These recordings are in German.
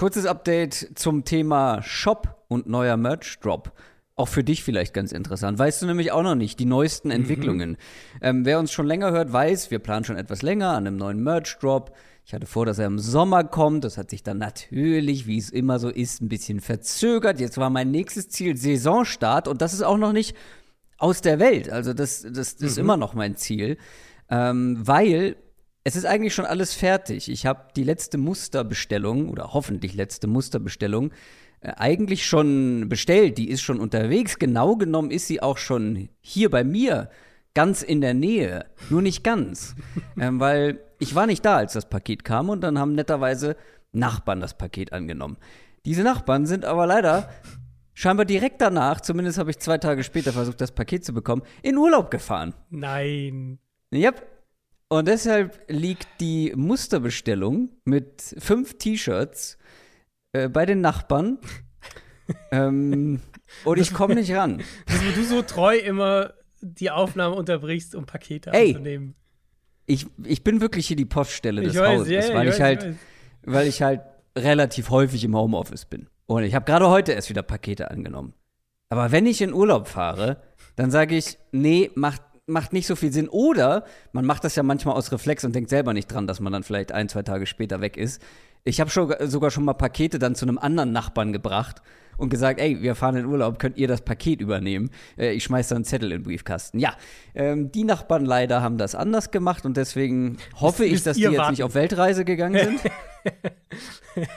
Kurzes Update zum Thema Shop und neuer Merch-Drop. Auch für dich vielleicht ganz interessant. Weißt du nämlich auch noch nicht, die neuesten Mhm. Entwicklungen. Ähm, wer uns schon länger hört, weiß, wir planen schon etwas länger an einem neuen Merch-Drop. Ich hatte vor, dass er im Sommer kommt. Das hat sich dann natürlich, wie es immer so ist, ein bisschen verzögert. Jetzt war mein nächstes Ziel Saisonstart und das ist auch noch nicht aus der Welt. Also das, das, das ist immer noch mein Ziel. Ähm, weil es ist eigentlich schon alles fertig. Ich habe die letzte Musterbestellung oder hoffentlich letzte Musterbestellung äh, eigentlich schon bestellt. Die ist schon unterwegs. Genau genommen ist sie auch schon hier bei mir, ganz in der Nähe. Nur nicht ganz. ähm, weil ich war nicht da, als das Paket kam und dann haben netterweise Nachbarn das Paket angenommen. Diese Nachbarn sind aber leider scheinbar direkt danach, zumindest habe ich zwei Tage später versucht, das Paket zu bekommen, in Urlaub gefahren. Nein. Yep. Und deshalb liegt die Musterbestellung mit fünf T-Shirts äh, bei den Nachbarn. ähm, und ich komme nicht ran. Wo du so treu immer die Aufnahme unterbrichst, um Pakete Ey, anzunehmen. Ich, ich bin wirklich hier die Poststelle des weiß, Hauses, ja, weil ich ich, halt, ich weil ich halt relativ häufig im Homeoffice bin. Und ich habe gerade heute erst wieder Pakete angenommen. Aber wenn ich in Urlaub fahre, dann sage ich, nee, macht, macht nicht so viel Sinn. Oder man macht das ja manchmal aus Reflex und denkt selber nicht dran, dass man dann vielleicht ein, zwei Tage später weg ist. Ich habe schon, sogar schon mal Pakete dann zu einem anderen Nachbarn gebracht und gesagt, ey, wir fahren in Urlaub, könnt ihr das Paket übernehmen? Äh, ich schmeiß da einen Zettel in den Briefkasten. Ja, ähm, die Nachbarn leider haben das anders gemacht und deswegen hoffe ich, dass die jetzt warten. nicht auf Weltreise gegangen sind,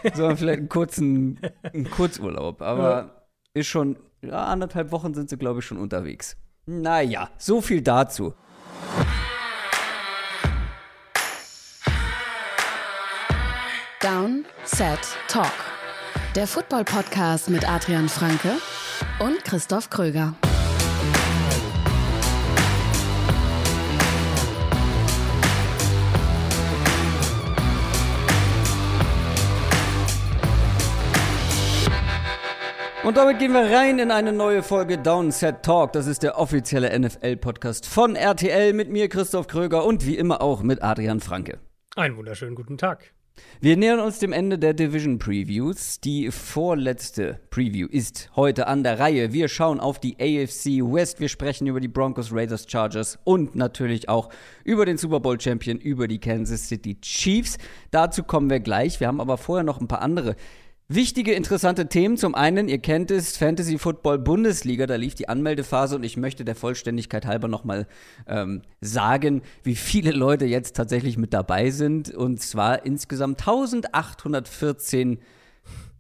sondern vielleicht einen kurzen einen Kurzurlaub. Aber ist schon, ja, anderthalb Wochen sind sie, glaube ich, schon unterwegs. Naja, so viel dazu. Down, Set, Talk. Der Football-Podcast mit Adrian Franke und Christoph Kröger. Und damit gehen wir rein in eine neue Folge Downset Talk. Das ist der offizielle NFL-Podcast von RTL mit mir, Christoph Kröger und wie immer auch mit Adrian Franke. Einen wunderschönen guten Tag. Wir nähern uns dem Ende der Division Previews. Die vorletzte Preview ist heute an der Reihe. Wir schauen auf die AFC West. Wir sprechen über die Broncos, Raiders, Chargers und natürlich auch über den Super Bowl Champion, über die Kansas City Chiefs. Dazu kommen wir gleich. Wir haben aber vorher noch ein paar andere Wichtige, interessante Themen. Zum einen, ihr kennt es, Fantasy Football Bundesliga, da lief die Anmeldephase und ich möchte der Vollständigkeit halber nochmal ähm, sagen, wie viele Leute jetzt tatsächlich mit dabei sind. Und zwar insgesamt 1814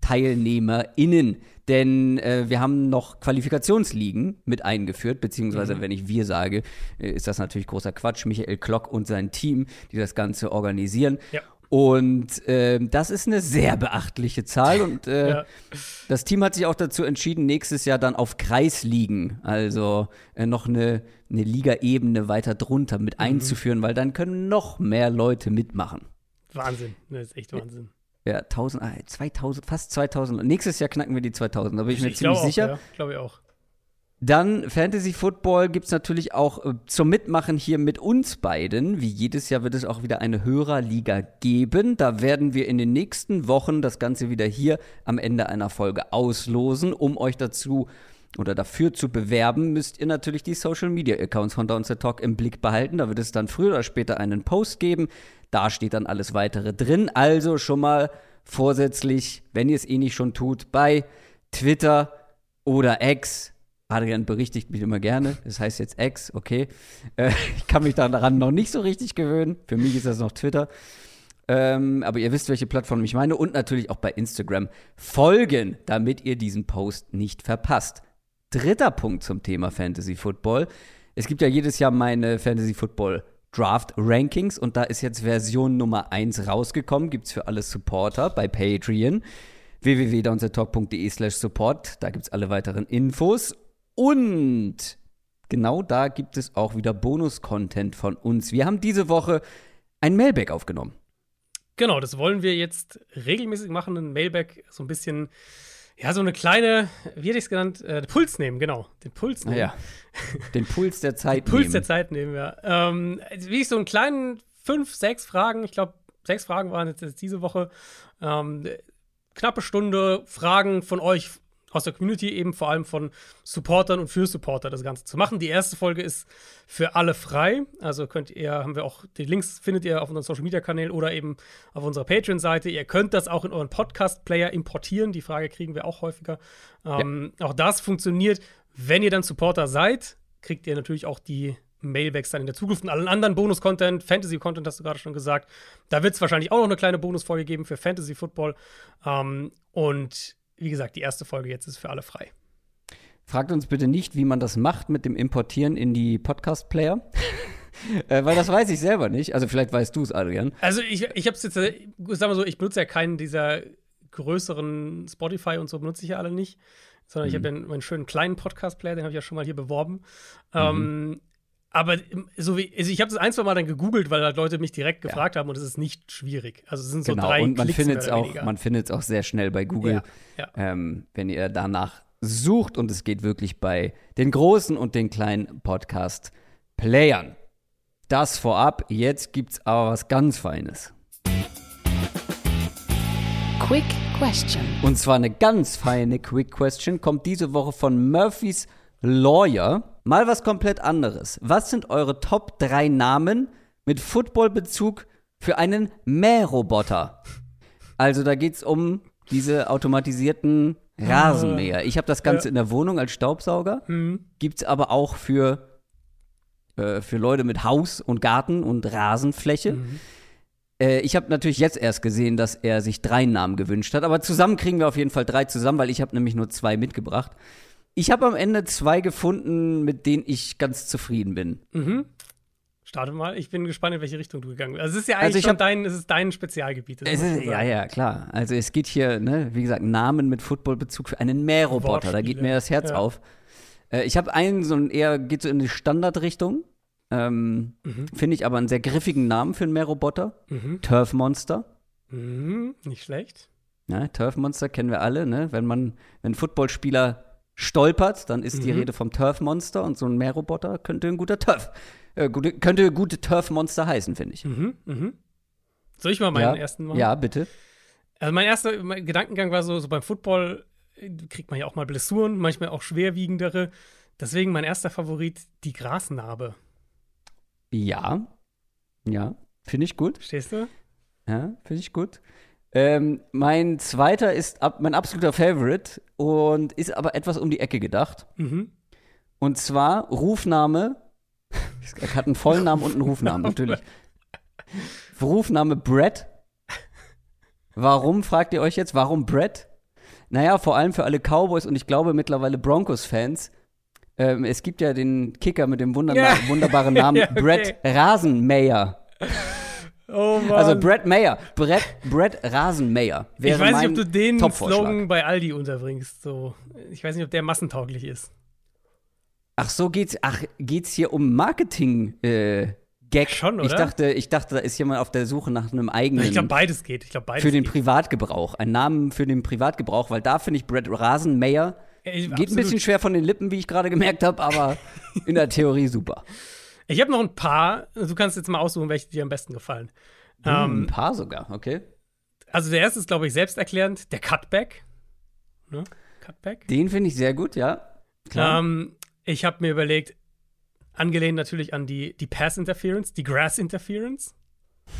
TeilnehmerInnen. Denn äh, wir haben noch Qualifikationsligen mit eingeführt, beziehungsweise wenn ich wir sage, äh, ist das natürlich großer Quatsch. Michael Klock und sein Team, die das Ganze organisieren. Ja. Und ähm, das ist eine sehr beachtliche Zahl. Und äh, Ja. das Team hat sich auch dazu entschieden, nächstes Jahr dann auf Kreisligen, also äh, noch eine, eine Liga-Ebene weiter drunter mit einzuführen, weil dann können noch mehr Leute mitmachen. Wahnsinn. Das ist echt Wahnsinn. Ja, 1000, ah, 2000, fast 2000. Nächstes Jahr knacken wir die 2000, da bin ich mir Ich ziemlich glaube auch, sicher. ja. Glaube ich auch. Dann Fantasy Football gibt es natürlich auch äh, zum Mitmachen hier mit uns beiden. Wie jedes Jahr wird es auch wieder eine Hörerliga geben. Da werden wir in den nächsten Wochen das Ganze wieder hier am Ende einer Folge auslosen. Um euch dazu oder dafür zu bewerben, müsst ihr natürlich die Social Media Accounts von Downset Talk im Blick behalten. Da wird es dann früher oder später einen Post geben. Da steht dann alles weitere drin. Also schon mal vorsätzlich, wenn ihr es eh nicht schon tut, bei Twitter oder X Adrian berichtigt mich immer gerne. Das heißt jetzt X, okay. Äh, ich kann mich daran noch nicht so richtig gewöhnen. Für mich ist das noch Twitter. Ähm, aber ihr wisst, welche Plattform ich meine. Und natürlich auch bei Instagram folgen, damit ihr diesen Post nicht verpasst. Dritter Punkt zum Thema Fantasy Football. Es gibt ja jedes Jahr meine Fantasy Football Draft Rankings und da ist jetzt Version Nummer 1 rausgekommen. Gibt es für alle Supporter bei Patreon www.downsettalk.de slash support. Da gibt es alle weiteren Infos. Und genau da gibt es auch wieder Bonus-Content von uns. Wir haben diese Woche ein Mailback aufgenommen. Genau, das wollen wir jetzt regelmäßig machen, ein Mailback, so ein bisschen, ja, so eine kleine, wie hätte ich es genannt, äh, Puls nehmen, genau, den Puls nehmen. Naja, den Puls der Zeit Puls nehmen. der Zeit nehmen wir. Ähm, wie ich so einen kleinen fünf, sechs Fragen, ich glaube, sechs Fragen waren jetzt, jetzt diese Woche. Ähm, knappe Stunde Fragen von euch aus der Community, eben vor allem von Supportern und für Supporter das Ganze zu machen. Die erste Folge ist für alle frei. Also könnt ihr, haben wir auch, die Links findet ihr auf unseren Social Media Kanälen oder eben auf unserer Patreon-Seite. Ihr könnt das auch in euren Podcast-Player importieren. Die Frage kriegen wir auch häufiger. Ähm, ja. Auch das funktioniert. Wenn ihr dann Supporter seid, kriegt ihr natürlich auch die Mailbacks dann in der Zukunft und allen anderen Bonus-Content, Fantasy-Content hast du gerade schon gesagt. Da wird es wahrscheinlich auch noch eine kleine Bonusfolge geben für Fantasy Football. Ähm, und wie gesagt, die erste Folge jetzt ist für alle frei. Fragt uns bitte nicht, wie man das macht mit dem Importieren in die Podcast-Player. äh, weil das weiß ich selber nicht. Also vielleicht weißt du es, Adrian. Also ich, ich habe es jetzt, sag mal so, ich benutze ja keinen dieser größeren Spotify und so benutze ich ja alle nicht. Sondern mhm. ich habe ja meinen schönen kleinen Podcast-Player, den habe ich ja schon mal hier beworben. Mhm. Ähm, aber so wie, also ich habe das ein, zwei Mal dann gegoogelt, weil halt Leute mich direkt gefragt ja. haben und es ist nicht schwierig. Also es sind so genau. drei und man findet es auch, man findet es auch sehr schnell bei Google, ja. Ja. Ähm, wenn ihr danach sucht und es geht wirklich bei den großen und den kleinen Podcast-Playern. Das vorab. Jetzt gibt's aber was ganz Feines. Quick Question. Und zwar eine ganz feine Quick Question kommt diese Woche von Murphys Lawyer. Mal was komplett anderes. Was sind eure Top 3 Namen mit Football-Bezug für einen Mähroboter? Also da geht es um diese automatisierten Rasenmäher. Ich habe das Ganze ja. in der Wohnung als Staubsauger. Mhm. Gibt es aber auch für, äh, für Leute mit Haus und Garten und Rasenfläche. Mhm. Äh, ich habe natürlich jetzt erst gesehen, dass er sich drei Namen gewünscht hat. Aber zusammen kriegen wir auf jeden Fall drei zusammen, weil ich habe nämlich nur zwei mitgebracht. Ich habe am Ende zwei gefunden, mit denen ich ganz zufrieden bin. Mhm. Starte mal. Ich bin gespannt, in welche Richtung du gegangen bist. Also es ist ja also eigentlich also schon dein, es ist dein Spezialgebiet. Ist, ja, ja, klar. Also es geht hier, ne, wie gesagt, Namen mit Footballbezug für einen Mähroboter. Da geht mir das Herz ja. auf. Äh, ich habe einen, so ein eher, geht so in die Standardrichtung. Ähm, mhm. Finde ich aber einen sehr griffigen Namen für einen Mähroboter. Mhm. Turf Monster. Mhm. Nicht schlecht. Ja, Turf Monster kennen wir alle, ne? Wenn man, wenn Footballspieler stolpert, dann ist mhm. die Rede vom Turf-Monster und so ein Mähroboter könnte ein guter Turf, äh, gute, könnte gute Turf-Monster heißen, finde ich. Mhm, mhm. Soll ich mal meinen ja, ersten machen? Ja, bitte. Also mein erster mein Gedankengang war so, so beim Football äh, kriegt man ja auch mal Blessuren, manchmal auch schwerwiegendere. Deswegen mein erster Favorit, die Grasnarbe. Ja, ja, finde ich gut. Stehst du? Ja, finde ich gut. Ähm, mein zweiter ist ab, mein absoluter Favorite und ist aber etwas um die Ecke gedacht. Mhm. Und zwar Rufname. er hat einen Vollnamen und einen Rufnamen, natürlich. Rufname Brett. Warum, fragt ihr euch jetzt? Warum Brett? Naja, vor allem für alle Cowboys und ich glaube mittlerweile Broncos-Fans. Ähm, es gibt ja den Kicker mit dem wunderbar ja. wunderbaren Namen ja, okay. Brett Rasenmäher. Oh Mann. Also Brett Mayer, Brett, Brett Rasenmäher. Ich weiß nicht, ob du den Slogan bei Aldi unterbringst. So. Ich weiß nicht, ob der massentauglich ist. Ach so geht's. Ach geht's hier um Marketing? Äh, Gag. Schon, oder? Ich dachte, ich dachte, da ist jemand auf der Suche nach einem eigenen. Ich glaube, beides geht. Ich glaube, beides Für den geht. Privatgebrauch. Ein Namen für den Privatgebrauch, weil da finde ich Brett Rasenmäher ja, geht absolut. ein bisschen schwer von den Lippen, wie ich gerade gemerkt habe, aber in der Theorie super. Ich habe noch ein paar. Du kannst jetzt mal aussuchen, welche dir am besten gefallen. Hm, ähm, ein paar sogar, okay. Also der erste ist, glaube ich, selbsterklärend, der Cutback. Ne? Cutback. Den finde ich sehr gut, ja. Klar. Ähm, ich habe mir überlegt, angelehnt natürlich an die, die Pass Interference, die Grass Interference.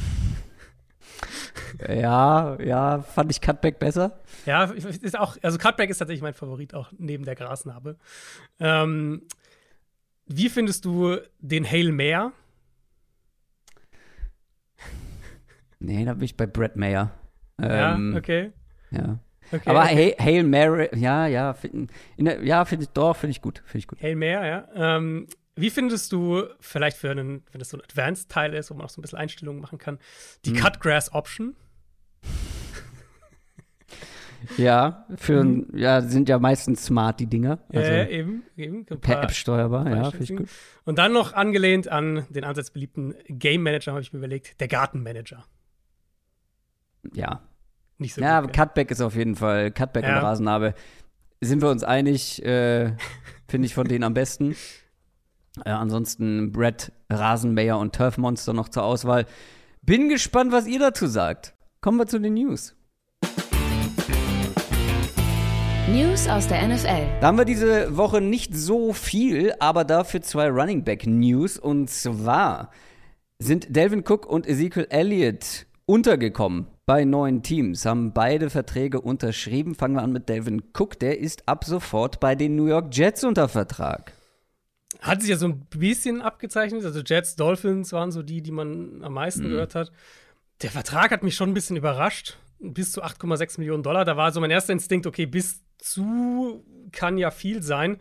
Ja, ja, fand ich Cutback besser. Ja, ist auch, also Cutback ist tatsächlich mein Favorit, auch neben der Grasnarbe. Ähm, wie findest du den Hail Mare? Nee, da bin ich bei Brett Mayer. Ähm, ja, okay. Ja. Okay, Aber okay. Hail Mary, ja, ja, find, der, ja, finde ich, doch, finde ich gut, finde ich gut. Hail Mary, ja. Ähm, wie findest du, vielleicht für einen, wenn das so ein Advanced-Teil ist, wo man auch so ein bisschen Einstellungen machen kann, die hm. Cutgrass Option? Ja, für mhm. ja, sind ja meistens smart, die Dinger. Also ja, eben, eben. Per App steuerbar, ja, finde ich gut. Und dann noch angelehnt an den ansatz beliebten Game Manager, habe ich mir überlegt, der Gartenmanager. Ja. Nicht so Ja, gut, Cutback ist auf jeden Fall, Cutback ja. und Rasenarbe. Sind wir uns einig, äh, finde ich von denen am besten. Äh, ansonsten Brett, Rasenmäher und Turfmonster noch zur Auswahl. Bin gespannt, was ihr dazu sagt. Kommen wir zu den News. News aus der NFL. Da haben wir diese Woche nicht so viel, aber dafür zwei Running Back News. Und zwar sind Delvin Cook und Ezekiel Elliott untergekommen bei neuen Teams, haben beide Verträge unterschrieben. Fangen wir an mit Delvin Cook, der ist ab sofort bei den New York Jets unter Vertrag. Hat sich ja so ein bisschen abgezeichnet. Also Jets, Dolphins waren so die, die man am meisten mhm. gehört hat. Der Vertrag hat mich schon ein bisschen überrascht. Bis zu 8,6 Millionen Dollar. Da war so mein erster Instinkt, okay, bis zu kann ja viel sein.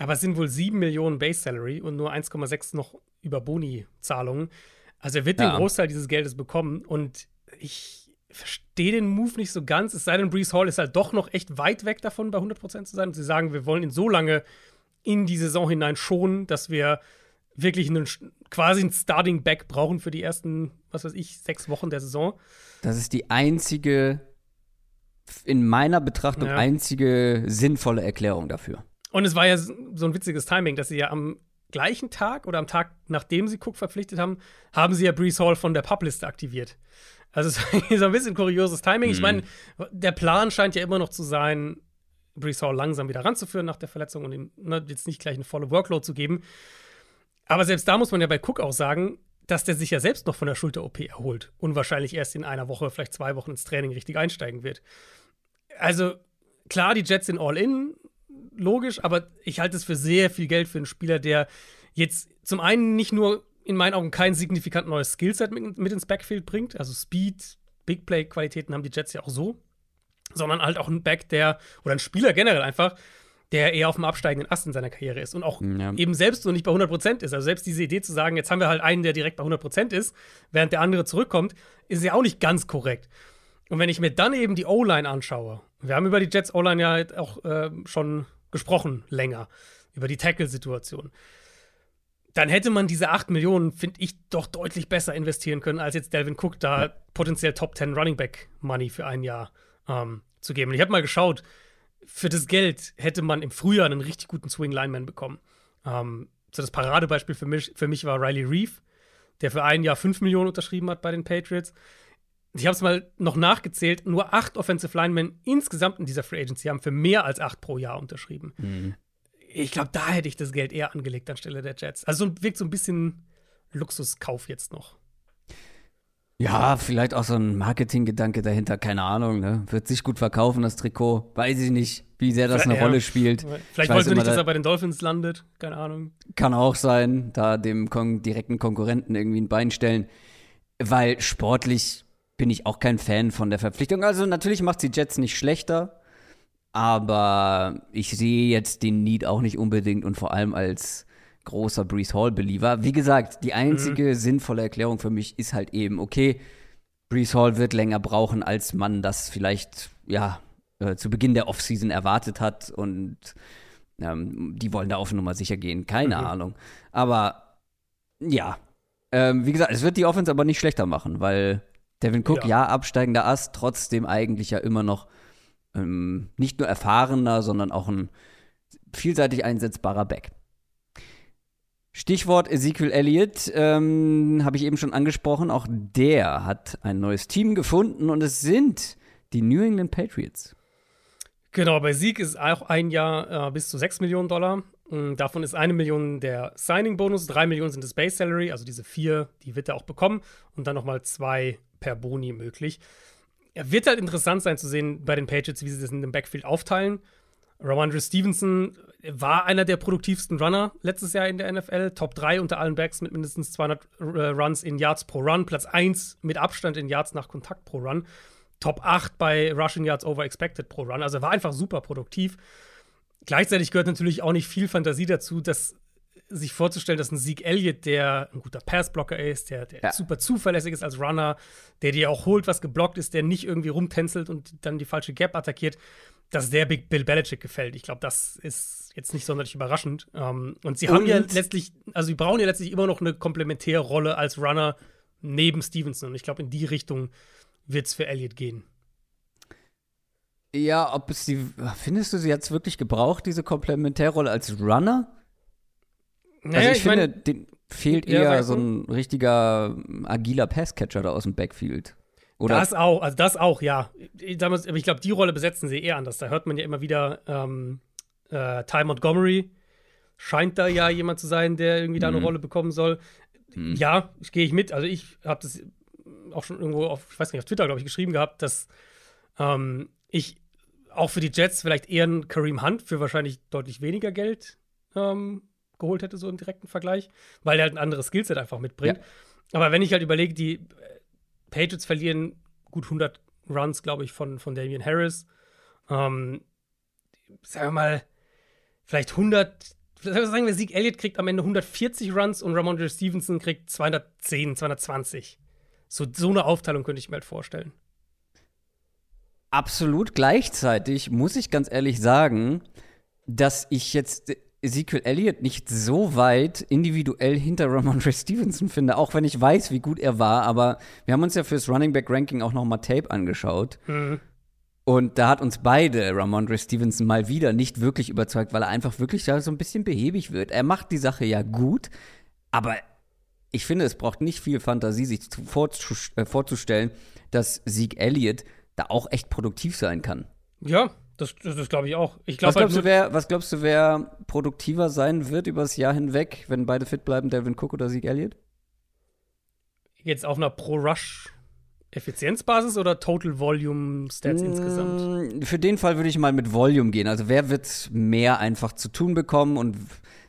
Aber es sind wohl 7 Millionen Base Salary und nur 1,6 noch über Boni-Zahlungen. Also er wird ja. den Großteil dieses Geldes bekommen. Und ich verstehe den Move nicht so ganz. Es sei denn, Brees Hall ist halt doch noch echt weit weg davon, bei 100% zu sein. Und sie sagen, wir wollen ihn so lange in die Saison hinein schonen, dass wir wirklich einen, quasi ein Starting Back brauchen für die ersten, was weiß ich, sechs Wochen der Saison. Das ist die einzige, in meiner Betrachtung, ja. einzige sinnvolle Erklärung dafür. Und es war ja so ein witziges Timing, dass sie ja am gleichen Tag oder am Tag, nachdem sie Cook verpflichtet haben, haben sie ja Brees Hall von der Publiste aktiviert. Also es ist ein bisschen kurioses Timing. Mhm. Ich meine, der Plan scheint ja immer noch zu sein, Brees Hall langsam wieder ranzuführen nach der Verletzung und ihm ne, jetzt nicht gleich eine volle Workload zu geben. Aber selbst da muss man ja bei Cook auch sagen, dass der sich ja selbst noch von der Schulter-OP erholt und wahrscheinlich erst in einer Woche, vielleicht zwei Wochen ins Training richtig einsteigen wird. Also klar, die Jets sind all in, logisch, aber ich halte es für sehr viel Geld für einen Spieler, der jetzt zum einen nicht nur in meinen Augen kein signifikant neues Skillset mit, mit ins Backfield bringt, also Speed, Big Play-Qualitäten haben die Jets ja auch so, sondern halt auch ein Back, der, oder ein Spieler generell einfach, der eher auf dem absteigenden Ast in seiner Karriere ist und auch ja. eben selbst nur nicht bei 100% ist. Also selbst diese Idee zu sagen, jetzt haben wir halt einen, der direkt bei 100% ist, während der andere zurückkommt, ist ja auch nicht ganz korrekt. Und wenn ich mir dann eben die O-Line anschaue, wir haben über die Jets O-Line ja auch äh, schon gesprochen länger, über die Tackle-Situation, dann hätte man diese 8 Millionen, finde ich, doch deutlich besser investieren können, als jetzt Delvin Cook da potenziell Top 10 Running Back Money für ein Jahr ähm, zu geben. Und ich habe mal geschaut, für das Geld hätte man im Frühjahr einen richtig guten Swing Lineman bekommen. Ähm, so das Paradebeispiel für mich, für mich war Riley Reeve, der für ein Jahr 5 Millionen unterschrieben hat bei den Patriots. Ich habe es mal noch nachgezählt, nur acht Offensive Linemen insgesamt in dieser Free Agency haben für mehr als acht pro Jahr unterschrieben. Mhm. Ich glaube, da hätte ich das Geld eher angelegt anstelle der Jets. Also wirkt so ein bisschen Luxuskauf jetzt noch. Ja, vielleicht auch so ein Marketinggedanke dahinter, keine Ahnung, ne? Wird sich gut verkaufen, das Trikot. Weiß ich nicht, wie sehr das eine ja, Rolle spielt. Vielleicht wollte nicht, dass er bei den Dolphins landet, keine Ahnung. Kann auch sein, da dem kon direkten Konkurrenten irgendwie ein Bein stellen. Weil sportlich bin ich auch kein Fan von der Verpflichtung. Also natürlich macht sie Jets nicht schlechter, aber ich sehe jetzt den Need auch nicht unbedingt und vor allem als großer Brees Hall-Believer. Wie gesagt, die einzige mhm. sinnvolle Erklärung für mich ist halt eben, okay, Brees Hall wird länger brauchen, als man das vielleicht, ja, äh, zu Beginn der Offseason erwartet hat und ähm, die wollen da auf Nummer sicher gehen. Keine mhm. Ahnung. Aber ja, ähm, wie gesagt, es wird die Offense aber nicht schlechter machen, weil Devin Cook, ja, ja absteigender Ast, trotzdem eigentlich ja immer noch ähm, nicht nur erfahrener, sondern auch ein vielseitig einsetzbarer Back. Stichwort Ezekiel Elliott ähm, habe ich eben schon angesprochen. Auch der hat ein neues Team gefunden und es sind die New England Patriots. Genau, bei Sieg ist auch ein Jahr äh, bis zu 6 Millionen Dollar. Und davon ist eine Million der Signing-Bonus, drei Millionen sind das Base Salary, also diese vier, die wird er auch bekommen und dann nochmal zwei per Boni möglich. Er wird halt interessant sein zu sehen bei den Patriots, wie sie das in dem Backfield aufteilen. Ramondre Stevenson war einer der produktivsten Runner letztes Jahr in der NFL. Top 3 unter allen Backs mit mindestens 200 äh, Runs in Yards pro Run. Platz 1 mit Abstand in Yards nach Kontakt pro Run. Top 8 bei Rushing Yards over expected pro Run. Also er war einfach super produktiv. Gleichzeitig gehört natürlich auch nicht viel Fantasie dazu, dass sich vorzustellen, dass ein Sieg Elliott, der ein guter Passblocker ist, der, der ja. super zuverlässig ist als Runner, der dir auch holt, was geblockt ist, der nicht irgendwie rumtänzelt und dann die falsche Gap attackiert, dass der Big Bill Belichick gefällt. Ich glaube, das ist jetzt nicht sonderlich überraschend. Ähm, und sie und haben ja letztlich, also sie brauchen ja letztlich immer noch eine Komplementärrolle als Runner neben Stevenson. Und ich glaube, in die Richtung wird es für Elliott gehen. Ja, ob es die, findest du sie jetzt wirklich gebraucht, diese Komplementärrolle als Runner? Naja, also ich, ich finde, mein, fehlt eher so ein richtiger agiler Passcatcher da aus dem Backfield. Oder? Das auch, also das auch, ja. Damals, aber ich glaube, die Rolle besetzen sie eher anders. Da hört man ja immer wieder ähm, äh, Ty Montgomery scheint da ja jemand zu sein, der irgendwie da eine Mhm. Rolle bekommen soll. Mhm. Ja, ich gehe ich mit. Also ich habe das auch schon irgendwo auf, ich weiß nicht, auf Twitter, glaube ich, geschrieben gehabt, dass ähm, ich auch für die Jets vielleicht eher einen Kareem Hunt für wahrscheinlich deutlich weniger Geld ähm, geholt hätte, so im direkten Vergleich, weil er halt ein anderes Skillset einfach mitbringt. Aber wenn ich halt überlege, die Patriots verlieren gut 100 Runs, glaube ich, von, von Damian Harris. Ähm, sagen wir mal, vielleicht 100, sagen wir, Sieg Elliott kriegt am Ende 140 Runs und Ramondre Stevenson kriegt 210, 220. So, so eine Aufteilung könnte ich mir halt vorstellen. Absolut. Gleichzeitig muss ich ganz ehrlich sagen, dass ich jetzt Ezekiel Elliott nicht so weit individuell hinter Ramondre Stevenson finde, auch wenn ich weiß, wie gut er war. Aber wir haben uns ja fürs Running Back Ranking auch noch mal Tape angeschaut. Mhm. Und da hat uns beide Ramondre Stevenson mal wieder nicht wirklich überzeugt, weil er einfach wirklich da so ein bisschen behäbig wird. Er macht die Sache ja gut, aber ich finde, es braucht nicht viel Fantasie, sich äh, vorzustellen, dass Sieg Elliott da auch echt produktiv sein kann. Ja, das, das, das glaube ich auch. Ich Was glaube halt glaubst, nur, du, wer, was glaubst du, wer produktiver sein wird übers Jahr hinweg, wenn beide fit bleiben, Devin Cook oder Sieg Elliott? jetzt auf einer Pro-Rush-Effizienzbasis oder Total Volume Stats insgesamt? Mm, Für den Fall würde ich mal mit Volume gehen. Also wer wird mehr einfach zu tun bekommen und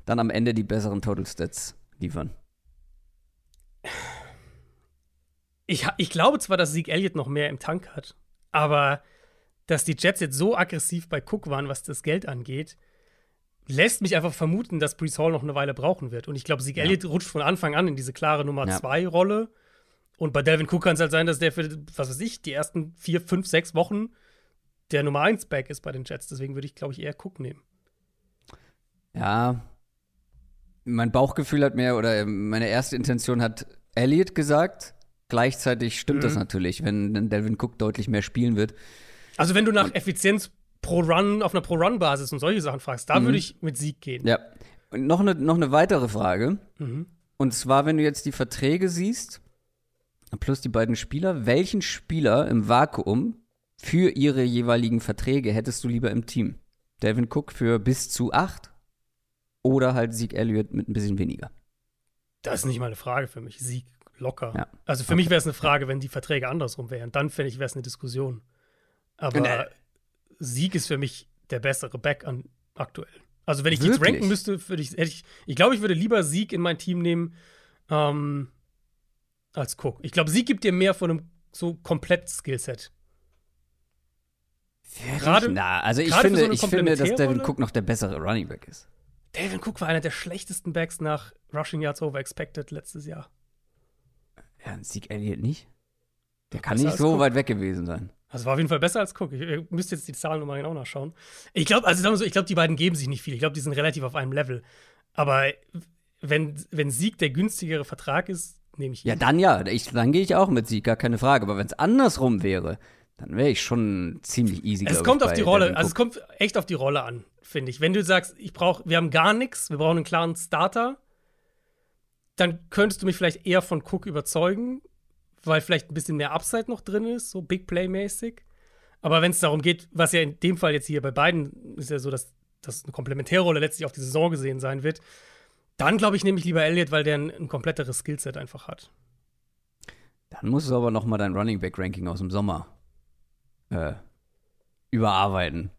dann am Ende die besseren Total Stats liefern? Ich, ich glaube zwar, dass Sieg Elliott noch mehr im Tank hat, aber dass die Jets jetzt so aggressiv bei Cook waren, was das Geld angeht, lässt mich einfach vermuten, dass Brees Hall noch eine Weile brauchen wird. Und ich glaube, Sieg Ja. Elliott rutscht von Anfang an in diese klare Nummer Ja. 2 Rolle. Und bei Delvin Cook kann es halt sein, dass der für, was weiß ich, die ersten vier, fünf, sechs Wochen der Nummer 1 Back ist bei den Jets. Deswegen würde ich, glaube ich, eher Cook nehmen. Ja, mein Bauchgefühl hat mir, oder meine erste Intention hat Elliott gesagt. Gleichzeitig stimmt das Mhm. natürlich, wenn Delvin Cook deutlich mehr spielen wird. Also, wenn du nach Effizienz pro Run, auf einer Pro-Run-Basis und solche Sachen fragst, da Mhm. würde ich mit Sieg gehen. Ja. Und noch eine, noch eine weitere Frage. Mhm. Und zwar, wenn du jetzt die Verträge siehst, plus die beiden Spieler, welchen Spieler im Vakuum für ihre jeweiligen Verträge hättest du lieber im Team? Devin Cook für bis zu acht oder halt Sieg Elliott mit ein bisschen weniger? Das ist nicht mal eine Frage für mich. Sieg locker. Ja. Also für mich wäre es eine Frage, wenn die Verträge andersrum wären. Dann fände ich, wäre es eine Diskussion. Aber äh, Sieg ist für mich der bessere Back an aktuell. Also wenn ich die jetzt Wirklich? ranken müsste, würde ich, hätte ich, ich glaube, ich würde lieber Sieg in mein Team nehmen ähm, als Cook. Ich glaube, Sieg gibt dir mehr von einem so komplett Skillset. Gerade- Na, also ich finde, so ich finde, dass Devin? Cook noch der bessere Running Back ist. David Cook war einer der schlechtesten Backs nach Rushing Yards Over Expected letztes Jahr. Ja, Sieg Elliott nicht. Der kann nicht so Cook. weit weg gewesen sein. Also war auf jeden Fall besser als Cook. Ich, ihr müsst jetzt die Zahlen nochmal genau nachschauen. Ich glaube, also sagen so, ich glaube, die beiden geben sich nicht viel. Ich glaube, die sind relativ auf einem Level. Aber wenn, wenn Sieg der günstigere Vertrag ist, nehme ich ihn. Ja, dann ja. Ich, dann gehe ich auch mit Sieg, gar keine Frage. Aber wenn es andersrum wäre, dann wäre ich schon ziemlich easy. es kommt ich, auf die Rolle, also es kommt echt auf die Rolle an, finde ich. Wenn du sagst, ich brauche, wir haben gar nichts, wir brauchen einen klaren Starter, dann könntest du mich vielleicht eher von Cook überzeugen, weil vielleicht ein bisschen mehr Upside noch drin ist, so Big Play-mäßig. Aber wenn es darum geht, was ja in dem Fall jetzt hier bei beiden ist ja so, dass das eine Komplementärrolle letztlich auf die Saison gesehen sein wird, dann glaube ich, nehme ich lieber Elliott, weil der ein, ein kompletteres Skillset einfach hat. Dann musst du aber noch mal dein Running Back Ranking aus dem Sommer äh, überarbeiten.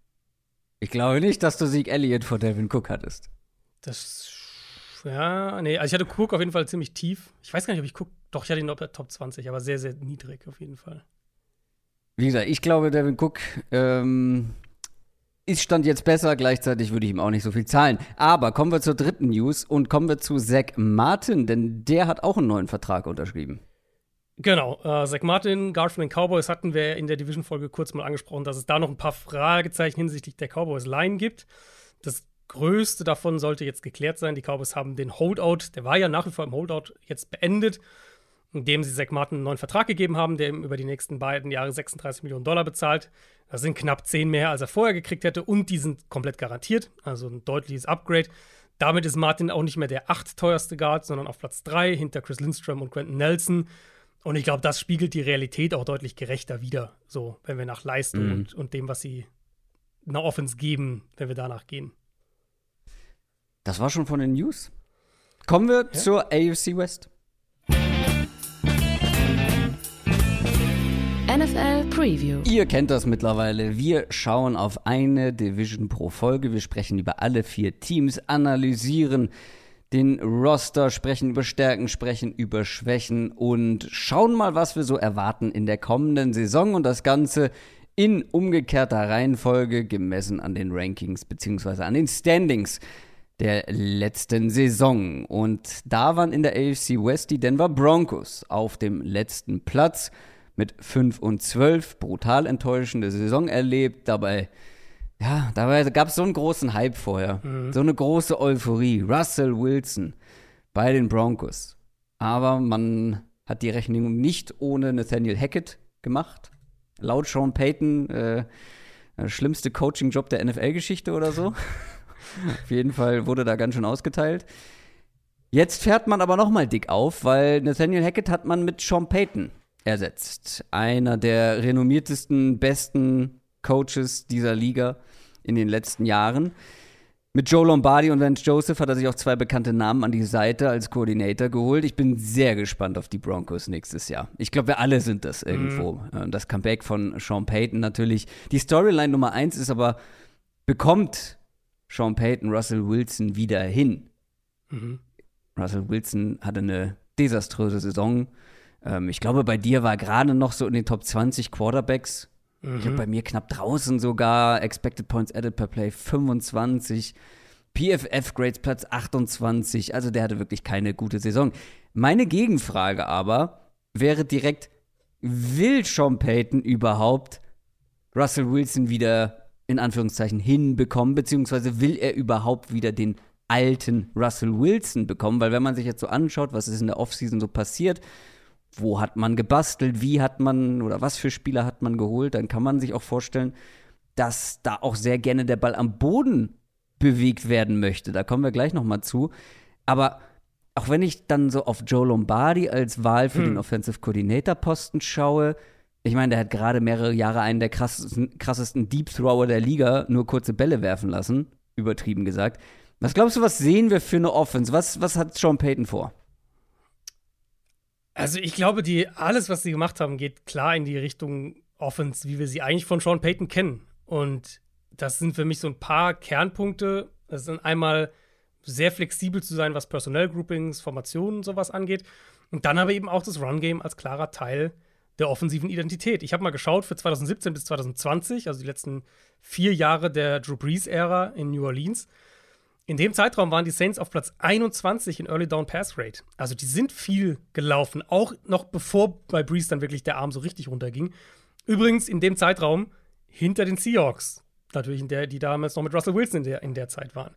Ich glaube nicht, dass du Sieg Elliott vor Devin Cook hattest. Das, ja, nee, also ich hatte Cook auf jeden Fall ziemlich tief. Ich weiß gar nicht, ob ich Cook, doch, ich hatte ihn auf der Top 20, aber sehr, sehr niedrig auf jeden Fall. Wie gesagt, ich glaube, Devin Cook ähm, ist Stand jetzt besser. Gleichzeitig würde ich ihm auch nicht so viel zahlen. Aber kommen wir zur dritten News und kommen wir zu Zach Martin, denn der hat auch einen neuen Vertrag unterschrieben. Genau, äh, Zach Martin, Guard von den Cowboys hatten wir in der Division-Folge kurz mal angesprochen, dass es da noch ein paar Fragezeichen hinsichtlich der Cowboys-Line gibt. Das größte davon sollte jetzt geklärt sein. Die Cowboys haben den Holdout, der war ja nach wie vor im Holdout, jetzt beendet, indem sie Zach Martin einen neuen Vertrag gegeben haben, der ihm über die nächsten beiden Jahre 36 Millionen Dollar bezahlt. Das sind knapp 10 mehr, als er vorher gekriegt hätte und die sind komplett garantiert, also ein deutliches Upgrade. Damit ist Martin auch nicht mehr der acht teuerste Guard, sondern auf Platz 3 hinter Chris Lindstrom und Quentin Nelson. Und ich glaube, das spiegelt die Realität auch deutlich gerechter wider, so, wenn wir nach Leistung mhm. und, und dem, was sie einer Offense geben, wenn wir danach gehen. Das war schon von den News. Kommen wir ja? zur AFC West. NFL Preview. Ihr kennt das mittlerweile. Wir schauen auf eine Division pro Folge. Wir sprechen über alle vier Teams, analysieren den Roster, sprechen über Stärken, sprechen über Schwächen und schauen mal, was wir so erwarten in der kommenden Saison und das Ganze in umgekehrter Reihenfolge gemessen an den Rankings bzw. an den Standings der letzten Saison. Und da waren in der AFC West die Denver Broncos auf dem letzten Platz mit 5 und 12. Brutal enttäuschende Saison erlebt. Dabei, ja, dabei gab es so einen großen Hype vorher. Mhm. So eine große Euphorie. Russell Wilson bei den Broncos. Aber man hat die Rechnung nicht ohne Nathaniel Hackett gemacht. Laut Sean Payton äh, der schlimmste Coaching-Job der NFL-Geschichte oder so. Auf jeden Fall wurde da ganz schön ausgeteilt. Jetzt fährt man aber noch mal dick auf, weil Nathaniel Hackett hat man mit Sean Payton ersetzt. Einer der renommiertesten, besten Coaches dieser Liga in den letzten Jahren. Mit Joe Lombardi und Vance Joseph hat er sich auch zwei bekannte Namen an die Seite als Koordinator geholt. Ich bin sehr gespannt auf die Broncos nächstes Jahr. Ich glaube, wir alle sind das irgendwo. Mhm. Das Comeback von Sean Payton natürlich. Die Storyline Nummer eins ist aber, bekommt Sean Payton Russell Wilson wieder hin? Mhm. Russell Wilson hatte eine desaströse Saison. Ähm, ich glaube, bei dir war gerade noch so in den Top 20 Quarterbacks. Mhm. Ich habe bei mir knapp draußen sogar Expected Points Added per Play 25. PFF Grades Platz 28. Also der hatte wirklich keine gute Saison. Meine Gegenfrage aber wäre direkt, will Sean Payton überhaupt Russell Wilson wieder in Anführungszeichen hinbekommen, beziehungsweise will er überhaupt wieder den alten Russell Wilson bekommen? Weil wenn man sich jetzt so anschaut, was ist in der Offseason so passiert, wo hat man gebastelt, wie hat man oder was für Spieler hat man geholt, dann kann man sich auch vorstellen, dass da auch sehr gerne der Ball am Boden bewegt werden möchte. Da kommen wir gleich noch mal zu. Aber auch wenn ich dann so auf Joe Lombardi als Wahl für hm. den Offensive Coordinator Posten schaue, ich meine, der hat gerade mehrere Jahre einen der krassesten, krassesten Deep Thrower der Liga nur kurze Bälle werfen lassen, übertrieben gesagt. Was glaubst du, was sehen wir für eine Offense? Was, was hat Sean Payton vor? Also ich glaube, die, alles, was sie gemacht haben, geht klar in die Richtung Offense, wie wir sie eigentlich von Sean Payton kennen. Und das sind für mich so ein paar Kernpunkte. Das sind einmal sehr flexibel zu sein, was Personell-Groupings, Formationen und sowas angeht. Und dann aber eben auch das Run-Game als klarer Teil der offensiven Identität. Ich habe mal geschaut für 2017 bis 2020, also die letzten vier Jahre der Drew Brees-Ära in New Orleans. In dem Zeitraum waren die Saints auf Platz 21 in Early Down Pass Rate. Also die sind viel gelaufen, auch noch bevor bei Breeze dann wirklich der Arm so richtig runterging. Übrigens in dem Zeitraum hinter den Seahawks. Natürlich, in der, die damals noch mit Russell Wilson in der, in der Zeit waren.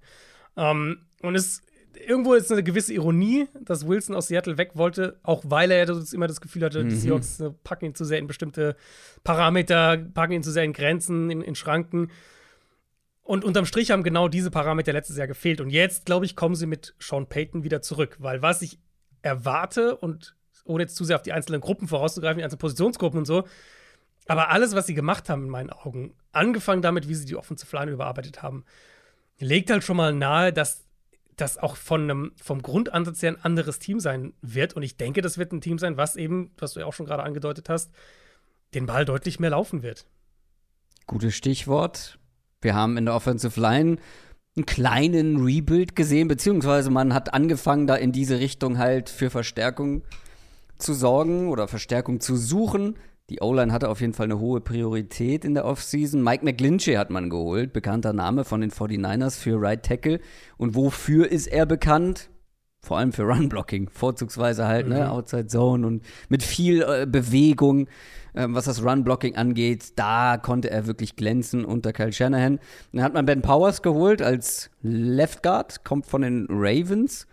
Ähm, und es irgendwo ist eine gewisse Ironie, dass Wilson aus Seattle weg wollte, auch weil er das immer das Gefühl hatte, mhm. die Seahawks äh, packen ihn zu sehr in bestimmte Parameter, packen ihn zu sehr in Grenzen, in, in Schranken. Und unterm Strich haben genau diese Parameter letztes Jahr gefehlt. Und jetzt, glaube ich, kommen sie mit Sean Payton wieder zurück. Weil was ich erwarte, und ohne jetzt zu sehr auf die einzelnen Gruppen vorauszugreifen, die einzelnen Positionsgruppen und so, aber alles, was sie gemacht haben, in meinen Augen, angefangen damit, wie sie die Offensive Line überarbeitet haben, legt halt schon mal nahe, dass das auch von einem, vom Grundansatz her ein anderes Team sein wird. Und ich denke, das wird ein Team sein, was eben, was du ja auch schon gerade angedeutet hast, den Ball deutlich mehr laufen wird. Gutes Stichwort. Wir haben in der Offensive Line einen kleinen Rebuild gesehen, beziehungsweise man hat angefangen, da in diese Richtung halt für Verstärkung zu sorgen oder Verstärkung zu suchen. Die O-Line hatte auf jeden Fall eine hohe Priorität in der Offseason. Mike McGlinchey hat man geholt, bekannter Name von den 49ers für Right Tackle. Und wofür ist er bekannt? Vor allem für Run-Blocking, vorzugsweise halt, ne, mhm. ne, Outside Zone und mit viel äh, Bewegung ähm, was das Run-Blocking angeht. Da konnte er wirklich glänzen unter Kyle Shanahan. Dann hat man Ben Powers geholt als Left Guard, kommt von den Ravens.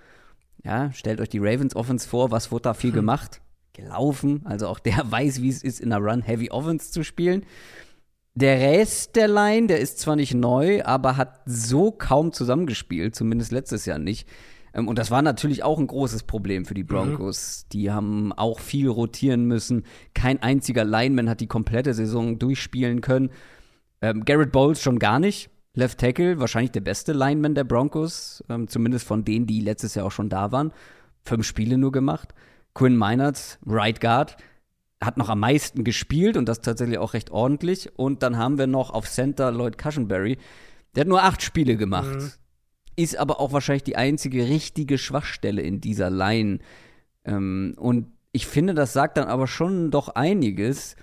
Ja, stellt euch die Ravens Offense vor, was wurde da viel hm. gemacht? Gelaufen, also auch der weiß, wie es ist, in einer Run-Heavy Offense zu spielen. Der Rest der Line, der ist zwar nicht neu, aber hat so kaum zusammengespielt, zumindest letztes Jahr nicht. Ähm, und das war natürlich auch ein großes Problem für die mhm. Broncos. Mhm. Die haben auch viel rotieren müssen. Kein einziger Lineman hat die komplette Saison durchspielen können. Ähm, Garrett Bowles schon gar nicht. Left Tackle, wahrscheinlich der beste Lineman der Broncos, ähm, zumindest von denen, die letztes Jahr auch schon da waren. Fünf Spiele nur gemacht. Quinn Meinerts, Right Guard, hat noch am meisten gespielt und das tatsächlich auch recht ordentlich. Und dann haben wir noch auf Center Lloyd Cushenberry. Der hat nur acht Spiele gemacht. Mhm. Ist aber auch wahrscheinlich die einzige richtige Schwachstelle in dieser Line. Ähm, und ich finde, das sagt dann aber schon doch einiges,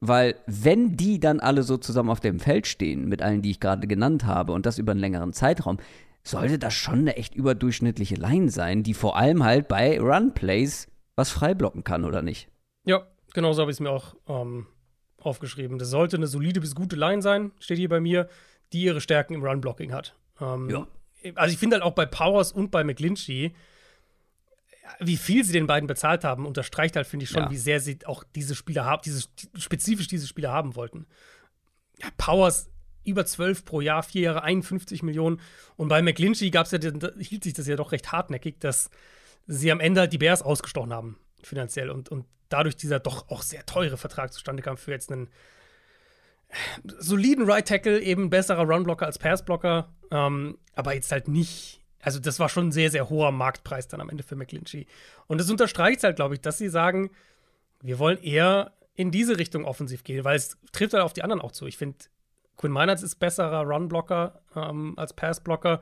weil wenn die dann alle so zusammen auf dem Feld stehen, mit allen, die ich gerade genannt habe, und das über einen längeren Zeitraum, sollte das schon eine echt überdurchschnittliche Line sein, die vor allem halt bei Run-Plays was freiblocken kann, oder nicht? Ja, genau so habe ich es mir auch ähm, aufgeschrieben. Das sollte eine solide bis gute Line sein, steht hier bei mir, die ihre Stärken im Run-Blocking hat. Ähm, ja. Also ich finde halt auch bei Powers und bei McGlinchey, wie viel sie den beiden bezahlt haben, unterstreicht halt, finde ich schon, ja. wie sehr sie auch diese Spieler haben, diese, spezifisch diese Spieler haben wollten. Ja, Powers über 12 pro Jahr, vier Jahre 51 Millionen. Und bei McGlinchey gab's ja, hielt sich das ja doch recht hartnäckig, dass sie am Ende halt die Bears ausgestochen haben, finanziell. Und, und dadurch dieser doch auch sehr teure Vertrag zustande kam für jetzt einen soliden Right Tackle, eben besserer Runblocker als Passblocker, ähm, aber jetzt halt nicht. Also, das war schon ein sehr, sehr hoher Marktpreis dann am Ende für McClinchy. Und das unterstreicht halt, glaube ich, dass sie sagen, wir wollen eher in diese Richtung offensiv gehen, weil es trifft halt auf die anderen auch zu. Ich finde, Quinn Meinerts ist besserer Runblocker ähm, als Passblocker.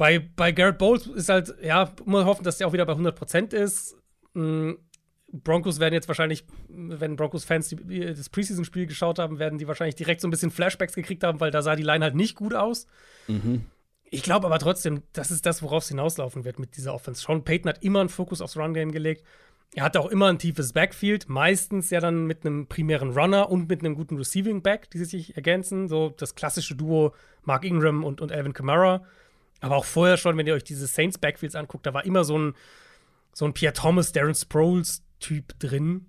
Bei, bei Garrett Bowles ist halt, ja, muss hoffen, dass der auch wieder bei 100% ist. Mhm. Broncos werden jetzt wahrscheinlich, wenn Broncos-Fans das Preseason-Spiel geschaut haben, werden die wahrscheinlich direkt so ein bisschen Flashbacks gekriegt haben, weil da sah die Line halt nicht gut aus. Mhm. Ich glaube aber trotzdem, das ist das, worauf es hinauslaufen wird mit dieser Offense. Sean Payton hat immer einen Fokus aufs Run-Game gelegt. Er hatte auch immer ein tiefes Backfield, meistens ja dann mit einem primären Runner und mit einem guten Receiving Back, die sich ergänzen. So das klassische Duo Mark Ingram und, und Alvin Kamara. Aber auch vorher schon, wenn ihr euch diese Saints Backfields anguckt, da war immer so ein, so ein Pierre Thomas, Darren Sproles Typ drin.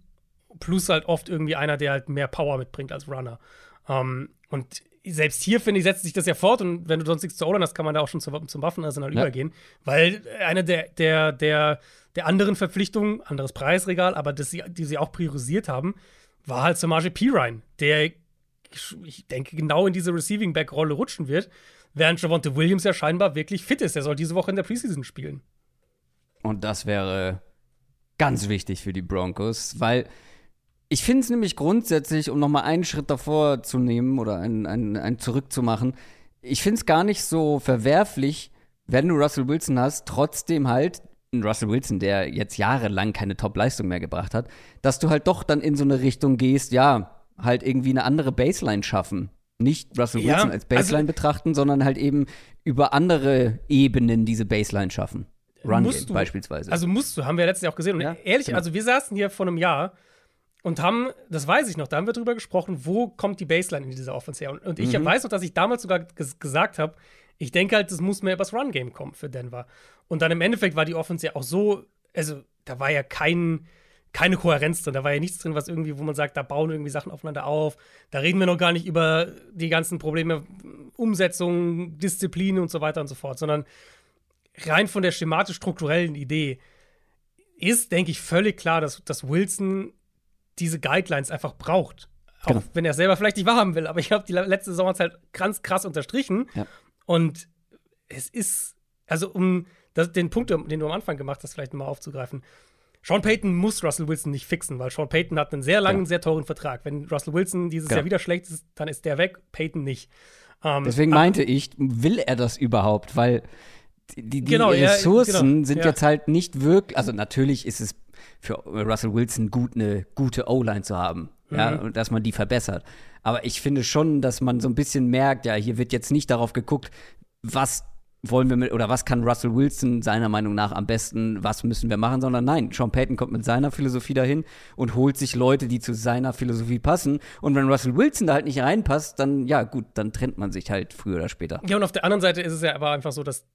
Plus halt oft irgendwie einer, der halt mehr Power mitbringt als Runner. Ähm, und selbst hier, finde ich, setzt sich das ja fort. Und wenn du sonst nichts zu Olan hast, kann man da auch schon zum, zum Waffenarsenal ja. übergehen. Weil eine der, der, der, der anderen Verpflichtungen, anderes Preisregal, aber das sie, die sie auch priorisiert haben, war halt Samaj Pirine, der, ich denke, genau in diese Receiving-Back-Rolle rutschen wird, während Javonte Williams ja scheinbar wirklich fit ist. Er soll diese Woche in der Preseason spielen. Und das wäre ganz wichtig für die Broncos, weil ich finde es nämlich grundsätzlich, um nochmal einen Schritt davor zu nehmen oder einen, einen, einen zurückzumachen, ich finde es gar nicht so verwerflich, wenn du Russell Wilson hast, trotzdem halt ein Russell Wilson, der jetzt jahrelang keine Top-Leistung mehr gebracht hat, dass du halt doch dann in so eine Richtung gehst, ja, halt irgendwie eine andere Baseline schaffen. Nicht Russell Wilson ja, als Baseline also, betrachten, sondern halt eben über andere Ebenen diese Baseline schaffen. Run Game du, beispielsweise. Also musst du, haben wir letztes Jahr auch gesehen. Und ja, ehrlich, genau. also wir saßen hier vor einem Jahr und haben, das weiß ich noch, da haben wir drüber gesprochen, wo kommt die Baseline in dieser Offense her. Und, und ich mhm. weiß noch, dass ich damals sogar gesagt habe, ich denke halt, das muss mehr übers Run-Game kommen für Denver. Und dann im Endeffekt war die Offense ja auch so, also da war ja kein, keine Kohärenz drin, da war ja nichts drin, was irgendwie, wo man sagt, da bauen irgendwie Sachen aufeinander auf. Da reden wir noch gar nicht über die ganzen Probleme, Umsetzung, Disziplin und so weiter und so fort, sondern rein von der schematisch-strukturellen Idee ist, denke ich, völlig klar, dass, dass Wilson diese Guidelines einfach braucht. Auch genau. wenn er selber vielleicht nicht wahrhaben will. Aber ich glaube, die letzte Saison hat es halt ganz krass unterstrichen. Ja. Und es ist, also um das, den Punkt, den du am Anfang gemacht hast, vielleicht mal aufzugreifen. Sean Payton muss Russell Wilson nicht fixen, weil Sean Payton hat einen sehr langen, ja. sehr teuren Vertrag. Wenn Russell Wilson dieses genau. Jahr wieder schlecht ist, dann ist der weg, Payton nicht. Ähm, Deswegen meinte ich, will er das überhaupt? Weil die, die genau, Ressourcen ja, genau, sind ja. jetzt halt nicht wirklich, also natürlich ist es für Russell Wilson gut, eine gute O-Line zu haben, mhm. ja, und dass man die verbessert. Aber ich finde schon, dass man so ein bisschen merkt, ja, hier wird jetzt nicht darauf geguckt, was wollen wir mit, oder was kann Russell Wilson seiner Meinung nach am besten, was müssen wir machen, sondern nein, Sean Payton kommt mit seiner Philosophie dahin und holt sich Leute, die zu seiner Philosophie passen. Und wenn Russell Wilson da halt nicht reinpasst, dann, ja, gut, dann trennt man sich halt früher oder später. Ja, und auf der anderen Seite ist es ja aber einfach so, dass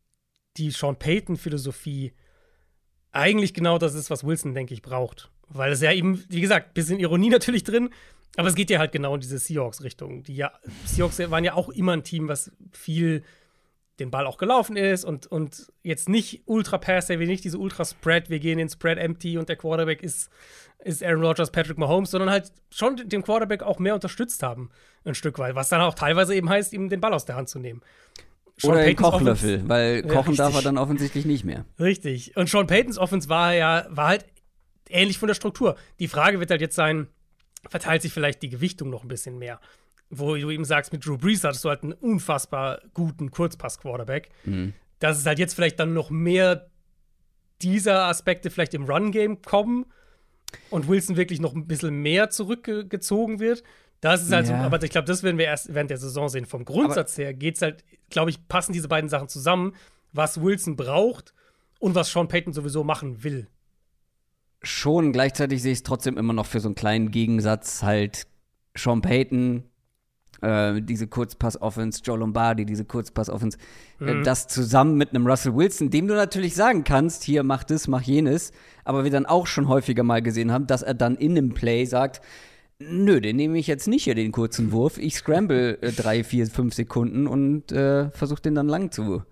die Sean Payton-Philosophie eigentlich genau das ist, was Wilson, denke ich, braucht. Weil es ja eben, wie gesagt, bisschen Ironie natürlich drin, aber es geht ja halt genau in diese Seahawks-Richtung. Die ja, Seahawks waren ja auch immer ein Team, was viel den Ball auch gelaufen ist und, und jetzt nicht Ultra Pass, wie nicht diese Ultra Spread, wir gehen in Spread Empty und der Quarterback ist, ist Aaron Rodgers, Patrick Mahomes, sondern halt schon den Quarterback auch mehr unterstützt haben, ein Stück weit, was dann auch teilweise eben heißt, ihm den Ball aus der Hand zu nehmen. Sean Oder den Kochlöffel, Offense, weil kochen ja, darf er dann offensichtlich nicht mehr. Richtig. Und Sean Paytons Offense war ja, war halt ähnlich von der Struktur. Die Frage wird halt jetzt sein, verteilt sich vielleicht die Gewichtung noch ein bisschen mehr? Wo du eben sagst, mit Drew Brees hattest du halt einen unfassbar guten Kurzpass-Quarterback. Mhm. Dass es halt jetzt vielleicht dann noch mehr dieser Aspekte vielleicht im Run-Game kommen und Wilson wirklich noch ein bisschen mehr zurückgezogen wird. Das ist halt ja. so, aber ich glaube, das werden wir erst während der Saison sehen. Vom Grundsatz aber her geht es halt, glaube ich, passen diese beiden Sachen zusammen, was Wilson braucht und was Sean Payton sowieso machen will. Schon, gleichzeitig sehe ich es trotzdem immer noch für so einen kleinen Gegensatz halt Sean Payton äh, diese Kurzpass-Offense, Joe Lombardi, diese Kurzpass-Offense, äh, mhm. äh, das zusammen mit einem Russell Wilson, dem du natürlich sagen kannst, hier mach das, mach jenes, aber wir dann auch schon häufiger mal gesehen haben, dass er dann in einem Play sagt, nö, den nehme ich jetzt nicht hier, den kurzen Wurf, ich scramble äh, drei, vier, fünf Sekunden und äh, versuche den dann lang zu,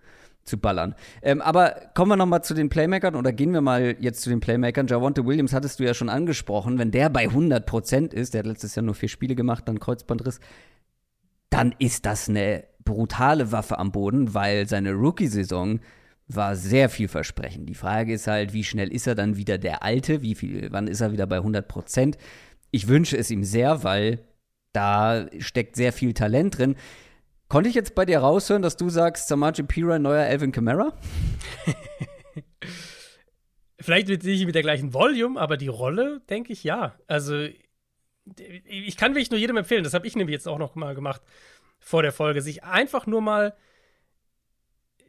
zu ballern. Ähm, aber kommen wir noch mal zu den Playmakern oder gehen wir mal jetzt zu den Playmakern. Javonte Williams hattest du ja schon angesprochen. Wenn der bei 100 Prozent ist, der hat letztes Jahr nur vier Spiele gemacht, dann Kreuzbandriss, dann ist das eine brutale Waffe am Boden, weil seine Rookie-Saison war sehr vielversprechend. Die Frage ist halt, wie schnell ist er dann wieder der Alte? Wie viel, wann ist er wieder bei 100 Prozent? Ich wünsche es ihm sehr, weil da steckt sehr viel Talent drin. Konnte ich jetzt bei dir raushören, dass du sagst, Samaje Pira neuer Alvin Kamara? Vielleicht nicht mit der gleichen Volume, aber die Rolle, denke ich, ja. Also ich kann wirklich nur jedem empfehlen, das habe ich nämlich jetzt auch noch mal gemacht vor der Folge, sich einfach nur mal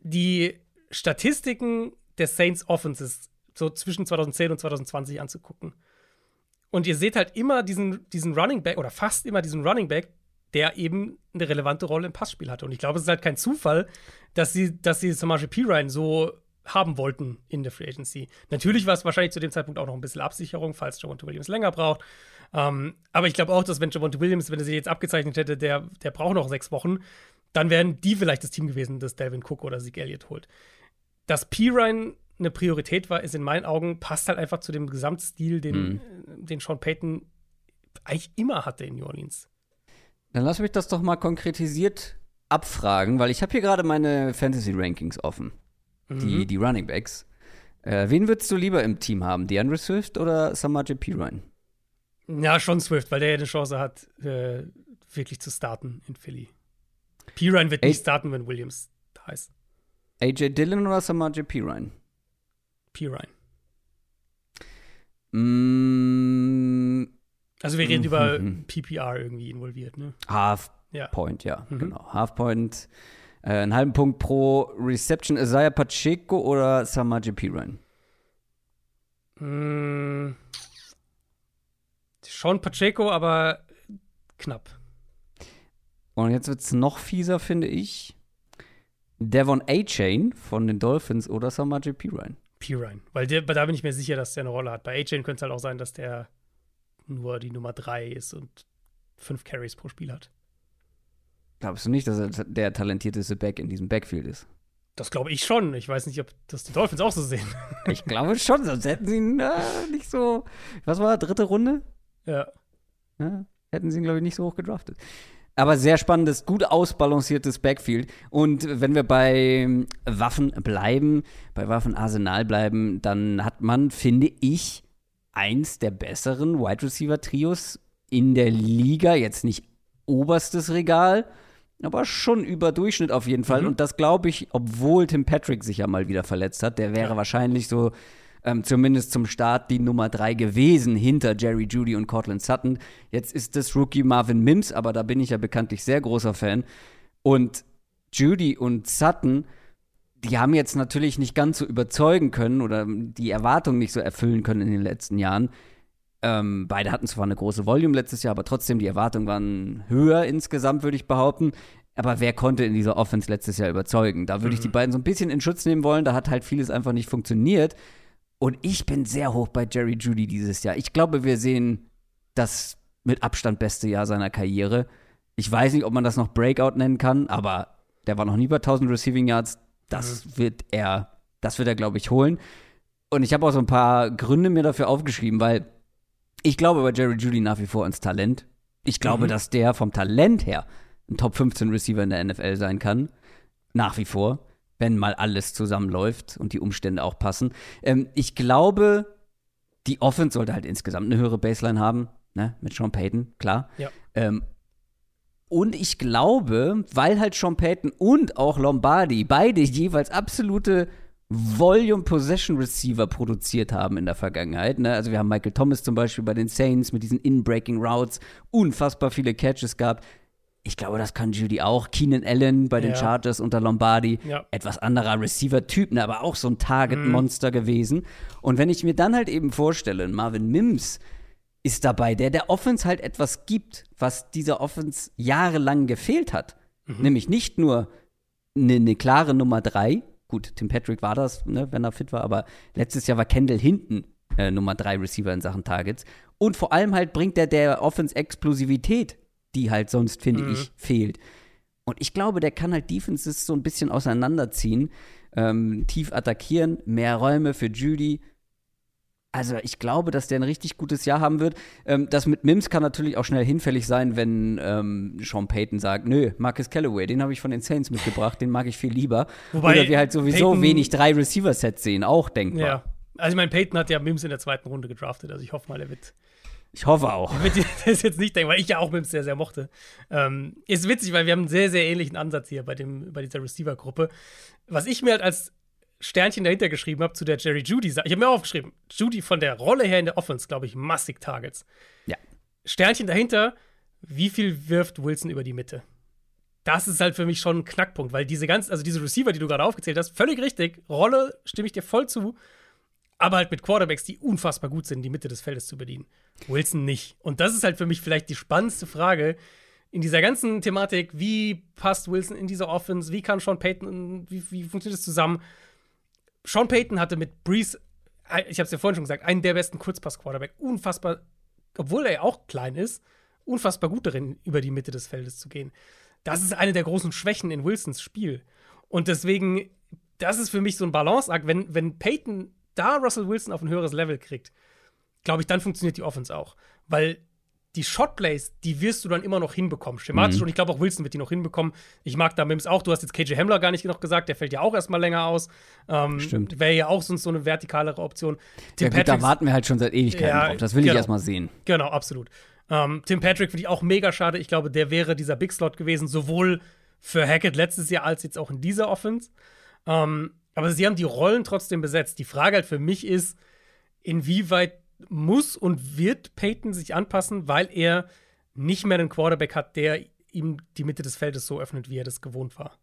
die Statistiken der Saints Offenses so zwischen 2010 und 2020 anzugucken. Und ihr seht halt immer diesen, diesen Running Back oder fast immer diesen Running Back, der eben eine relevante Rolle im Passspiel hatte. Und ich glaube, es ist halt kein Zufall, dass sie, dass sie zum Beispiel Pirine so haben wollten in der Free Agency. Natürlich war es wahrscheinlich zu dem Zeitpunkt auch noch ein bisschen Absicherung, falls Javonte Williams länger braucht. Ähm, aber ich glaube auch, dass wenn Javonte Williams, wenn er sich jetzt abgezeichnet hätte, der, der braucht noch sechs Wochen, dann wären die vielleicht das Team gewesen, das Delvin Cook oder Zeke Elliott holt. Dass Pirine eine Priorität war, ist in meinen Augen, passt halt einfach zu dem Gesamtstil, den, mhm. den Sean Payton eigentlich immer hatte in New Orleans. Dann lass mich das doch mal konkretisiert abfragen, weil ich habe hier gerade meine Fantasy Rankings offen mhm. die, die Running Backs. Äh, wen würdest du lieber im Team haben, DeAndre Swift oder Samaje Pirine? Ja, schon Swift, weil der ja eine Chance hat, äh, wirklich zu starten in Philly. Pirine wird A nicht starten, wenn Williams da ist. AJ Dillon oder Samaje Pirine? Pirine. Mm, also wir reden mm über PPR irgendwie involviert, ne? Half ja. Point, ja, mhm. genau. Half Point äh, einen halben Punkt pro Reception. Isaiah Pacheco oder Samaje Piran? Mm, schon Pacheco, aber knapp. Und jetzt wird es noch fieser, finde ich. Devon A-Chain von den Dolphins oder Samaje Pirine? Pirine. Weil der, da bin ich mir sicher, dass der eine Rolle hat. Bei A-Chain könnte es halt auch sein, dass der nur die Nummer 3 ist und fünf Carries pro Spiel hat. Glaubst du nicht, dass er der talentierteste Back in diesem Backfield ist? Das glaube ich schon. Ich weiß nicht, ob das die Dolphins auch so sehen. ich glaube schon, sonst hätten sie ihn äh, nicht so. Was war dritte Runde? Ja. ja hätten sie ihn, glaube ich, nicht so hoch gedraftet. Aber sehr spannendes, gut ausbalanciertes Backfield. Und wenn wir bei Waffen bleiben, bei Waffenarsenal bleiben, dann hat man, finde ich, eins der besseren Wide Receiver Trios in der Liga. Jetzt nicht oberstes Regal, aber schon über Durchschnitt auf jeden Fall. Mhm. Und das glaube ich, obwohl Tim Patrick sich ja mal wieder verletzt hat. Der wäre ja. wahrscheinlich so ähm, zumindest zum Start die Nummer drei gewesen hinter Jerry Judy und Cortland Sutton. Jetzt ist das Rookie Marvin Mims, aber da bin ich ja bekanntlich sehr großer Fan. Und Judy und Sutton, die haben jetzt natürlich nicht ganz so überzeugen können oder die Erwartungen nicht so erfüllen können in den letzten Jahren. Ähm, beide hatten zwar eine große Volume letztes Jahr, aber trotzdem die Erwartungen waren höher insgesamt, würde ich behaupten. Aber wer konnte in dieser Offense letztes Jahr überzeugen? Da würde ich die mhm. beiden so ein bisschen in Schutz nehmen wollen. Da hat halt vieles einfach nicht funktioniert. Und ich bin sehr hoch bei Jerry Judy dieses Jahr. Ich glaube, wir sehen das mit Abstand beste Jahr seiner Karriere. Ich weiß nicht, ob man das noch Breakout nennen kann, aber Der war noch nie bei 1000 Receiving Yards. Das mhm. wird er, das wird er, glaube ich, holen. Und ich habe auch so ein paar Gründe mir dafür aufgeschrieben, weil ich glaube bei Jerry Judy nach wie vor ans Talent. Ich glaube, mhm. dass der vom Talent her ein Top 15 Receiver in der NFL sein kann. Nach wie vor, wenn mal alles zusammenläuft und die Umstände auch passen. Ähm, ich glaube, die Offense sollte halt insgesamt eine höhere Baseline haben, ne? Mit Sean Payton, klar. Ja. Ähm, und ich glaube, weil halt Sean Payton und auch Lombardi beide jeweils absolute Volume Possession Receiver produziert haben in der Vergangenheit. Ne? Also wir haben Michael Thomas zum Beispiel bei den Saints mit diesen In-Breaking Routes, unfassbar viele Catches gehabt. Ich glaube, das kann Judy auch. Keenan Allen bei den ja. Chargers unter Lombardi. Ja. Etwas anderer Receiver-Typ, ne, aber auch so ein Target-Monster mhm. gewesen. Und wenn ich mir dann halt eben vorstelle, Marvin Mims ist dabei, der der Offense halt etwas gibt, was dieser Offense jahrelang gefehlt hat. Mhm. Nämlich nicht nur eine, eine klare Nummer drei. Gut, Tim Patrick war das, ne, wenn er fit war, aber letztes Jahr war Kendall hinten äh, Nummer drei Receiver in Sachen Targets. Und vor allem halt bringt er der Offense Explosivität die halt sonst, finde mhm. ich, fehlt. Und ich glaube, der kann halt Defenses so ein bisschen auseinanderziehen, ähm, tief attackieren, mehr Räume für Judy. Also ich glaube, dass der ein richtig gutes Jahr haben wird. Ähm, das mit Mims kann natürlich auch schnell hinfällig sein, wenn ähm, Sean Payton sagt, nö, Marcus Callaway, den habe ich von den Saints mitgebracht, den mag ich viel lieber. Wobei Oder wir halt sowieso Payton, wenig drei Receiver-Sets sehen, auch denkbar. Ja, also ich meine, Payton hat ja Mims in der zweiten Runde gedraftet, also ich hoffe mal, er wird ich hoffe auch. Ich würde das jetzt nicht denken, weil ich ja auch Mims sehr, sehr mochte. Ähm, ist witzig, weil wir haben einen sehr, sehr ähnlichen Ansatz hier bei, dem, bei dieser Receiver-Gruppe. Was ich mir halt als Sternchen dahinter geschrieben habe zu der Jerry Judy, ich habe mir auch aufgeschrieben, Judy von der Rolle her in der Offense, glaube ich, massig Targets. Ja. Sternchen dahinter, wie viel wirft Wilson über die Mitte? Das ist halt für mich schon ein Knackpunkt, weil diese ganzen, also diese Receiver, die du gerade aufgezählt hast, völlig richtig. Rolle stimme ich dir voll zu aber halt mit Quarterbacks, die unfassbar gut sind, die Mitte des Feldes zu bedienen. Wilson nicht. Und das ist halt für mich vielleicht die spannendste Frage in dieser ganzen Thematik. Wie passt Wilson in diese Offense? Wie kann Sean Payton, wie, wie funktioniert das zusammen? Sean Payton hatte mit Breeze, ich habe es ja vorhin schon gesagt, einen der besten Kurzpass-Quarterback. Unfassbar, obwohl er ja auch klein ist, unfassbar gut darin, über die Mitte des Feldes zu gehen. Das ist eine der großen Schwächen in Wilsons Spiel. Und deswegen, das ist für mich so ein Balanceakt. Wenn, wenn Peyton da Russell Wilson auf ein höheres Level kriegt, glaube ich, dann funktioniert die Offense auch. Weil die Shotplays, die wirst du dann immer noch hinbekommen, schematisch. Mhm. Und ich glaube, auch Wilson wird die noch hinbekommen. Ich mag da Mims auch. Du hast jetzt KJ Hamler gar nicht noch gesagt, der fällt ja auch erstmal länger aus. Ähm, Stimmt. Wäre ja auch sonst so eine vertikalere Option. Tim ja, gut, da warten wir halt schon seit Ewigkeiten ja, drauf. Das will genau. ich erstmal sehen. Genau, absolut. Ähm, Tim Patrick finde ich auch mega schade. Ich glaube, der wäre dieser Big Slot gewesen, sowohl für Hackett letztes Jahr als jetzt auch in dieser Offense. Ähm, aber sie haben die Rollen trotzdem besetzt. Die Frage halt für mich ist, inwieweit muss und wird Peyton sich anpassen, weil er nicht mehr einen Quarterback hat, der ihm die Mitte des Feldes so öffnet, wie er das gewohnt war.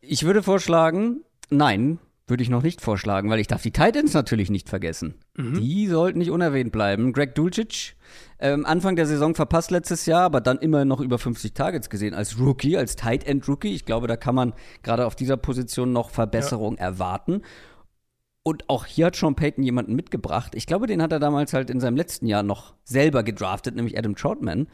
Ich würde vorschlagen, nein, würde ich noch nicht vorschlagen, weil ich darf die Titans natürlich nicht vergessen. Mhm. Die sollten nicht unerwähnt bleiben. Greg Dulcich, ähm, Anfang der Saison verpasst letztes Jahr, aber dann immer noch über 50 Targets gesehen als Rookie, als Tight End Rookie. Ich glaube, da kann man gerade auf dieser Position noch Verbesserung ja. erwarten. Und auch hier hat Sean Payton jemanden mitgebracht. Ich glaube, den hat er damals halt in seinem letzten Jahr noch selber gedraftet, nämlich Adam Troutman.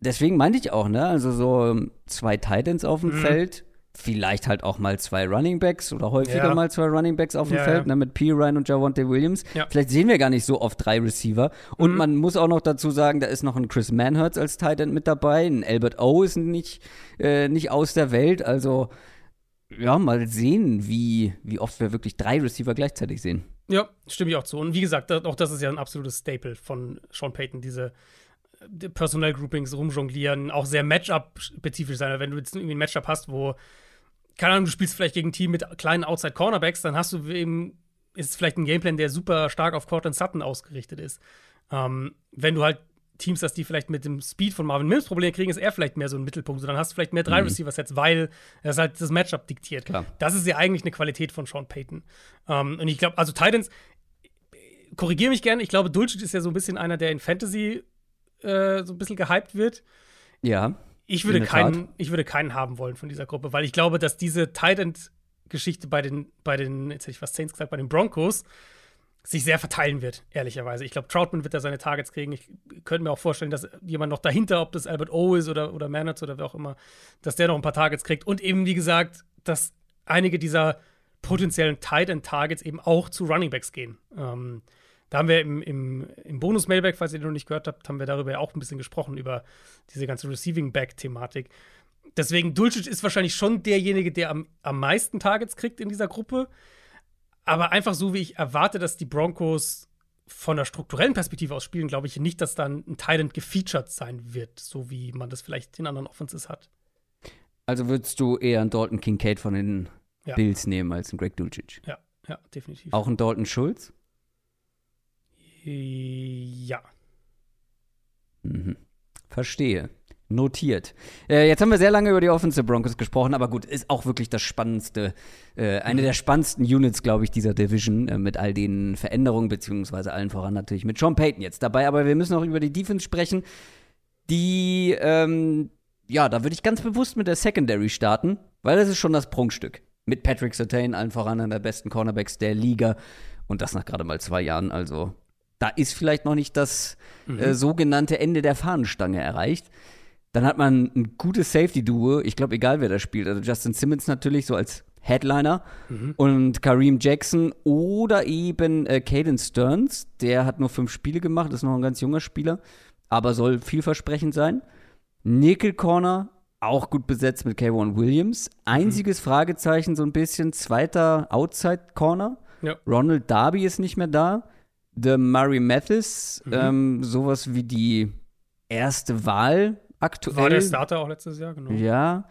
Deswegen meinte ich auch, ne? Also so ähm, zwei Titans auf dem mhm. Feld vielleicht halt auch mal zwei Running Backs oder häufiger ja. mal zwei Running Backs auf dem ja, Feld, ja. Ne, mit P. Ryan und Javonte Williams. Vielleicht sehen wir gar nicht so oft drei Receiver. Und mhm. man muss auch noch dazu sagen, da ist noch ein Chris Manhurts als Tight End mit dabei, ein Albert O ist nicht, äh, nicht aus der Welt. Also ja, mal sehen, wie, wie oft wir wirklich drei Receiver gleichzeitig sehen. Ja, stimme ich auch zu. Und wie gesagt, auch das ist ja ein absolutes Staple von Sean Payton, diese Personal Groupings rumjonglieren, auch sehr Matchup-spezifisch sein. Wenn du jetzt irgendwie ein Matchup hast, wo keine Ahnung, du spielst vielleicht gegen ein Team mit kleinen Outside Cornerbacks, dann hast du eben, ist vielleicht ein Gameplan, der super stark auf Cortland Sutton ausgerichtet ist. Ähm, wenn du halt Teams hast, die vielleicht mit dem Speed von Marvin Mims Probleme kriegen, ist er vielleicht mehr so ein Mittelpunkt. So, dann hast du vielleicht mehr drei mhm. Receiver-Sets, weil er halt das Matchup diktiert. Klar. Das ist ja eigentlich eine Qualität von Sean Payton. Ähm, und ich glaube, also Titans, korrigiere mich gerne, ich glaube, Dulcich ist ja so ein bisschen einer, der in Fantasy äh, so ein bisschen gehypt wird. Ja. Ich würde, keinen, ich würde keinen haben wollen von dieser Gruppe, weil ich glaube, dass diese Tight End-Geschichte bei den, bei den, jetzt hätte ich was Saints gesagt, bei den Broncos, sich sehr verteilen wird, ehrlicherweise. Ich glaube, Troutman wird da seine Targets kriegen. Ich könnte mir auch vorstellen, dass jemand noch dahinter, ob das Albert O ist oder, oder Manatz oder wer auch immer, dass der noch ein paar Targets kriegt. Und eben, wie gesagt, dass einige dieser potenziellen Tight End Targets eben auch zu Running Backs gehen. Ähm, da haben wir im, im, im Bonus-Mailback, falls ihr den noch nicht gehört habt, haben wir darüber ja auch ein bisschen gesprochen, über diese ganze Receiving-Back-Thematik. Deswegen, Dulcich ist wahrscheinlich schon derjenige, der am, am meisten Targets kriegt in dieser Gruppe. Aber einfach so, wie ich erwarte, dass die Broncos von der strukturellen Perspektive aus spielen, glaube ich nicht, dass dann ein Thailand gefeatured sein wird, so wie man das vielleicht in anderen Offenses hat. Also würdest du eher einen Dalton Kincaid von den ja. Bills nehmen als einen Greg Dulcich? Ja, ja, definitiv. Auch einen Dalton Schulz? Ja. Mhm. Verstehe. Notiert. Äh, jetzt haben wir sehr lange über die Offensive Broncos gesprochen, aber gut, ist auch wirklich das spannendste, äh, eine der spannendsten Units, glaube ich, dieser Division, äh, mit all den Veränderungen, beziehungsweise allen voran natürlich mit Sean Payton jetzt dabei. Aber wir müssen auch über die Defense sprechen, die, ähm, ja, da würde ich ganz bewusst mit der Secondary starten, weil das ist schon das Prunkstück. Mit Patrick Sertain, allen voran einer der besten Cornerbacks der Liga. Und das nach gerade mal zwei Jahren. Also, da ist vielleicht noch nicht das mhm. äh, sogenannte Ende der Fahnenstange erreicht. Dann hat man ein gutes Safety-Duo. Ich glaube, egal wer da spielt. Also Justin Simmons natürlich so als Headliner mhm. und Kareem Jackson oder eben äh, Caden Stearns. Der hat nur fünf Spiele gemacht, ist noch ein ganz junger Spieler, aber soll vielversprechend sein. Nickel Corner, auch gut besetzt mit K1 Williams. Einziges mhm. Fragezeichen so ein bisschen, zweiter Outside Corner. Ja. Ronald Darby ist nicht mehr da. The Murray Mathis, mhm. ähm, sowas wie die erste Wahl aktuell. War der Starter auch letztes Jahr, genau. Ja.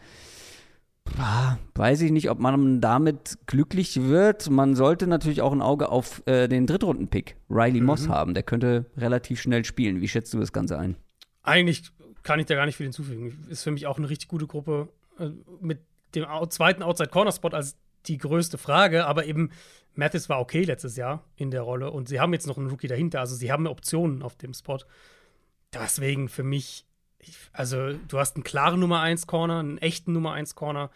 Weiß ich nicht, ob man damit glücklich wird. Man sollte natürlich auch ein Auge auf äh, den Drittrunden-Pick, Riley mhm. Moss, haben. Der könnte relativ schnell spielen. Wie schätzt du das Ganze ein? Eigentlich kann ich da gar nicht viel hinzufügen. Ist für mich auch eine richtig gute Gruppe. Äh, mit dem zweiten Outside-Corner-Spot als die größte Frage, aber eben Mathis war okay letztes Jahr in der Rolle und sie haben jetzt noch einen Rookie dahinter, also sie haben Optionen auf dem Spot. Deswegen für mich ich, also du hast einen klaren Nummer 1 Corner, einen echten Nummer 1 Corner.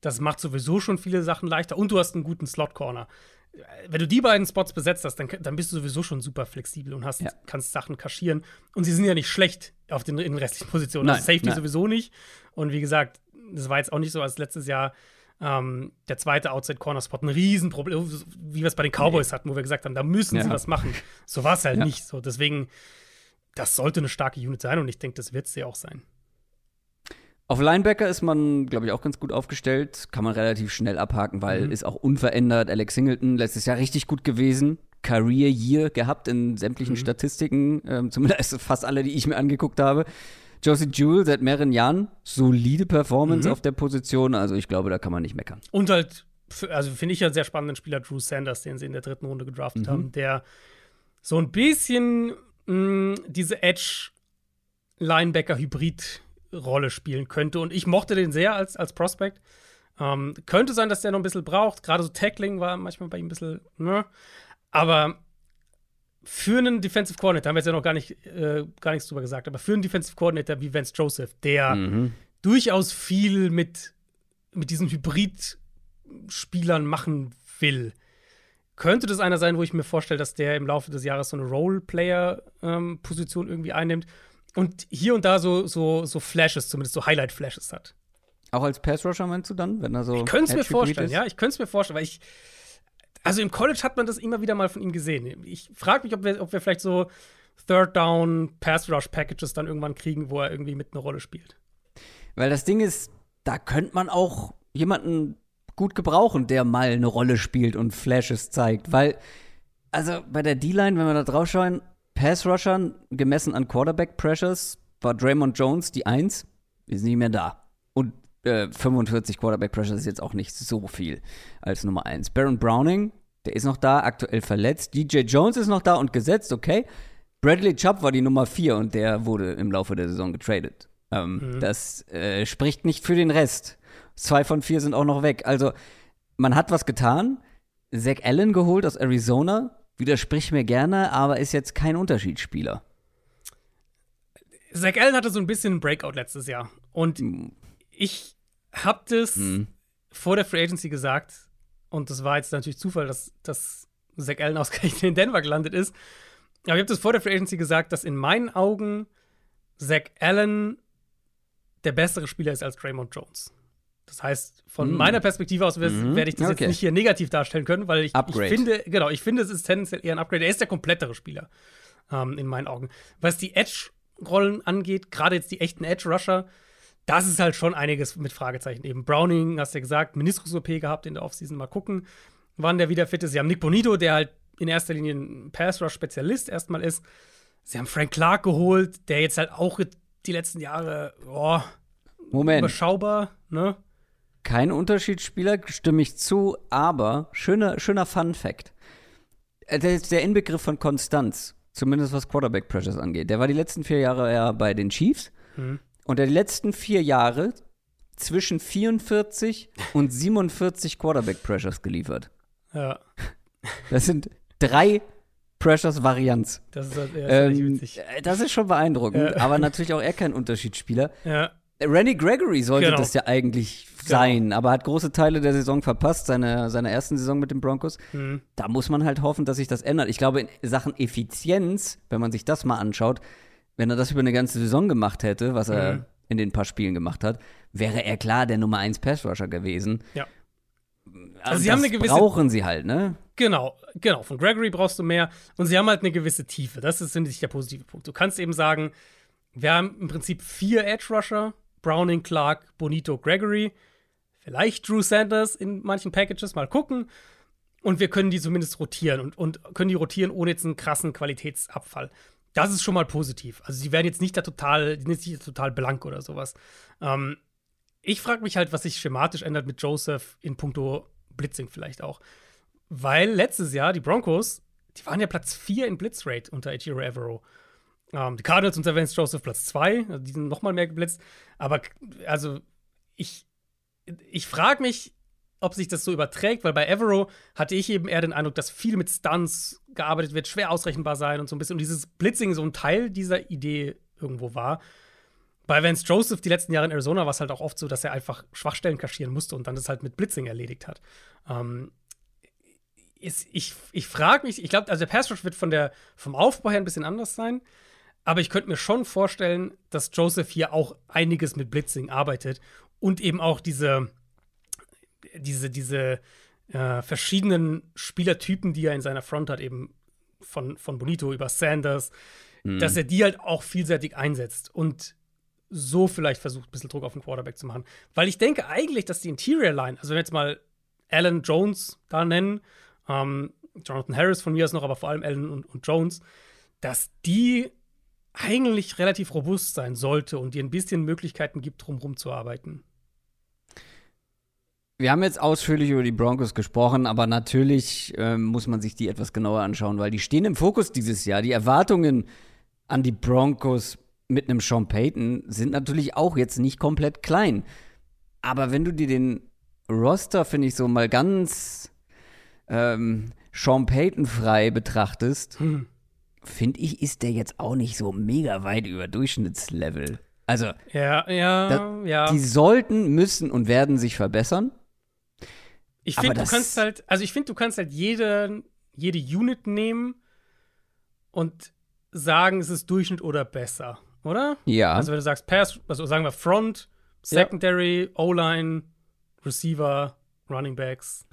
Das macht sowieso schon viele Sachen leichter. Und du hast einen guten Slot Corner. Wenn du die beiden Spots besetzt hast, dann, dann bist du sowieso schon super flexibel und hast, ja. kannst Sachen kaschieren. Und sie sind ja nicht schlecht auf den, in den restlichen Positionen. Nein, also Safety nein. sowieso nicht. Und wie gesagt, das war jetzt auch nicht so, als letztes Jahr ähm, der zweite Outside Corner Spot ein Riesenproblem, wie wir es bei den Cowboys nee. hatten, wo wir gesagt haben, da müssen ja. sie was machen. So war es halt ja. nicht. So, deswegen das sollte eine starke Unit sein und ich denke, das wird sie auch sein. Auf Linebacker ist man, glaube ich, auch ganz gut aufgestellt. Kann man relativ schnell abhaken, weil mhm. ist auch unverändert. Alex Singleton letztes Jahr richtig gut gewesen. Career Year gehabt in sämtlichen mhm. Statistiken, ähm, zumindest fast alle, die ich mir angeguckt habe. Josie Jewell seit mehreren Jahren solide Performance mhm. auf der Position, also ich glaube, da kann man nicht meckern. Und halt, also finde ich ja einen sehr spannenden Spieler Drew Sanders, den sie in der dritten Runde gedraftet mhm. haben, der so ein bisschen mh, diese Edge-Linebacker-Hybrid-Rolle spielen könnte. Und ich mochte den sehr als, als Prospect. Ähm, könnte sein, dass der noch ein bisschen braucht. Gerade so Tackling war manchmal bei ihm ein bisschen, ne? Aber für einen Defensive Coordinator, haben wir jetzt ja noch gar, nicht, äh, gar nichts drüber gesagt, aber für einen Defensive Coordinator wie Vance Joseph, der mhm. durchaus viel mit, mit diesen Hybrid-Spielern machen will, könnte das einer sein, wo ich mir vorstelle, dass der im Laufe des Jahres so eine Role-Player-Position ähm, irgendwie einnimmt und hier und da so, so, so Flashes, zumindest so Highlight-Flashes hat. Auch als Pass-Rusher meinst du dann, wenn er so. Ich könnte es mir vorstellen, ist? ja, ich könnte es mir vorstellen, weil ich. Also im College hat man das immer wieder mal von ihm gesehen. Ich frage mich, ob wir, ob wir vielleicht so Third Down Pass Rush Packages dann irgendwann kriegen, wo er irgendwie mit eine Rolle spielt. Weil das Ding ist, da könnte man auch jemanden gut gebrauchen, der mal eine Rolle spielt und Flashes zeigt. Weil, also bei der D-Line, wenn wir da drauf schauen, Pass-Rushern gemessen an Quarterback-Pressures war Draymond Jones die Eins, ist nicht mehr da. Und äh, 45 Quarterback-Pressures ist jetzt auch nicht so viel als Nummer eins. Baron Browning, der ist noch da, aktuell verletzt. DJ Jones ist noch da und gesetzt, okay. Bradley Chubb war die Nummer vier und der wurde im Laufe der Saison getradet. Ähm, mhm. Das äh, spricht nicht für den Rest. Zwei von vier sind auch noch weg. Also, man hat was getan. Zach Allen geholt aus Arizona. Widerspricht mir gerne, aber ist jetzt kein Unterschiedsspieler. Zach Allen hatte so ein bisschen einen Breakout letztes Jahr. Und hm. ich hab das hm. vor der Free Agency gesagt. Und das war jetzt natürlich Zufall, dass, dass Zach Allen ausgerechnet in Denver gelandet ist. Aber ich habe das vor der Free Agency gesagt, dass in meinen Augen Zach Allen der bessere Spieler ist als Draymond Jones. Das heißt, von mm. meiner Perspektive aus mm. werde ich das okay. jetzt nicht hier negativ darstellen können, weil ich, ich, finde, genau, ich finde, es ist tendenziell eher ein Upgrade. Er ist der komplettere Spieler ähm, in meinen Augen. Was die Edge-Rollen angeht, gerade jetzt die echten Edge-Rusher, das ist halt schon einiges mit Fragezeichen. Eben Browning, hast du ja gesagt, Meniskus-OP gehabt in der Offseason. Mal gucken, wann der wieder fit ist. Sie haben Nick Bonito, der halt in erster Linie ein Pass-Rush-Spezialist erstmal ist. Sie haben Frank Clark geholt, der jetzt halt auch die letzten Jahre oh, Moment. überschaubar, ne? Kein Unterschiedsspieler, stimme ich zu, aber schöner, schöner Fun-Fact. Äh, der ist der Inbegriff von Konstanz, zumindest was Quarterback-Pressures angeht. Der war die letzten vier Jahre ja bei den Chiefs mhm. und der die letzten vier Jahre zwischen 44 und 47 Quarterback-Pressures geliefert. Ja. Das sind drei Pressures-Varianz. Das ist, halt, ja, ähm, das ist schon beeindruckend, ja. aber natürlich auch er kein Unterschiedsspieler. Ja. Randy Gregory sollte genau. das ja eigentlich genau. sein, aber hat große Teile der Saison verpasst, seine, seine ersten Saison mit den Broncos. Mhm. Da muss man halt hoffen, dass sich das ändert. Ich glaube, in Sachen Effizienz, wenn man sich das mal anschaut, wenn er das über eine ganze Saison gemacht hätte, was er mhm. in den paar Spielen gemacht hat, wäre er klar der Nummer 1 Pass-Rusher gewesen. Ja. Also, also sie haben eine gewisse brauchen sie halt, ne? Genau, genau. Von Gregory brauchst du mehr und sie haben halt eine gewisse Tiefe. Das ist, finde ich, der positive Punkt. Du kannst eben sagen, wir haben im Prinzip vier Edge Rusher Browning, Clark, Bonito, Gregory, vielleicht Drew Sanders in manchen Packages, mal gucken. Und wir können die zumindest rotieren und, und können die rotieren ohne jetzt einen krassen Qualitätsabfall. Das ist schon mal positiv. Also sie werden jetzt nicht da total, nicht total blank oder sowas. Ähm, ich frage mich halt, was sich schematisch ändert mit Joseph in puncto Blitzing vielleicht auch. Weil letztes Jahr die Broncos, die waren ja Platz 4 in Blitzrate unter Ejiro Evero. Ähm, die Cardinals unter Vance Joseph Platz 2, also die sind noch mal mehr geblitzt. Aber also ich, ich frage mich, ob sich das so überträgt, weil bei Evero hatte ich eben eher den Eindruck, dass viel mit Stunts gearbeitet wird, schwer ausrechenbar sein und so ein bisschen. Und dieses Blitzing so ein Teil dieser Idee irgendwo war. Bei Vance Joseph die letzten Jahre in Arizona war es halt auch oft so, dass er einfach Schwachstellen kaschieren musste und dann das halt mit Blitzing erledigt hat. Ähm, ist, ich ich frage mich, ich glaube, also der Pass Rush wird von der, vom Aufbau her ein bisschen anders sein. Aber ich könnte mir schon vorstellen, dass Joseph hier auch einiges mit Blitzing arbeitet und eben auch diese, diese, diese äh, verschiedenen Spielertypen, die er in seiner Front hat, eben von, von Bonito über Sanders, mhm. dass er die halt auch vielseitig einsetzt und so vielleicht versucht, ein bisschen Druck auf den Quarterback zu machen. Weil ich denke eigentlich, dass die Interior Line, also wenn wir jetzt mal Allen Jones da nennen, ähm, Jonathan Harris von mir aus noch, aber vor allem Allen und, und Jones, dass die eigentlich relativ robust sein sollte und dir ein bisschen Möglichkeiten gibt, drumherum zu arbeiten. Wir haben jetzt ausführlich über die Broncos gesprochen, aber natürlich ähm, muss man sich die etwas genauer anschauen, weil die stehen im Fokus dieses Jahr. Die Erwartungen an die Broncos mit einem Sean Payton sind natürlich auch jetzt nicht komplett klein. Aber wenn du dir den Roster, finde ich, so mal ganz ähm, Sean Payton frei betrachtest, hm finde ich, ist der jetzt auch nicht so mega weit über Durchschnittslevel. Also, ja, ja, da, ja. Die sollten, müssen und werden sich verbessern. Ich finde, du kannst halt, also ich finde, du kannst halt jede, jede Unit nehmen und sagen, es ist Durchschnitt oder besser, oder? Ja. Also wenn du sagst Pass, also sagen wir Front, Secondary, ja. O-Line, Receiver, Running Backs.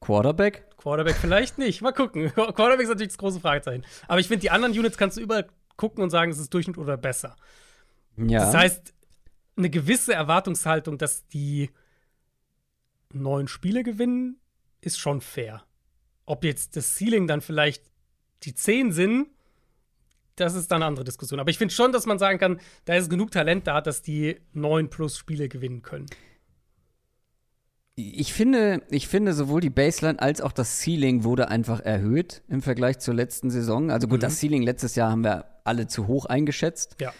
Quarterback? Quarterback vielleicht nicht. Mal gucken. Quarterback ist natürlich das große Fragezeichen. Aber ich finde, die anderen Units kannst du überall gucken und sagen, es ist Durchschnitt oder besser. Ja. Das heißt, eine gewisse Erwartungshaltung, dass die neun Spiele gewinnen, ist schon fair. Ob jetzt das Ceiling dann vielleicht die zehn sind, das ist dann eine andere Diskussion. Aber ich finde schon, dass man sagen kann, da ist genug Talent da, dass die neun plus Spiele gewinnen können ich finde, ich finde, sowohl die Baseline als auch das Ceiling wurde einfach erhöht im Vergleich zur letzten Saison. Also gut, mhm. das Ceiling letztes Jahr haben wir alle zu hoch eingeschätzt. Ja.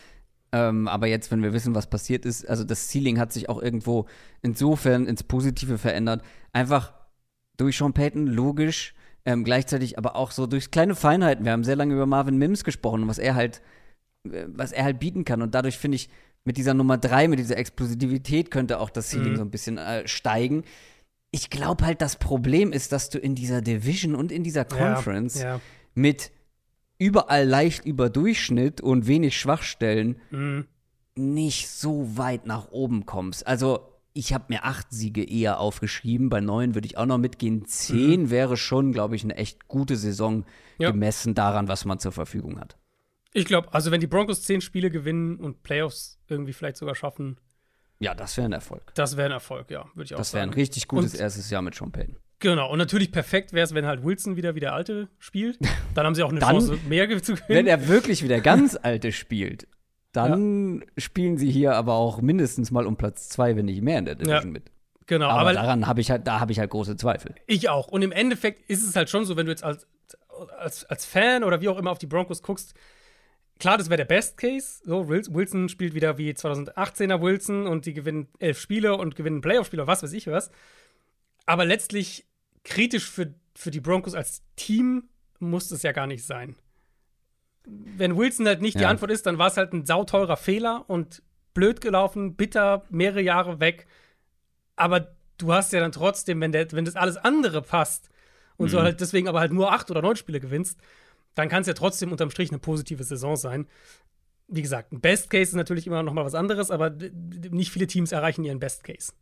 Ähm, aber jetzt, wenn wir wissen, was passiert ist, also das Ceiling hat sich auch irgendwo insofern ins Positive verändert. Einfach durch Sean Payton, logisch, ähm, gleichzeitig aber auch so durch kleine Feinheiten. Wir haben sehr lange über Marvin Mims gesprochen, was er halt, äh, was er halt bieten kann. Und dadurch finde ich, mit dieser Nummer drei, mit dieser Explosivität könnte auch das Ceiling mhm. so ein bisschen äh, steigen. ich glaube halt, das Problem ist, dass du in dieser Division und in dieser Conference Ja, ja. mit überall leicht über Durchschnitt und wenig Schwachstellen Mhm. nicht so weit nach oben kommst. Also, ich habe mir acht Siege eher aufgeschrieben. Bei neun würde ich auch noch mitgehen. Zehn wäre schon, glaube ich, eine echt gute Saison Mhm. Ja. gemessen daran, was man zur Verfügung hat. Ich glaube, also wenn die Broncos zehn Spiele gewinnen und Playoffs irgendwie vielleicht sogar schaffen, Ja, das wäre ein Erfolg. das wäre ein Erfolg, ja, würde ich auch Das wäre sagen. ein richtig gutes Und- erstes Jahr mit Payton. Genau, und natürlich perfekt wäre es, wenn halt Wilson wieder wie der Alte spielt. Dann haben sie auch eine Dann- Chance, mehr zu gewinnen. Wenn er wirklich wieder ganz alte spielt, dann spielen sie hier aber auch mindestens mal um Platz zwei, wenn nicht mehr in der Division Ja. mit. genau, Aber, aber, daran habe ich halt, da habe ich halt große Zweifel. ich auch. Und im Endeffekt ist es halt schon so, wenn du jetzt als, als, als Fan oder wie auch immer auf die Broncos guckst, klar, das wäre der Best Case. So, Wil- Wilson spielt wieder wie 2018er Wilson und die gewinnen elf Spiele und gewinnen Playoff-Spiele, was weiß ich was. Aber letztlich kritisch für, für die Broncos als Team muss es ja gar nicht sein. Wenn Wilson halt nicht die Ja. Antwort ist, dann war es halt ein sauteurer Fehler und blöd gelaufen, bitter, mehrere Jahre weg. Aber du hast ja dann trotzdem, wenn, der, wenn das alles andere passt und so halt deswegen aber halt nur acht oder neun Spiele gewinnst, dann kann es ja trotzdem unterm Strich eine positive Saison sein. Wie gesagt, ein Best Case ist natürlich immer noch mal was anderes, aber nicht viele Teams erreichen ihren Best Case.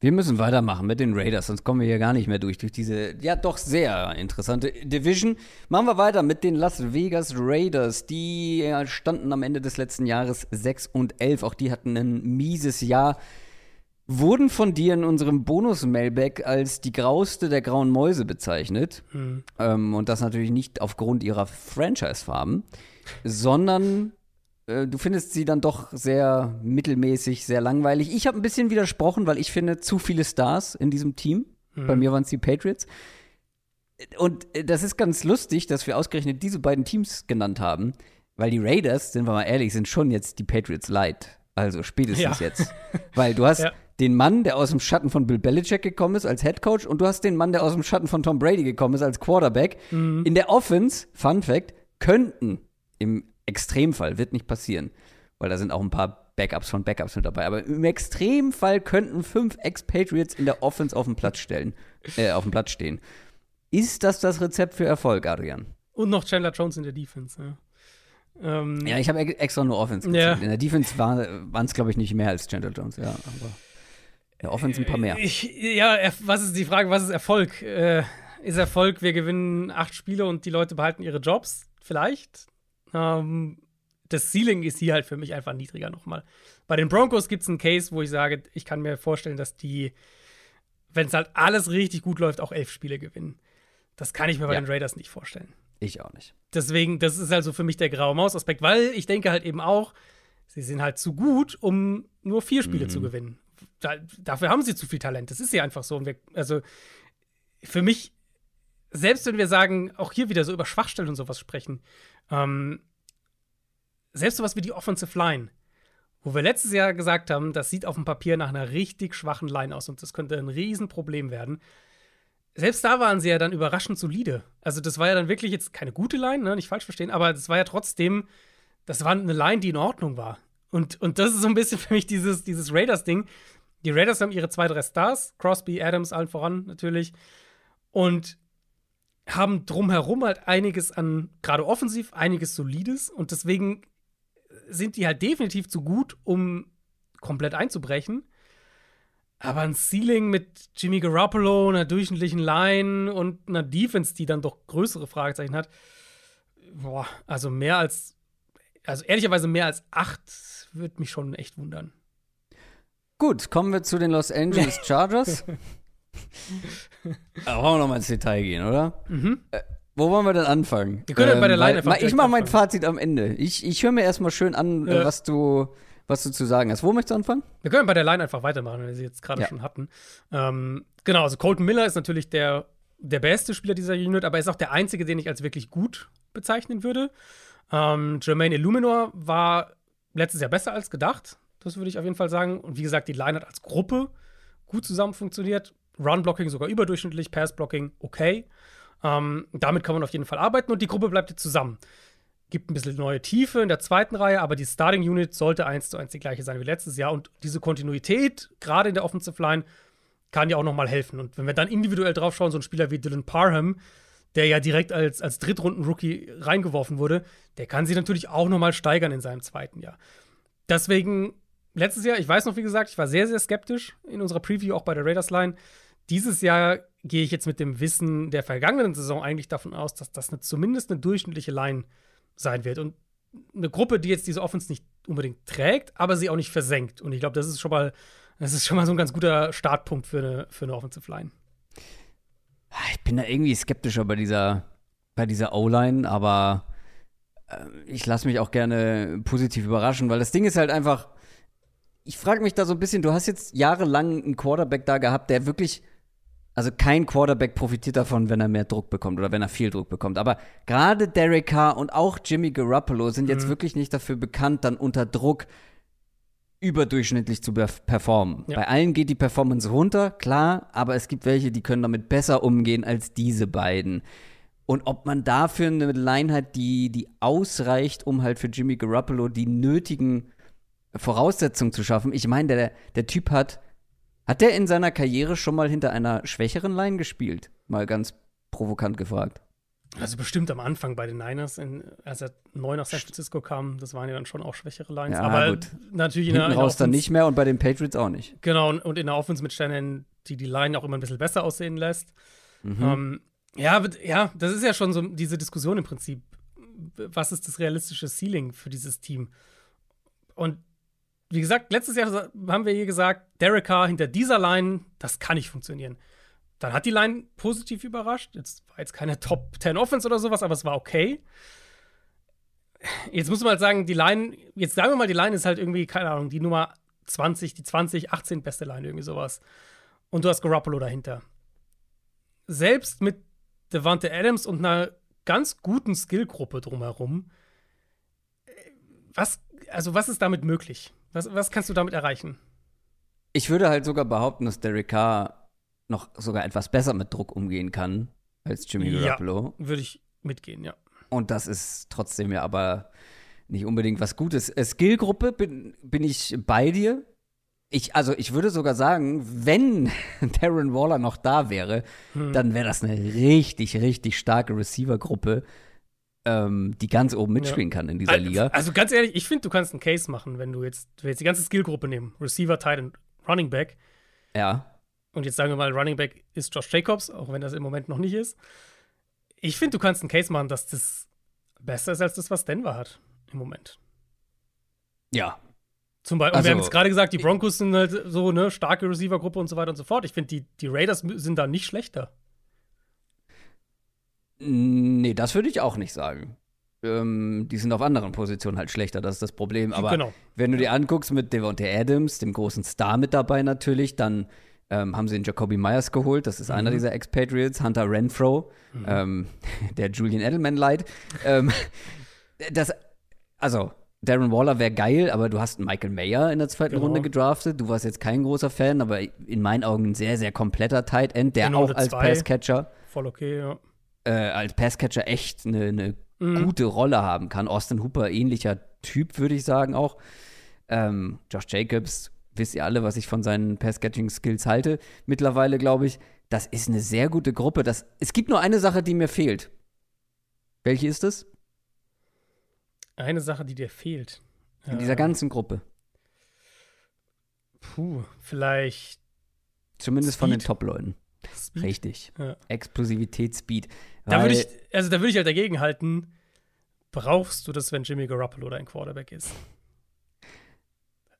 Wir müssen weitermachen mit den Raiders, sonst kommen wir hier gar nicht mehr durch, durch diese, ja, doch sehr interessante Division. Machen wir weiter mit den Las Vegas Raiders. Die standen am Ende des letzten Jahres 6 und 11. Auch die hatten ein mieses Jahr. Wurden von dir in unserem Bonus-Mailback als die grauste der grauen Mäuse bezeichnet. Ähm, und das natürlich nicht aufgrund ihrer Franchise-Farben, sondern äh, du findest sie dann doch sehr mittelmäßig, sehr langweilig. Ich habe ein bisschen widersprochen, weil ich finde zu viele Stars in diesem Team. Bei mir waren es die Patriots. Und äh, das ist ganz lustig, dass wir ausgerechnet diese beiden Teams genannt haben, weil die Raiders, sind wir mal ehrlich, sind schon jetzt die Patriots light. Also spätestens Ja. jetzt. Weil du hast Ja. Den Mann, der aus dem Schatten von Bill Belichick gekommen ist als Head Coach und du hast den Mann, der aus dem Schatten von Tom Brady gekommen ist als Quarterback. In der Offense, Fun Fact, könnten im Extremfall, wird nicht passieren, weil da sind auch ein paar Backups von Backups mit dabei, aber im Extremfall könnten fünf Ex-Patriots in der Offense auf dem Platz stellen, äh, auf dem Platz stehen. Ist das das Rezept für Erfolg, Adrian? Und noch Chandler Jones in der Defense. Ja, ähm, Ja, ich habe ex- extra nur Offense Ja. gezählt. In der Defense waren es, glaube ich, nicht mehr als Chandler Jones, ja, aber der Offense ein paar mehr. Ich, ja, was ist die Frage, was ist Erfolg? Äh, ist Erfolg, wir gewinnen acht Spiele und die Leute behalten ihre Jobs? Vielleicht. Ähm, das Ceiling ist hier halt für mich einfach niedriger nochmal. Bei den Broncos gibt es einen Case, wo ich sage, ich kann mir vorstellen, dass die, wenn es halt alles richtig gut läuft, auch elf Spiele gewinnen. Das kann ich mir bei Ja. den Raiders nicht vorstellen. Ich auch nicht. Deswegen, das ist also für mich der graue Maus-Aspekt, weil ich denke halt eben auch, sie sind halt zu gut, um nur vier Spiele zu gewinnen. Da, dafür haben sie zu viel Talent. Das ist ja einfach so. Und wir, also für mich, selbst wenn wir sagen, auch hier wieder so über Schwachstellen und sowas sprechen, ähm, selbst sowas wie die Offensive Line, wo wir letztes Jahr gesagt haben, das sieht auf dem Papier nach einer richtig schwachen Line aus und das könnte ein Riesenproblem werden. Selbst da waren sie ja dann überraschend solide. Also, das war ja dann wirklich jetzt keine gute Line, ne? nicht falsch verstehen, aber das war ja trotzdem, das war eine Line, die in Ordnung war. Und, und das ist so ein bisschen für mich dieses, dieses Raiders-Ding. Die Raiders haben ihre zwei, drei Stars, Crosby, Adams, allen voran natürlich. Und haben drumherum halt einiges an, gerade offensiv, einiges Solides. Und deswegen sind die halt definitiv zu gut, um komplett einzubrechen. Aber ein Ceiling mit Jimmy Garoppolo, einer durchschnittlichen Line und einer Defense, die dann doch größere Fragezeichen hat, boah, also mehr als, also ehrlicherweise mehr als acht würde mich schon echt wundern. Gut, kommen wir zu den Los Angeles Chargers. Aber wollen wir noch mal ins Detail gehen, oder? Äh, wo wollen wir denn anfangen? Wir können ja bei der Line weil- Ich mache mein. Fazit am Ende. Ich, ich höre mir erstmal schön an, äh, Ja. was, du, was du zu sagen hast. Wo möchtest du anfangen? Wir können bei der Line einfach weitermachen, wenn wir sie jetzt gerade Ja. schon hatten. Ähm, genau, also Colton Miller ist natürlich der, der beste Spieler dieser Unit, aber er ist auch der einzige, den ich als wirklich gut bezeichnen würde. Ähm, Jermaine Illuminor war letztes Jahr besser als gedacht. Das würde ich auf jeden Fall sagen. Und wie gesagt, die Line hat als Gruppe gut zusammen funktioniert. Run-Blocking sogar überdurchschnittlich, Pass-Blocking okay. Ähm, damit kann man auf jeden Fall arbeiten und die Gruppe bleibt jetzt zusammen. Gibt ein bisschen neue Tiefe in der zweiten Reihe, aber die Starting Unit sollte eins zu eins die gleiche sein wie letztes Jahr. Und diese Kontinuität, gerade in der Offensive Line, kann ja auch noch mal helfen. Und wenn wir dann individuell drauf schauen, so ein Spieler wie Dylan Parham, der ja direkt als, als Drittrunden-Rookie reingeworfen wurde, der kann sich natürlich auch noch mal steigern in seinem zweiten Jahr. Deswegen, letztes Jahr, ich weiß noch, wie gesagt, ich war sehr, sehr skeptisch in unserer Preview, auch bei der Raiders-Line. Dieses Jahr gehe ich jetzt mit dem Wissen der vergangenen Saison eigentlich davon aus, dass das eine, zumindest eine durchschnittliche Line sein wird. Und eine Gruppe, die jetzt diese Offense nicht unbedingt trägt, aber sie auch nicht versenkt. Und ich glaube, das ist schon mal, das ist schon mal so ein ganz guter Startpunkt für eine, für eine Offensive Line. Ich bin da irgendwie skeptischer bei dieser, bei dieser O-Line, aber äh, ich lasse mich auch gerne positiv überraschen, weil das Ding ist halt einfach, ich frage mich da so ein bisschen, du hast jetzt jahrelang einen Quarterback da gehabt, der wirklich also kein Quarterback profitiert davon, wenn er mehr Druck bekommt oder wenn er viel Druck bekommt. Aber gerade Derek Carr und auch Jimmy Garoppolo sind jetzt mhm. wirklich nicht dafür bekannt, dann unter Druck überdurchschnittlich zu performen. Ja. Bei allen geht die Performance runter, klar, aber es gibt welche, die können damit besser umgehen als diese beiden. Und ob man dafür eine Line hat, die, die ausreicht, um halt für Jimmy Garoppolo die nötigen Voraussetzungen zu schaffen. Ich meine, der, der Typ hat hat der in seiner Karriere schon mal hinter einer schwächeren Line gespielt? Mal ganz provokant gefragt. Also bestimmt am Anfang bei den Niners, in, als er neu nach San Francisco kam, das waren ja dann schon auch schwächere Lines. Ja, aber gut. natürlich in der, raus dann nicht mehr und bei den Patriots auch nicht. Genau, und, in der Offense mit Stellen, die die Line auch immer ein bisschen besser aussehen lässt. Mhm. Ähm, ja, ja, das ist ja schon so diese Diskussion im Prinzip. Was ist das realistische Ceiling für dieses Team? Und wie gesagt, letztes Jahr haben wir hier gesagt, Derek Carr hinter dieser Line, das kann nicht funktionieren. Dann hat die Line positiv überrascht. Jetzt war jetzt keine Top 10 Offense oder sowas, aber es war okay. Jetzt muss man halt sagen, die Line, jetzt sagen wir mal, die Line ist halt irgendwie, keine Ahnung, die Nummer 20, die 20, 18 beste Line, irgendwie sowas. Und du hast Garoppolo dahinter. Selbst mit Devante Adams und einer ganz guten Skillgruppe drumherum, äh, was, also was ist damit möglich? Was, was kannst du damit erreichen? Ich würde halt sogar behaupten, dass Derek Carr noch sogar etwas besser mit Druck umgehen kann als Jimmy Garoppolo. Ja, würde ich mitgehen, ja. Und das ist trotzdem ja aber nicht unbedingt was Gutes. Äh, Skillgruppe bin, bin ich bei dir. Ich, also ich würde sogar sagen, wenn Darren Waller noch da wäre, hm. dann wäre das eine richtig, richtig starke Receiver-Gruppe, ähm, die ganz oben mitspielen ja. kann in dieser Liga. Also ganz ehrlich, ich finde, du kannst einen Case machen, wenn du jetzt, wenn jetzt die ganze Skillgruppe nehmen, Receiver, Tight und Running Back. Ja. Und jetzt sagen wir mal, Running Back ist Josh Jacobs, auch wenn das im Moment noch nicht ist. Ich finde, du kannst einen Case machen, dass das besser ist als das, was Denver hat im Moment. Ja. Zum Beispiel, also, wir haben jetzt gerade gesagt, die Broncos sind halt so eine starke Receiver-Gruppe und so weiter und so fort. Ich finde, die, die Raiders sind da nicht schlechter. Nee, das würde ich auch nicht sagen. Ähm, die sind auf anderen Positionen halt schlechter, das ist das Problem. Aber genau. wenn du dir anguckst mit Devontae Adams, dem großen Star mit dabei natürlich, dann ähm, haben sie den Jacoby Myers geholt, das ist mhm. einer dieser Expatriates, Hunter Renfro, mhm. ähm, der Julian Edelman leid. Ähm, das, also, Darren Waller wäre geil, aber du hast Michael Mayer in der zweiten genau. Runde gedraftet. Du warst jetzt kein großer Fan, aber in meinen Augen ein sehr, sehr kompletter Tight End, der genau, auch als Passcatcher voll okay, ja äh, als Passcatcher echt eine, eine mhm. gute Rolle haben kann. Austin Hooper, ähnlicher Typ, würde ich sagen auch. Ähm, Josh Jacobs, wisst ihr alle, was ich von seinen Passcatching-Skills halte. Mittlerweile, glaube ich, das ist eine sehr gute Gruppe. Das, es gibt nur eine Sache, die mir fehlt. Welche ist es? Eine Sache, die dir fehlt. In dieser ganzen Gruppe. Puh, vielleicht. Zumindest Speed? von den Top-Leuten. Richtig. Ja. Explosivität, Speed. Da würde ich, also da würde ich halt dagegen halten, brauchst du das, wenn Jimmy Garoppolo dein Quarterback ist?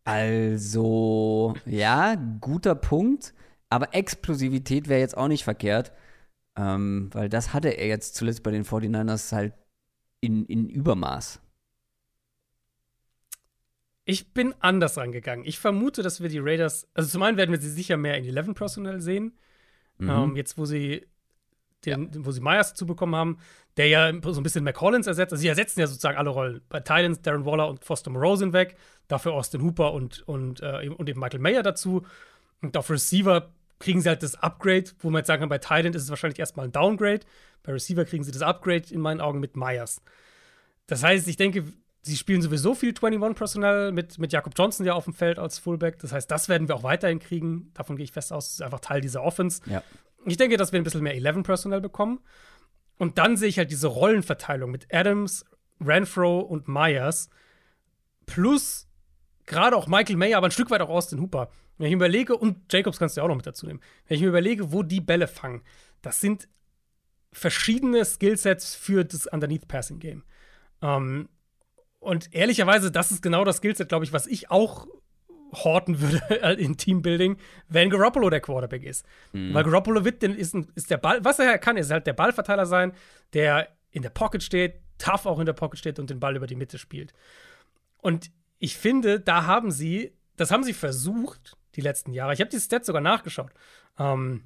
Also, ja, guter Punkt. Aber Explosivität wäre jetzt auch nicht verkehrt. Ähm, weil das hatte er jetzt zuletzt bei den 49ers halt in, in Übermaß. Ich bin anders rangegangen. Ich vermute, dass wir die Raiders, also zum einen werden wir sie sicher mehr in 11 Personal sehen. Mhm. Ähm, jetzt, wo sie den, ja. wo sie Myers dazu bekommen haben, der ja so ein bisschen McCollins ersetzt. Also sie ersetzen ja sozusagen alle Rollen. Bei Titans Darren Waller und Foster Moreau sind weg, dafür Austin Hooper und, und, äh, und eben Michael Mayer dazu. Und auf Receiver kriegen sie halt das Upgrade, wo man jetzt sagen kann, bei Titan ist es wahrscheinlich erstmal ein Downgrade. Bei Receiver kriegen sie das Upgrade in meinen Augen mit Myers. Das heißt, ich denke, sie spielen sowieso viel 21-Personal mit, mit Jakob Johnson ja auf dem Feld als Fullback. Das heißt, das werden wir auch weiterhin kriegen. Davon gehe ich fest aus. Das ist einfach Teil dieser Offense. Ja. Ich denke, dass wir ein bisschen mehr 11-Personal bekommen. Und dann sehe ich halt diese Rollenverteilung mit Adams, Renfro und Myers. Plus gerade auch Michael Mayer, aber ein Stück weit auch Austin Hooper. Wenn ich mir überlege, und Jacobs kannst du ja auch noch mit dazu nehmen, wenn ich mir überlege, wo die Bälle fangen, das sind verschiedene Skillsets für das Underneath-Passing-Game. Ähm, und ehrlicherweise, das ist genau das Skillset, glaube ich, was ich auch horten würde in Teambuilding, wenn Garoppolo der Quarterback ist. Mhm. Weil Garoppolo wird, ist, ein, ist der Ball, was er kann, ist halt der Ballverteiler sein, der in der Pocket steht, tough auch in der Pocket steht und den Ball über die Mitte spielt. Und ich finde, da haben sie, das haben sie versucht, die letzten Jahre. Ich habe die Stats sogar nachgeschaut. Ähm,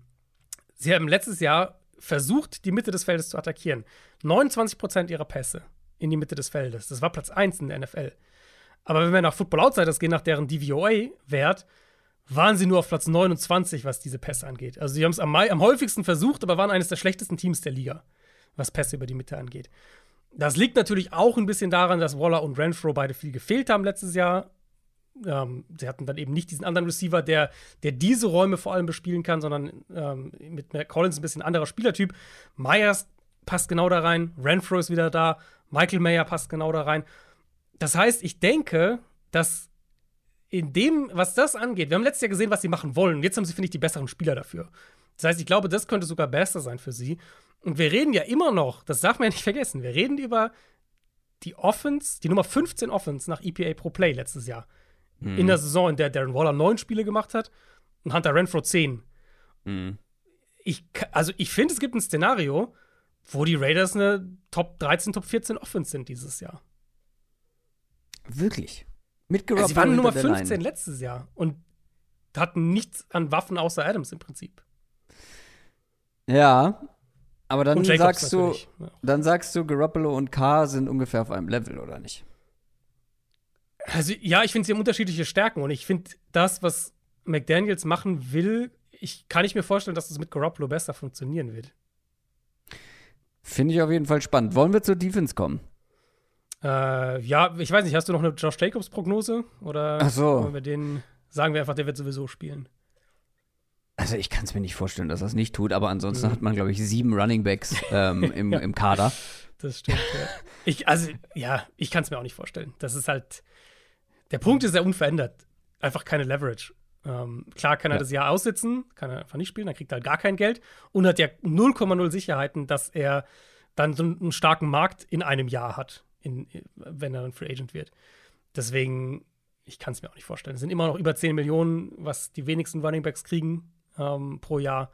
sie haben letztes Jahr versucht, die Mitte des Feldes zu attackieren. 29% ihrer Pässe in die Mitte des Feldes. Das war Platz 1 in der NFL. Aber wenn wir nach Football Outsiders gehen, nach deren DVOA-Wert, waren sie nur auf Platz 29, was diese Pässe angeht. Also sie haben es am, am häufigsten versucht, aber waren eines der schlechtesten Teams der Liga, was Pässe über die Mitte angeht. Das liegt natürlich auch ein bisschen daran, dass Waller und Renfro beide viel gefehlt haben letztes Jahr. Ähm, sie hatten dann eben nicht diesen anderen Receiver, der, der diese Räume vor allem bespielen kann, sondern ähm, mit Collins ein bisschen anderer Spielertyp. Myers passt genau da rein, Renfro ist wieder da, Michael Mayer passt genau da rein. Das heißt, ich denke, dass in dem, was das angeht, wir haben letztes Jahr gesehen, was sie machen wollen. Und jetzt haben sie, finde ich, die besseren Spieler dafür. Das heißt, ich glaube, das könnte sogar besser sein für sie. Und wir reden ja immer noch, das darf man ja nicht vergessen, wir reden über die Offense, die Nummer 15 Offense nach EPA pro Play letztes Jahr. Mhm. In der Saison, in der Darren Waller neun Spiele gemacht hat und Hunter Renfro zehn. Mhm. Ich, also ich finde, es gibt ein Szenario, wo die Raiders eine Top 13, Top 14 Offense sind dieses Jahr. Wirklich? Mit also Sie waren Nummer 15 letztes Jahr und hatten nichts an Waffen außer Adams im Prinzip. Ja, aber dann sagst du, ja. dann sagst du, Garoppolo und Carr sind ungefähr auf einem Level, oder nicht? Also ja, ich finde, sie haben unterschiedliche Stärken und ich finde, das, was McDaniels machen will, ich kann nicht mir vorstellen, dass das mit Garoppolo besser funktionieren wird. Finde ich auf jeden Fall spannend. Wollen wir zur Defense kommen? Äh, ja, ich weiß nicht, hast du noch eine Josh Jacobs Prognose? Oder Ach so. wollen wir den, sagen wir einfach, der wird sowieso spielen? Also ich kann es mir nicht vorstellen, dass er es nicht tut, aber ansonsten mhm. hat man, glaube ich, sieben Running Backs ähm, im, ja. im Kader. Das stimmt, ja. Ich, also, ja, ich kann es mir auch nicht vorstellen. Das ist halt, der Punkt ist ja unverändert. Einfach keine Leverage. Ähm, klar kann er ja. das Jahr aussitzen, kann er einfach nicht spielen, dann kriegt er halt gar kein Geld und hat ja 0,0 Sicherheiten, dass er dann so einen starken Markt in einem Jahr hat in, wenn er ein Free Agent wird. Deswegen, ich kann es mir auch nicht vorstellen. Es sind immer noch über 10 Millionen, was die wenigsten Running Backs kriegen ähm, pro Jahr.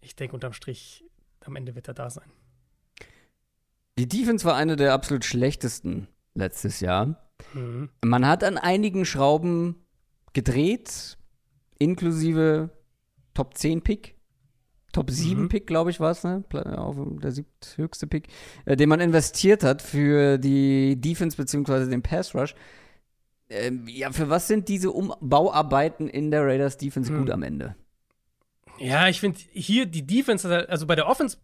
Ich denke, unterm Strich, am Ende wird er da sein. Die Defense war eine der absolut schlechtesten letztes Jahr. Mhm. Man hat an einigen Schrauben gedreht, inklusive Top 10 Pick. Top 7 mhm. Pick, glaube ich, war es, ne? Auf der siebthöchste Pick, äh, den man investiert hat für die Defense bzw. den Pass Rush. Ähm, ja, für was sind diese Umbauarbeiten in der Raiders Defense mhm. gut am Ende? Ja, ich finde hier die Defense, also bei der Offense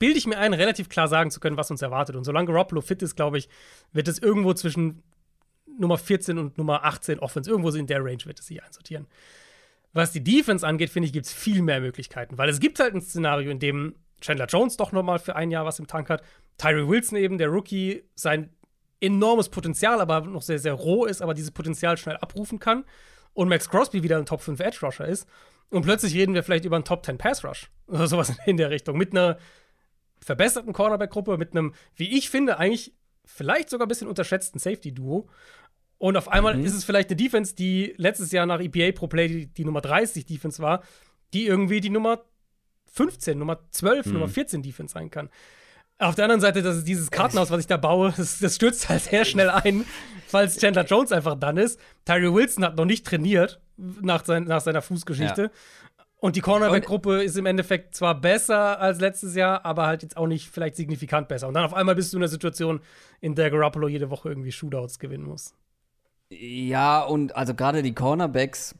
bilde ich mir ein, relativ klar sagen zu können, was uns erwartet. Und solange Garoppolo fit ist, glaube ich, wird es irgendwo zwischen Nummer 14 und Nummer 18 Offense, irgendwo in der Range wird es sich einsortieren. Was die Defense angeht, finde ich, gibt es viel mehr Möglichkeiten, weil es gibt halt ein Szenario, in dem Chandler Jones doch noch mal für ein Jahr was im Tank hat, Tyree Wilson eben, der Rookie, sein enormes Potenzial, aber noch sehr, sehr roh ist, aber dieses Potenzial schnell abrufen kann. Und Max Crosby wieder ein Top 5 Edge Rusher ist. Und plötzlich reden wir vielleicht über einen Top 10 Pass Rush oder sowas in der Richtung. Mit einer verbesserten Cornerback-Gruppe, mit einem, wie ich finde, eigentlich vielleicht sogar ein bisschen unterschätzten Safety-Duo und auf einmal mhm. ist es vielleicht eine Defense, die letztes Jahr nach EPA pro Play die, die Nummer 30 Defense war, die irgendwie die Nummer 15, Nummer 12, mhm. Nummer 14 Defense sein kann. Auf der anderen Seite, das ist dieses Kartenhaus, was ich da baue, das, das stürzt halt sehr schnell ein, falls Chandler Jones einfach dann ist. Tyree Wilson hat noch nicht trainiert nach, sein, nach seiner Fußgeschichte. Ja. Und die Cornerback-Gruppe ist im Endeffekt zwar besser als letztes Jahr, aber halt jetzt auch nicht vielleicht signifikant besser. Und dann auf einmal bist du in einer Situation, in der Garoppolo jede Woche irgendwie Shootouts gewinnen muss. Ja, und also gerade die Cornerbacks,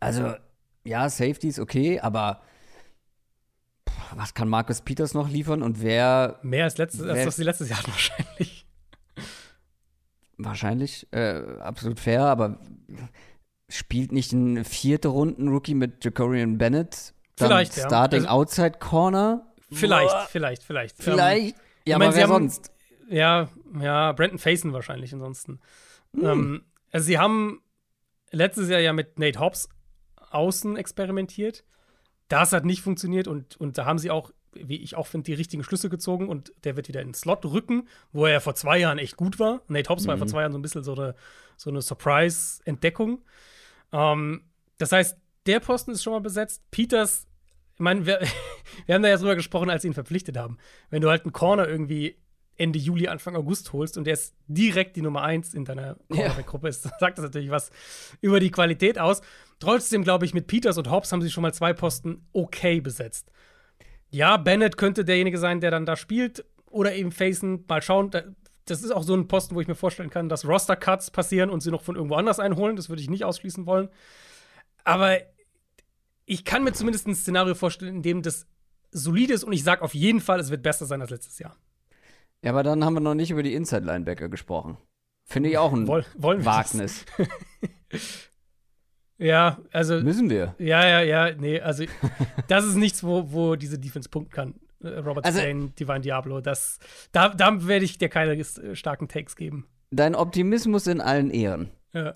also ja, Safety ist okay, aber was kann Marcus Peters noch liefern und wer. Mehr als, letztes, wer, als was die letztes Jahr wahrscheinlich. Wahrscheinlich, äh, absolut fair, aber spielt nicht ein vierte Runden-Rookie mit Jacorian Bennett? Dann Vielleicht, ja. Starting Also- Outside Corner? Vielleicht, Boah, vielleicht, vielleicht. Vielleicht. ja, ich mein, aber sie wer haben- sonst? Ähm, ja, ja, Brandon Faison wahrscheinlich ansonsten. Hm. Ähm, also sie haben letztes Jahr ja mit Nate Hobbs außen experimentiert. Das hat nicht funktioniert und, und da haben sie auch, wie ich auch finde, die richtigen Schlüsse gezogen und der wird wieder in den Slot rücken, wo er ja vor zwei Jahren echt gut war. Nate Hobbs war ja vor zwei Jahren so ein bisschen so eine, so eine Surprise-Entdeckung. Ähm, das heißt, der Posten ist schon mal besetzt. Peters, ich meine, wir, wir haben da ja drüber gesprochen, als sie ihn verpflichtet haben. Wenn du halt einen Corner irgendwie Ende Juli, Anfang August holst und der ist direkt die Nummer 1 in deiner Cornerback-Gruppe ist, sagt das natürlich was über die Qualität aus. Trotzdem glaube ich, mit Peters und Hobbs haben sie schon mal zwei Posten okay besetzt. Ja, Bennett könnte derjenige sein, der dann da spielt oder eben Facen. Mal schauen. Da- Das ist auch so ein Posten, wo ich mir vorstellen kann, dass Roster-Cuts passieren und sie noch von irgendwo anders einholen. Das würde ich nicht ausschließen wollen. Aber ich kann mir zumindest ein Szenario vorstellen, in dem das solide ist und ich sage auf jeden Fall, es wird besser sein als letztes Jahr. Ja, aber dann haben wir noch nicht über die Inside-Linebacker gesprochen. Finde ich auch ein Woll, Wagnis. Ja, also Müssen wir. Ja, ja, ja, nee, also das ist nichts, wo, wo diese Defense punkten kann. Äh, Robert Also- Spain, Divine Diablo, das, da, da werde ich dir keine äh, starken Takes geben. Dein Optimismus in allen Ehren. Ja.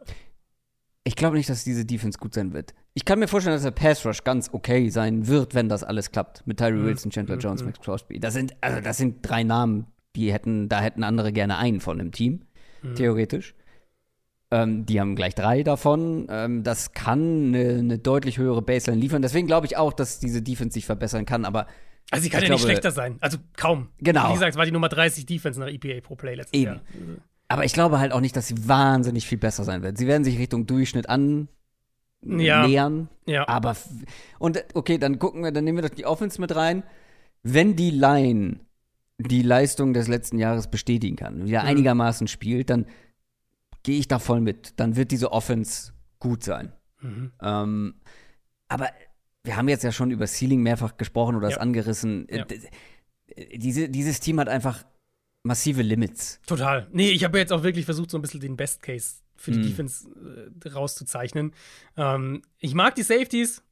Ich glaube nicht, dass diese Defense gut sein wird. Ich kann mir vorstellen, dass der Pass Rush ganz okay sein wird, wenn das alles klappt. Mit Tyree Mhm. Wilson, Chandler Mhm, Jones, mhm. Max Crosby. Das sind, also das sind drei Namen, die hätten, da hätten andere gerne einen von im Team, Mhm. theoretisch. Ähm, die haben gleich drei davon. Ähm, das kann eine, eine deutlich höhere Baseline liefern. Deswegen glaube ich auch, dass diese Defense sich verbessern kann. Aber Also sie kann ja nicht glaube- schlechter sein. Also kaum. Genau. Wie gesagt, es war die Nummer 30 Defense nach EPA pro Play letztes Eben. Jahr. Aber ich glaube halt auch nicht, dass sie wahnsinnig viel besser sein wird. Sie werden sich Richtung Durchschnitt an Ja. nähern. Ja. Aber und äh, okay, dann gucken wir, dann nehmen wir doch die Offense mit rein. Wenn die Line die Leistung des letzten Jahres bestätigen kann, wieder Mhm. einigermaßen spielt, dann gehe ich da voll mit. Dann wird diese Offense gut sein. Mhm. Ähm, aber wir haben jetzt ja schon über Ceiling mehrfach gesprochen oder es Ja. angerissen. Ja. äh, Diese, dieses Team hat einfach massive Limits. Total. Nee, ich habe jetzt auch wirklich versucht, so ein bisschen den Best Case für die Mhm. Defense äh, rauszuzeichnen. Ähm, ich mag die Safeties.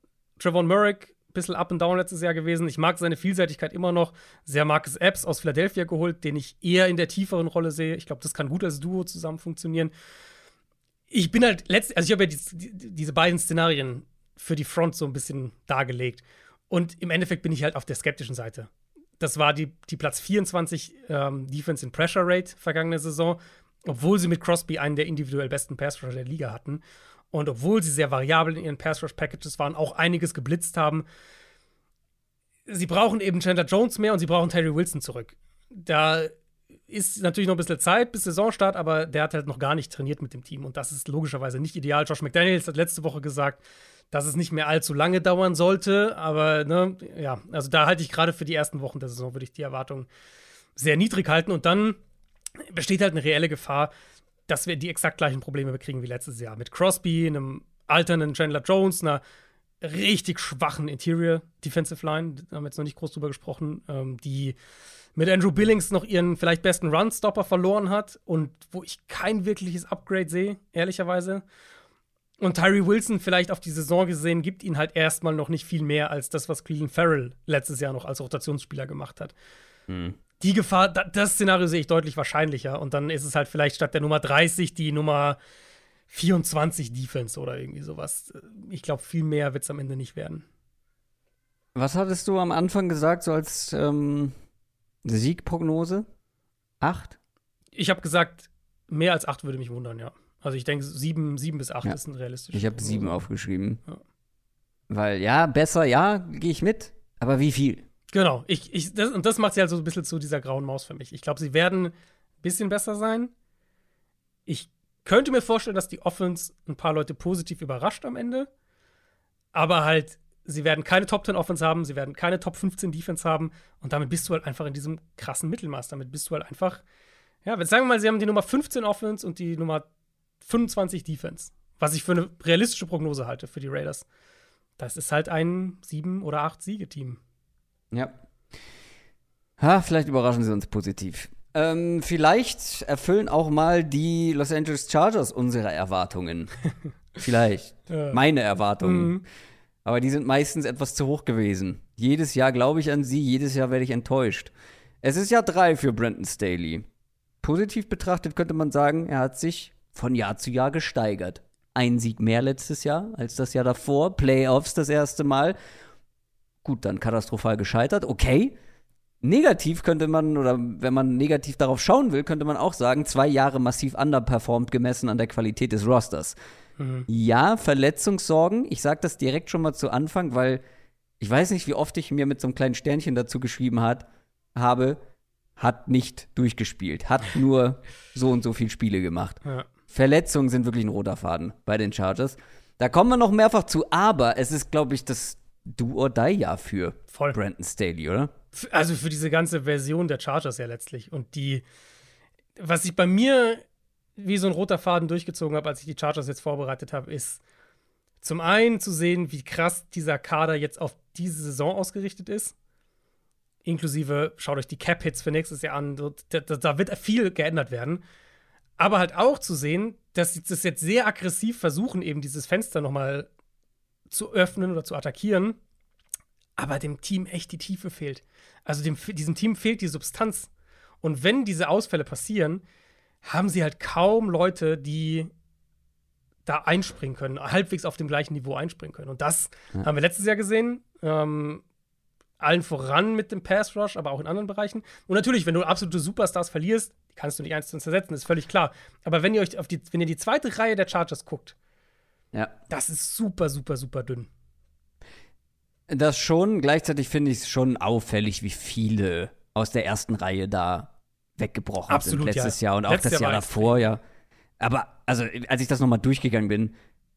Trevon Murray, bisschen up and down letztes Jahr gewesen. Ich mag seine Vielseitigkeit immer noch. Sehr Marcus Epps aus Philadelphia geholt, den ich eher in der tieferen Rolle sehe. Ich glaube, das kann gut als Duo zusammen funktionieren. Ich bin halt letzt, also ich habe ja die, die, diese beiden Szenarien für die Front so ein bisschen dargelegt. Und im Endeffekt bin ich halt auf der skeptischen Seite. Das war die, die Platz 24 ähm, Defense in Pressure Rate vergangene Saison, obwohl sie mit Crosby einen der individuell besten Pass Rusher der Liga hatten. Und obwohl sie sehr variabel in ihren Pass Rush Packages waren, auch einiges geblitzt haben. Sie brauchen eben Chandler Jones mehr und sie brauchen Terry Wilson zurück. Da ist natürlich noch ein bisschen Zeit bis Saisonstart, aber der hat halt noch gar nicht trainiert mit dem Team und das ist logischerweise nicht ideal. Josh McDaniels hat letzte Woche gesagt, dass es nicht mehr allzu lange dauern sollte, aber ne, ja, also da halte ich gerade für die ersten Wochen der Saison, würde ich die Erwartungen sehr niedrig halten und dann besteht halt eine reelle Gefahr, dass wir die exakt gleichen Probleme bekriegen wie letztes Jahr. Mit Crosby, einem alternden Chandler Jones, einer richtig schwachen Interior Defensive Line, da haben wir jetzt noch nicht groß drüber gesprochen, ähm, die mit Andrew Billings noch ihren vielleicht besten Runstopper verloren hat und wo ich kein wirkliches Upgrade sehe, ehrlicherweise. Und Tyree Wilson vielleicht auf die Saison gesehen gibt ihnen halt erstmal noch nicht viel mehr als das, was Cleveland Farrell letztes Jahr noch als Rotationsspieler gemacht hat. Die Gefahr, da, das Szenario sehe ich deutlich wahrscheinlicher. Und dann ist es halt vielleicht statt der Nummer 30 die Nummer 24 Defense oder irgendwie sowas. Ich glaube, viel mehr wird es am Ende nicht werden. Was hattest du am Anfang gesagt, so als ähm, Siegprognose? Acht? Ich habe gesagt, mehr als 8 würde mich wundern, ja. Also ich denke, 7, sieben bis 8 Ja. ist ein realistisches. Ich habe sieben aufgeschrieben. Ja. Weil, ja, besser, ja, gehe ich mit. Aber wie viel? Genau, ich, ich, das, und das macht sie halt so ein bisschen zu dieser grauen Maus für mich. Ich glaube, sie werden ein bisschen besser sein. Ich könnte mir vorstellen, dass die Offense ein paar Leute positiv überrascht am Ende. Aber halt, sie werden keine Top 10 Offense haben, sie werden keine Top 15 Defense haben. Und damit bist du halt einfach in diesem krassen Mittelmaß. Damit bist du halt einfach, ja, sagen wir mal, sie haben die Nummer 15 Offense und die Nummer 25 Defense. Was ich für eine realistische Prognose halte für die Raiders. Das ist halt ein 7 oder 8 Siegeteam. Ja. Ha, vielleicht überraschen sie uns positiv. Ähm, vielleicht erfüllen auch mal die Los Angeles Chargers unsere Erwartungen. vielleicht. Ja. Meine Erwartungen. Mhm. Aber die sind meistens etwas zu hoch gewesen. Jedes Jahr glaube ich an sie, jedes Jahr werde ich enttäuscht. Es ist Jahr drei für Brandon Staley. Positiv betrachtet könnte man sagen, er hat sich von Jahr zu Jahr gesteigert. Ein Sieg mehr letztes Jahr als das Jahr davor. Playoffs das erste Mal. Gut, dann katastrophal gescheitert. Okay. Negativ könnte man, oder wenn man negativ darauf schauen will, könnte man auch sagen, zwei Jahre massiv underperformed gemessen an der Qualität des Rosters. Ja, Verletzungssorgen. Ich sage das direkt schon mal zu Anfang, weil ich weiß nicht, wie oft ich mir mit so einem kleinen Sternchen dazu geschrieben hat, habe, hat nicht durchgespielt, hat nur so und so viele Spiele gemacht. Ja. Verletzungen sind wirklich ein roter Faden bei den Chargers. Da kommen wir noch mehrfach zu, aber es ist, glaube ich, das Do-or-Die-Jahr für Voll. Brandon Staley, oder? Also für diese ganze Version der Chargers ja letztlich. Und die, was ich bei mir wie so ein roter Faden durchgezogen habe, als ich die Chargers jetzt vorbereitet habe, ist zum einen zu sehen, wie krass dieser Kader jetzt auf diese Saison ausgerichtet ist. Inklusive, schaut euch die Cap-Hits für nächstes Jahr an, da da wird viel geändert werden. Aber halt auch zu sehen, dass sie das jetzt sehr aggressiv versuchen, eben dieses Fenster nochmal zu öffnen oder zu attackieren, aber dem Team echt die Tiefe fehlt. Also dem, diesem Team fehlt die Substanz. Und wenn diese Ausfälle passieren, haben sie halt kaum Leute, die da einspringen können, halbwegs auf dem gleichen Niveau einspringen können. Und das haben wir letztes Jahr gesehen. Ähm, allen voran mit dem Pass Rush, aber auch in anderen Bereichen. Und natürlich, wenn du absolute Superstars verlierst, kannst du nicht eins zu eins ersetzen, ist völlig klar. Aber wenn ihr euch auf die, wenn ihr die zweite Reihe der Chargers guckt, Ja. das ist super, super, super dünn. Das schon. Gleichzeitig finde ich es schon auffällig, wie viele aus der ersten Reihe da weggebrochen Absolut, sind letztes ja. Jahr und auch Letztes das Jahr Jahr davor, ja. Aber, also, als ich das nochmal durchgegangen bin,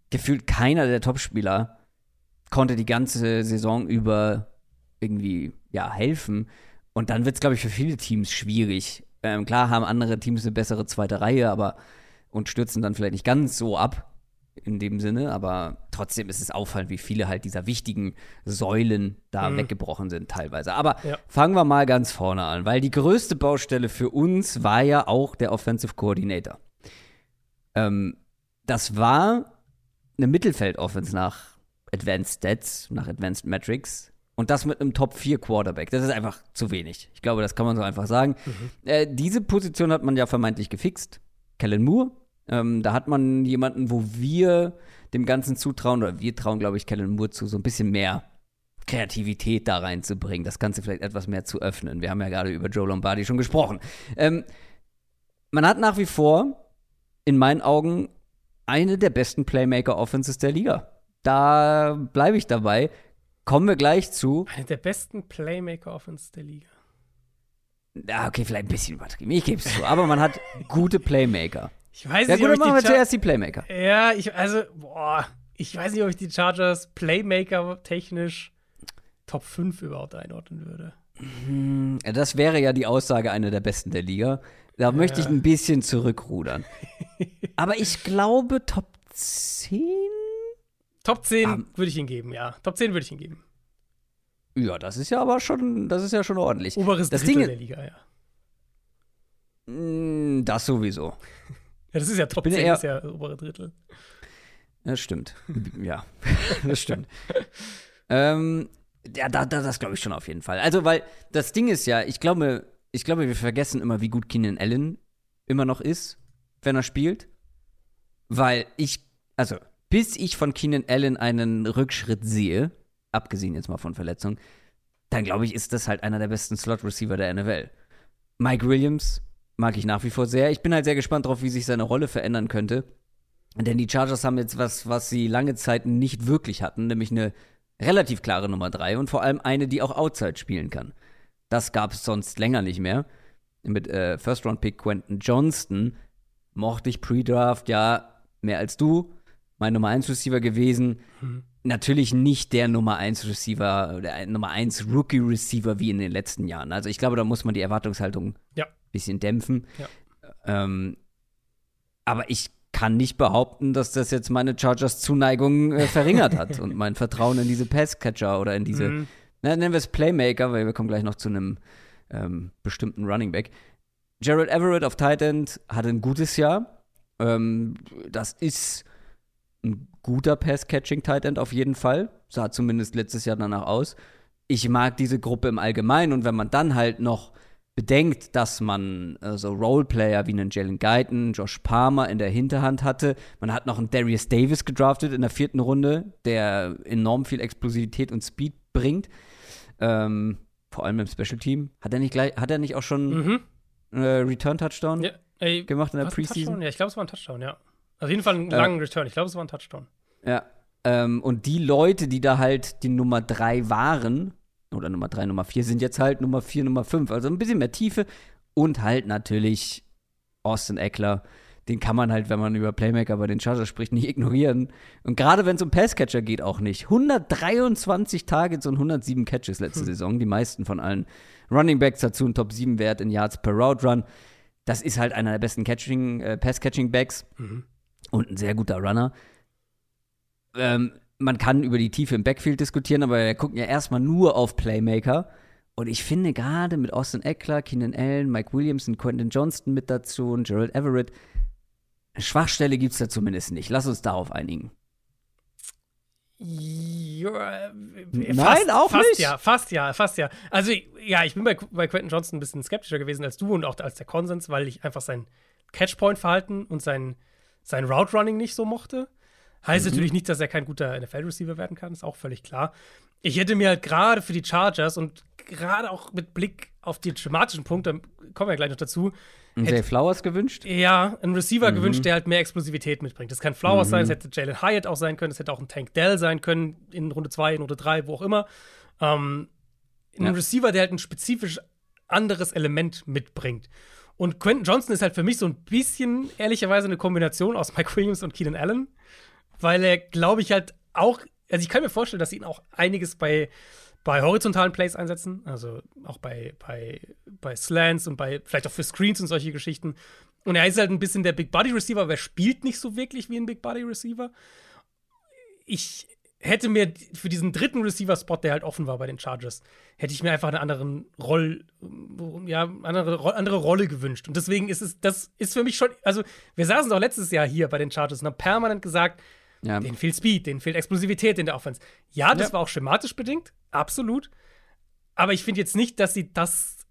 gefühlt keiner der Topspieler konnte die ganze Saison über irgendwie, ja, helfen. Und dann wird es, glaube ich, für viele Teams schwierig. Ähm, klar haben andere Teams eine bessere zweite Reihe, aber und stürzen dann vielleicht nicht ganz so ab in dem Sinne, aber trotzdem ist es auffallend, wie viele halt dieser wichtigen Säulen da weggebrochen sind teilweise. Aber Ja. fangen wir mal ganz vorne an, weil die größte Baustelle für uns war ja auch der Offensive Coordinator. Ähm, das war eine Mittelfeld-Offense nach Advanced Stats, nach Advanced Metrics. Und das mit einem Top 4 Quarterback. Das ist einfach zu wenig. Ich glaube, das kann man so einfach sagen. Äh, diese Position hat man ja vermeintlich gefixt. Kellen Moore. Ähm, da hat man jemanden, wo wir dem Ganzen zutrauen, oder wir trauen, glaube ich, Kellen Moore zu, so ein bisschen mehr Kreativität da reinzubringen, das Ganze vielleicht etwas mehr zu öffnen. Wir haben ja gerade über Joe Lombardi schon gesprochen. Ähm, man hat nach wie vor, in meinen Augen, eine der besten Playmaker-Offenses der Liga. Da bleibe ich dabei. Kommen wir gleich zu. Eine der besten Playmaker-Offense der Liga. Ja, okay, vielleicht ein bisschen übertrieben. Ich gebe es zu. Aber man hat gute Playmaker. Ich weiß Ja, nicht, gut, ob dann machen ich wir zuerst die Playmaker. Ja, ich, also, boah, ich weiß nicht, ob ich die Chargers Playmaker technisch Top 5 überhaupt einordnen würde. Ja, Das wäre ja die Aussage einer der besten der Liga. Da möchte ich ein bisschen zurückrudern. Aber ich glaube, Top 10? Top 10 Ah. würde ich ihn geben, ja. Top 10 würde ich ihn geben. Ja, das ist ja aber schon, das ist ja schon ordentlich. Oberes das Drittel Ding, der Liga, ja. Mm, das sowieso. Ja, das ist ja Top bin 10, eher- ist ja das obere Drittel. Das stimmt. ja, das stimmt. ähm, ja, da, da, das glaube ich schon auf jeden Fall. Also, weil das Ding ist ja, ich glaube, ich glaube, wir vergessen immer, wie gut Keenan Allen immer noch ist, wenn er spielt. Weil ich, also, bis ich von Keenan Allen einen Rückschritt sehe, abgesehen jetzt mal von Verletzungen, dann glaube ich, ist das halt einer der besten Slot-Receiver der NFL. Mike Williams mag ich nach wie vor sehr. Ich bin halt sehr gespannt darauf, wie sich seine Rolle verändern könnte. Denn die Chargers haben jetzt was, was sie lange Zeit nicht wirklich hatten, nämlich eine relativ klare Nummer 3 und vor allem eine, die auch Outside spielen kann. Das gab es sonst länger nicht mehr. Mit äh, First-Round-Pick Quentin Johnston mochte ich Pre-Draft ja mehr als du. Mein Nummer 1 Receiver gewesen. Natürlich nicht der Nummer 1 Receiver ein Nummer 1 Rookie Receiver wie in den letzten Jahren. Also ich glaube, da muss man die Erwartungshaltung Ja. Bisschen dämpfen. Ja. Ähm, aber ich kann nicht behaupten, dass das jetzt meine Chargers Zuneigung äh, verringert hat und mein Vertrauen in diese Passcatcher oder in diese, Mhm. na, nennen wir es Playmaker, weil wir kommen gleich noch zu einem ähm, bestimmten Running Back. Gerald Everett auf Tight End hatte ein gutes Jahr. Ähm, das ist ein guter Pass-Catching-Tight End auf jeden Fall. Sah zumindest letztes Jahr danach aus. Ich mag diese Gruppe im Allgemeinen und wenn man dann halt noch bedenkt, dass man äh, so Roleplayer wie einen Jalen Guyton, Josh Palmer in der Hinterhand hatte. Man hat noch einen Darius Davis gedraftet in der vierten Runde, der enorm viel Explosivität und Speed bringt. Ähm, vor allem im Special Team. Hat er nicht gleich, hat er nicht auch schon Mhm. äh, Return Touchdown Ja, ey, gemacht in der Preseason? Ja, ich glaube, es war ein Touchdown, ja. Auf jeden Fall einen Ja. langen Return. Ich glaube, es war ein Touchdown. Ja. Ähm, und die Leute, die da halt die Nummer drei waren, oder Nummer drei, Nummer vier, sind jetzt halt Nummer vier, Nummer fünf. Also ein bisschen mehr Tiefe. Und halt natürlich Austin Eckler. Den kann man halt, wenn man über Playmaker bei den Chargers spricht, nicht ignorieren. Und gerade wenn es um Passcatcher geht, auch nicht. 123 Targets und 107 Catches letzte Saison, die meisten von allen Running Backs dazu, ein Top 7 Wert in Yards per Route Run. Das ist halt einer der besten Catching, äh, Pass-Catching-Backs und ein sehr guter Runner. Ähm, man kann über die Tiefe im Backfield diskutieren, aber wir gucken ja erstmal nur auf Playmaker. Und ich finde gerade mit Austin Eckler, Keenan Allen, Mike Williams und Quentin Johnston mit dazu und Gerald Everett, eine Schwachstelle gibt es da zumindest nicht. Lass uns darauf einigen. Ja, Nein, fast, auch fast nicht. ja, fast ja, fast ja. Also ja, ich bin bei, bei Quentin Johnson ein bisschen skeptischer gewesen als du und auch als der Konsens, weil ich einfach sein Catchpoint-Verhalten und sein, sein Route-Running nicht so mochte. Heißt natürlich nicht, dass er kein guter NFL-Receiver werden kann, ist auch völlig klar. Ich hätte mir halt gerade für die Chargers und gerade auch mit Blick auf die schematischen Punkte, kommen wir gleich noch dazu, Hätte- Zay Flowers gewünscht? ja, einen Receiver gewünscht, der halt mehr Explosivität mitbringt. Das kann Flowers sein, es hätte Jalen Hyatt auch sein können, es hätte auch ein Tank Dell sein können, in Runde 2, in Runde 3, wo auch immer. Ähm, ein Ja. Receiver, der halt ein spezifisch anderes Element mitbringt. Und Quentin Johnson ist halt für mich so ein bisschen, ehrlicherweise, eine Kombination aus Mike Williams und Keenan Allen, weil er, glaube ich, halt auch, also ich kann mir vorstellen, dass sie ihn auch einiges bei, bei horizontalen Plays einsetzen, also auch bei, bei, bei Slants und bei, vielleicht auch für Screens und solche Geschichten. Und er ist halt ein bisschen der Big Body Receiver, aber er spielt nicht so wirklich wie ein Big Body Receiver. Ich hätte mir für diesen dritten Receiver-Spot, der halt offen war bei den Chargers, hätte ich mir einfach eine anderen Roll, ja, andere, andere Rolle gewünscht. Und deswegen ist es, das ist für mich schon, also wir saßen doch letztes Jahr hier bei den Chargers und haben permanent gesagt, Ja. denen fehlt Speed, denen fehlt Explosivität in der Offense. Ja, das Ja. war auch schematisch bedingt, absolut. Aber ich finde jetzt nicht, dass sie das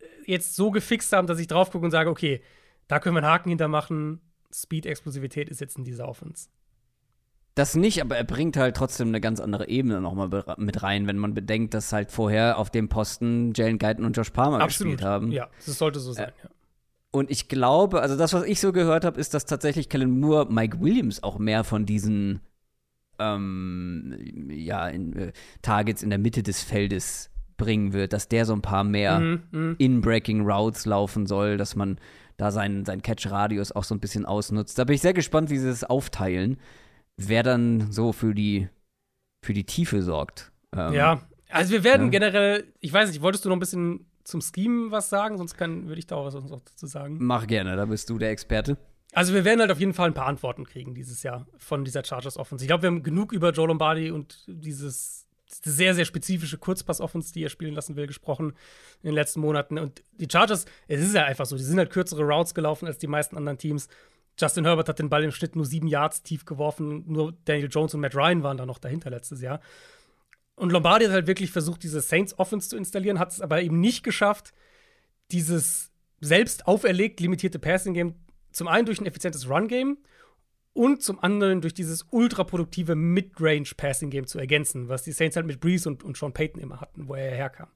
äh, jetzt so gefixt haben, dass ich drauf gucke und sage, okay, da können wir einen Haken hintermachen. Speed, Explosivität ist jetzt in dieser Offense. Das nicht, aber er bringt halt trotzdem eine ganz andere Ebene nochmal mit rein, wenn man bedenkt, dass halt vorher auf dem Posten Jalen Guyton und Josh Palmer gespielt haben. Ja, das sollte so sein. Ja. Und ich glaube, also das, was ich so gehört habe, ist, dass tatsächlich Kellen Moore Mike Williams auch mehr von diesen ähm, ja, in, äh, Targets in der Mitte des Feldes bringen wird, dass der so ein paar mehr Mhm, mhm. in-breaking Routes laufen soll, dass man da seinen, seinen Catch-Radius auch so ein bisschen ausnutzt. Da bin ich sehr gespannt, wie sie das aufteilen, wer dann so für die, für die Tiefe sorgt. Ähm, Ja, also wir werden Ja. generell, ich weiß nicht, wolltest du noch ein bisschen zum Scheme was sagen? Sonst kann, würde ich da auch was dazu sagen. Mach gerne, da bist du der Experte. Also wir werden halt auf jeden Fall ein paar Antworten kriegen dieses Jahr von dieser Chargers Offense. Ich glaube, wir haben genug über Joe Lombardi und dieses diese sehr, sehr spezifische Kurzpass-Offense, die er spielen lassen will, gesprochen in den letzten Monaten. Und die Chargers, es ist ja einfach so, die sind halt kürzere Routes gelaufen als die meisten anderen Teams. Justin Herbert hat den Ball im Schnitt nur sieben Yards tief geworfen. Nur Daniel Jones und Matt Ryan waren da noch dahinter letztes Jahr. Und Lombardi hat halt wirklich versucht, diese Saints Offense zu installieren, hat es aber eben nicht geschafft, dieses selbst auferlegt limitierte Passing Game zum einen durch ein effizientes Run Game und zum anderen durch dieses ultraproduktive Mid-Range Passing Game zu ergänzen, was die Saints halt mit Breeze und, und Sean Payton immer hatten, wo er herkam.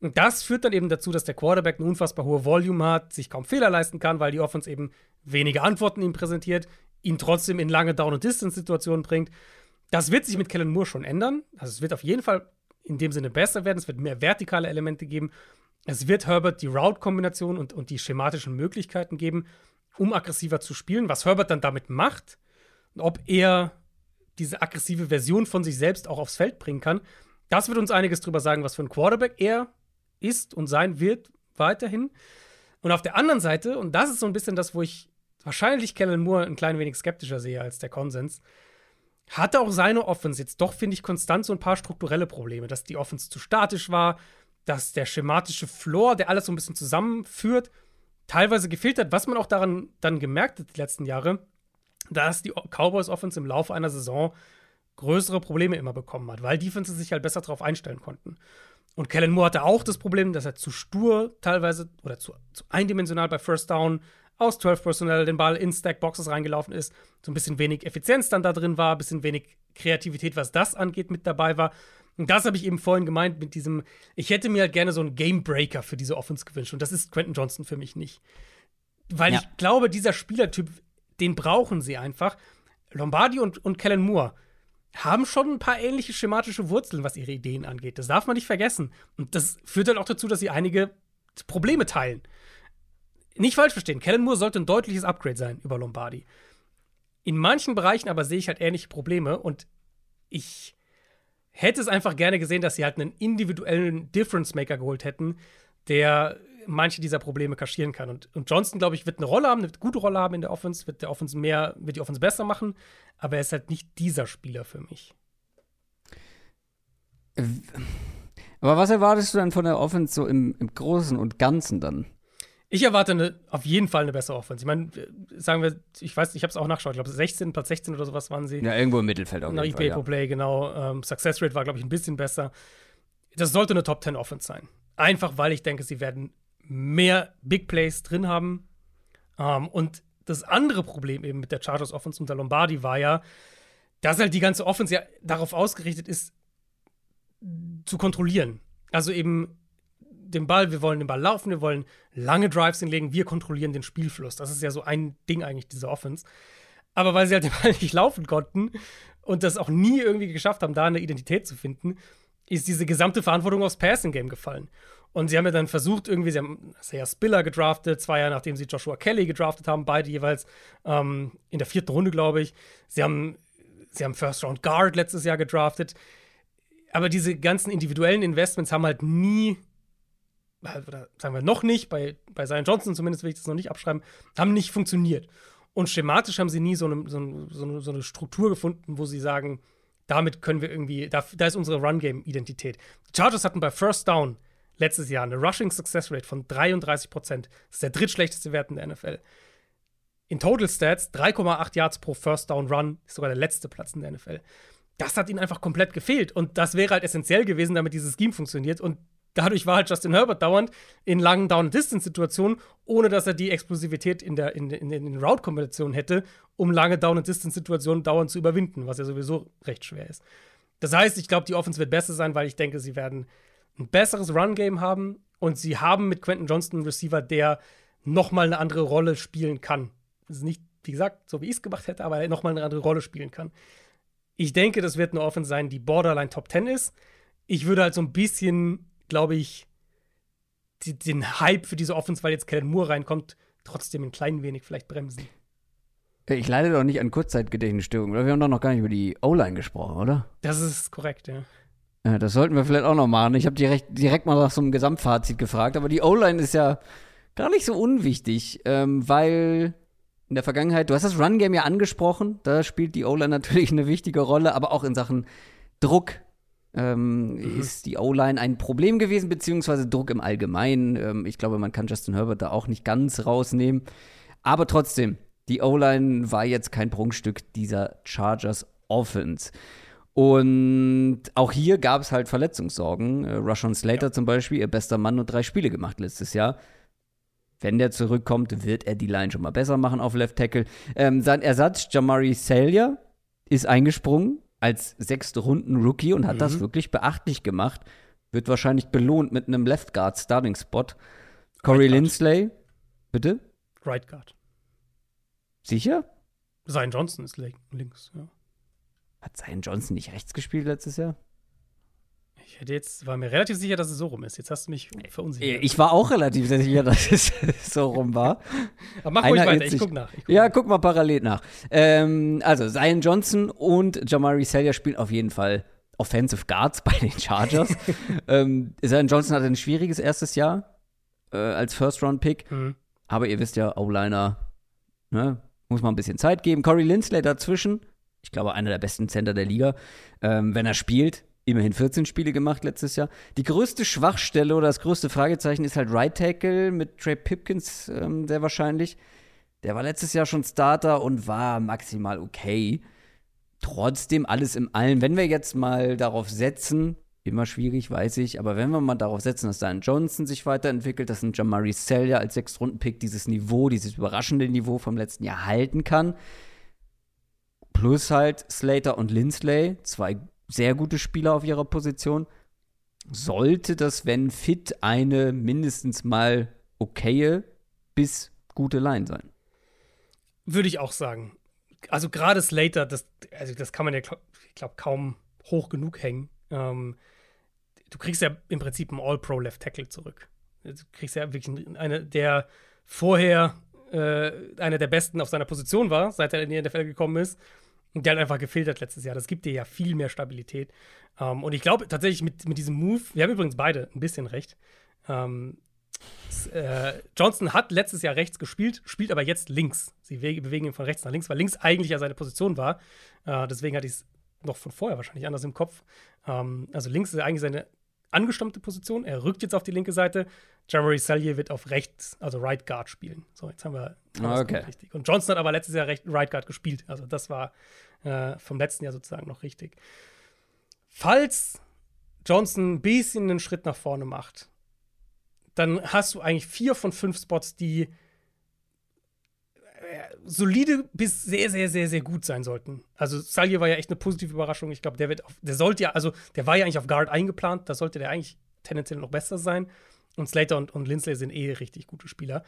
Und das führt dann eben dazu, dass der Quarterback eine unfassbar hohe Volume hat, sich kaum Fehler leisten kann, weil die Offense eben wenige Antworten ihm präsentiert, ihn trotzdem in lange Down- und Distance-Situationen bringt. Das wird sich mit Kellen Moore schon ändern. Also es wird auf jeden Fall in dem Sinne besser werden. Es wird mehr vertikale Elemente geben. Es wird Herbert die Route-Kombination und, und die schematischen Möglichkeiten geben, um aggressiver zu spielen. Was Herbert dann damit macht, und ob er diese aggressive Version von sich selbst auch aufs Feld bringen kann, das wird uns einiges drüber sagen, was für ein Quarterback er ist und sein wird weiterhin. Und auf der anderen Seite, und das ist so ein bisschen das, wo ich wahrscheinlich Kellen Moore ein klein wenig skeptischer sehe als der Konsens, hatte auch seine Offense jetzt doch, finde ich, konstant so ein paar strukturelle Probleme, dass die Offense zu statisch war, dass der schematische Floor, der alles so ein bisschen zusammenführt, teilweise gefehlt hat, was man auch daran dann gemerkt hat die letzten Jahre, dass die Cowboys Offense im Laufe einer Saison größere Probleme immer bekommen hat, weil Defenses sich halt besser darauf einstellen konnten. Und Kellen Moore hatte auch das Problem, dass er zu stur teilweise oder zu, zu eindimensional bei First Down aus 12 Personnel den Ball in Stack Boxes reingelaufen ist, so ein bisschen wenig Effizienz dann da drin war, ein bisschen wenig Kreativität, was das angeht, mit dabei war. Und das habe ich eben vorhin gemeint mit diesem, ich hätte mir halt gerne so einen Game Breaker für diese Offense gewünscht. Und das ist Quentin Johnson für mich nicht. Weil ja. ich glaube, dieser Spielertyp, den brauchen sie einfach. Lombardi und, und Kellen Moore haben schon ein paar ähnliche schematische Wurzeln, was ihre Ideen angeht. Das darf man nicht vergessen. Und das führt dann auch dazu, dass sie einige Probleme teilen. Nicht falsch verstehen, Kellen Moore sollte ein deutliches Upgrade sein über Lombardi. In manchen Bereichen aber sehe ich halt ähnliche Probleme und ich hätte es einfach gerne gesehen, dass sie halt einen individuellen Difference Maker geholt hätten, der manche dieser Probleme kaschieren kann. Und, und Johnston, glaube ich, wird eine Rolle haben, eine gute Rolle haben in der Offense, wird der Offense mehr, wird die Offense besser machen, aber er ist halt nicht dieser Spieler für mich. Aber was erwartest du dann von der Offense so im, im Großen und Ganzen dann? Ich erwarte eine, auf jeden Fall eine bessere Offense. Ich meine, sagen wir, ich weiß, ich habe es auch nachgeschaut, ich glaube 16, Platz 16 oder sowas waren sie. Ja, irgendwo im Mittelfeld auch. Nach EPA ja. Play, genau. Ähm, Success Rate war, glaube ich, ein bisschen besser. Das sollte eine Top 10 Offense sein. Einfach, weil ich denke, sie werden mehr Big Plays drin haben. Ähm, und das andere Problem eben mit der Chargers Offense unter Lombardi war ja, dass halt die ganze Offense ja darauf ausgerichtet ist, zu kontrollieren. Also eben den Ball, wir wollen den Ball laufen, wir wollen lange Drives hinlegen, wir kontrollieren den Spielfluss. Das ist ja so ein Ding eigentlich dieser Offense. Aber weil sie halt den Ball nicht laufen konnten und das auch nie irgendwie geschafft haben, da eine Identität zu finden, ist diese gesamte Verantwortung aufs Passing Game gefallen. Und sie haben ja dann versucht, irgendwie, sie haben Isaiah Spiller gedraftet, zwei Jahre nachdem sie Joshua Kelly gedraftet haben, beide jeweils ähm, in der vierten Runde, glaube ich. Sie haben, sie haben First Round Guard letztes Jahr gedraftet. Aber diese ganzen individuellen Investments haben halt nie oder sagen wir noch nicht, bei, bei Zion Johnson zumindest will ich das noch nicht abschreiben, haben nicht funktioniert. Und schematisch haben sie nie so eine, so eine, so eine, so eine Struktur gefunden, wo sie sagen, damit können wir irgendwie, da, da ist unsere Run-Game-Identität. Die Chargers hatten bei First Down letztes Jahr eine Rushing Success Rate von 33 Prozent. Das ist der drittschlechteste Wert in der NFL. In Total Stats 3,8 Yards pro First Down Run, ist sogar der letzte Platz in der NFL. Das hat ihnen einfach komplett gefehlt. Und das wäre halt essentiell gewesen, damit dieses Scheme funktioniert. Und dadurch war halt Justin Herbert dauernd in langen Down-and-Distance-Situationen, ohne dass er die Explosivität in, der, in, in, in den Route-Kombinationen hätte, um lange Down-and-Distance-Situationen dauernd zu überwinden, was ja sowieso recht schwer ist. Das heißt, ich glaube, die Offense wird besser sein, weil ich denke, sie werden ein besseres Run-Game haben und sie haben mit Quentin Johnston einen Receiver, der noch mal eine andere Rolle spielen kann. Das ist nicht, wie gesagt, so wie ich es gemacht hätte, aber noch mal eine andere Rolle spielen kann. Ich denke, das wird eine Offense sein, die Borderline Top 10 ist. Ich würde halt so ein bisschen glaube ich, die, den Hype für diese Offense, weil jetzt Kellen Moore reinkommt, trotzdem ein klein wenig vielleicht bremsen. Ich leide doch nicht an Kurzzeitgedächtnisstörungen, oder? Wir haben doch noch gar nicht über die O-Line gesprochen, oder? Das ist korrekt, ja. ja das sollten wir vielleicht auch noch machen. Ich habe direkt, direkt mal nach so einem Gesamtfazit gefragt, aber die O-Line ist ja gar nicht so unwichtig, ähm, weil in der Vergangenheit, du hast das Run-Game ja angesprochen, da spielt die O-Line natürlich eine wichtige Rolle, aber auch in Sachen Druck ähm, mhm. ist die O-Line ein Problem gewesen, beziehungsweise Druck im Allgemeinen. Ähm, ich glaube, man kann Justin Herbert da auch nicht ganz rausnehmen. Aber trotzdem, die O-Line war jetzt kein Prunkstück dieser Chargers Offense. Und auch hier gab es halt Verletzungssorgen. Äh, Rushon Slater ja. zum Beispiel, ihr bester Mann, nur drei Spiele gemacht letztes Jahr. Wenn der zurückkommt, wird er die Line schon mal besser machen auf Left Tackle. Ähm, sein Ersatz, Jamari Salia, ist eingesprungen als sechste Runden Rookie und hat mhm. das wirklich beachtlich gemacht. Wird wahrscheinlich belohnt mit einem Left Guard Starting Spot. Corey right Lindsley, bitte? Right Guard. Sicher? Sein Johnson ist links, ja. Hat Zion Johnson nicht rechts gespielt letztes Jahr? Ich hätte jetzt, war mir relativ sicher, dass es so rum ist. Jetzt hast du mich verunsichert. Ich war auch relativ sicher, dass es so rum war. Aber mach ruhig weiter, ich guck nach. Ich guck ja, nach. guck mal parallel nach. Ähm, also, Zion Johnson und Jamari Sellier spielen auf jeden Fall Offensive Guards bei den Chargers. ähm, Zion Johnson hatte ein schwieriges erstes Jahr äh, als First-Round-Pick. Mhm. Aber ihr wisst ja, O-Liner, ne, muss man ein bisschen Zeit geben. Corey Lindsley dazwischen, ich glaube, einer der besten Center der Liga. Ähm, wenn er spielt, immerhin 14 Spiele gemacht letztes Jahr. Die größte Schwachstelle oder das größte Fragezeichen ist halt Right Tackle mit Trey Pipkins ähm, sehr wahrscheinlich. Der war letztes Jahr schon Starter und war maximal okay. Trotzdem alles im Allen. Wenn wir jetzt mal darauf setzen, immer schwierig, weiß ich, aber wenn wir mal darauf setzen, dass da Johnson sich weiterentwickelt, dass ein Jamari Selja als Sechstrunden-Pick dieses Niveau, dieses überraschende Niveau vom letzten Jahr halten kann, plus halt Slater und Lindsley, zwei sehr gute Spieler auf ihrer Position, sollte das, wenn fit, eine mindestens mal okaye bis gute Line sein. Würde ich auch sagen. Also gerade Slater, das, also das kann man ja, ich glaube, kaum hoch genug hängen. Ähm, du kriegst ja im Prinzip einen All-Pro Left Tackle zurück. Du kriegst ja wirklich eine, der vorher äh, einer der besten auf seiner Position war, seit er in die NFL gekommen ist. Und der hat einfach gefiltert letztes Jahr. Das gibt dir ja viel mehr Stabilität. Ähm, und ich glaube tatsächlich mit, mit diesem Move, wir haben übrigens beide ein bisschen recht. Ähm, äh, Johnson hat letztes Jahr rechts gespielt, spielt aber jetzt links. Sie bewegen ihn von rechts nach links, weil links eigentlich ja seine Position war. Äh, deswegen hatte ich es noch von vorher wahrscheinlich anders im Kopf. Ähm, also links ist eigentlich seine angestammte Position. Er rückt jetzt auf die linke Seite. Jamari Sallier wird auf rechts, also Right Guard spielen. So, jetzt haben wir ah, okay. richtig. Und Johnson hat aber letztes Jahr recht, Right Guard gespielt. Also das war äh, vom letzten Jahr sozusagen noch richtig. Falls Johnson ein bisschen einen Schritt nach vorne macht, dann hast du eigentlich vier von fünf Spots, die äh, solide bis sehr, sehr, sehr, sehr gut sein sollten. Also Salje war ja echt eine positive Überraschung. Ich glaube, der wird auf, der sollte ja, also der war ja eigentlich auf Guard eingeplant, da sollte der eigentlich tendenziell noch besser sein. Und Slater und, und Lindsley sind eh richtig gute Spieler.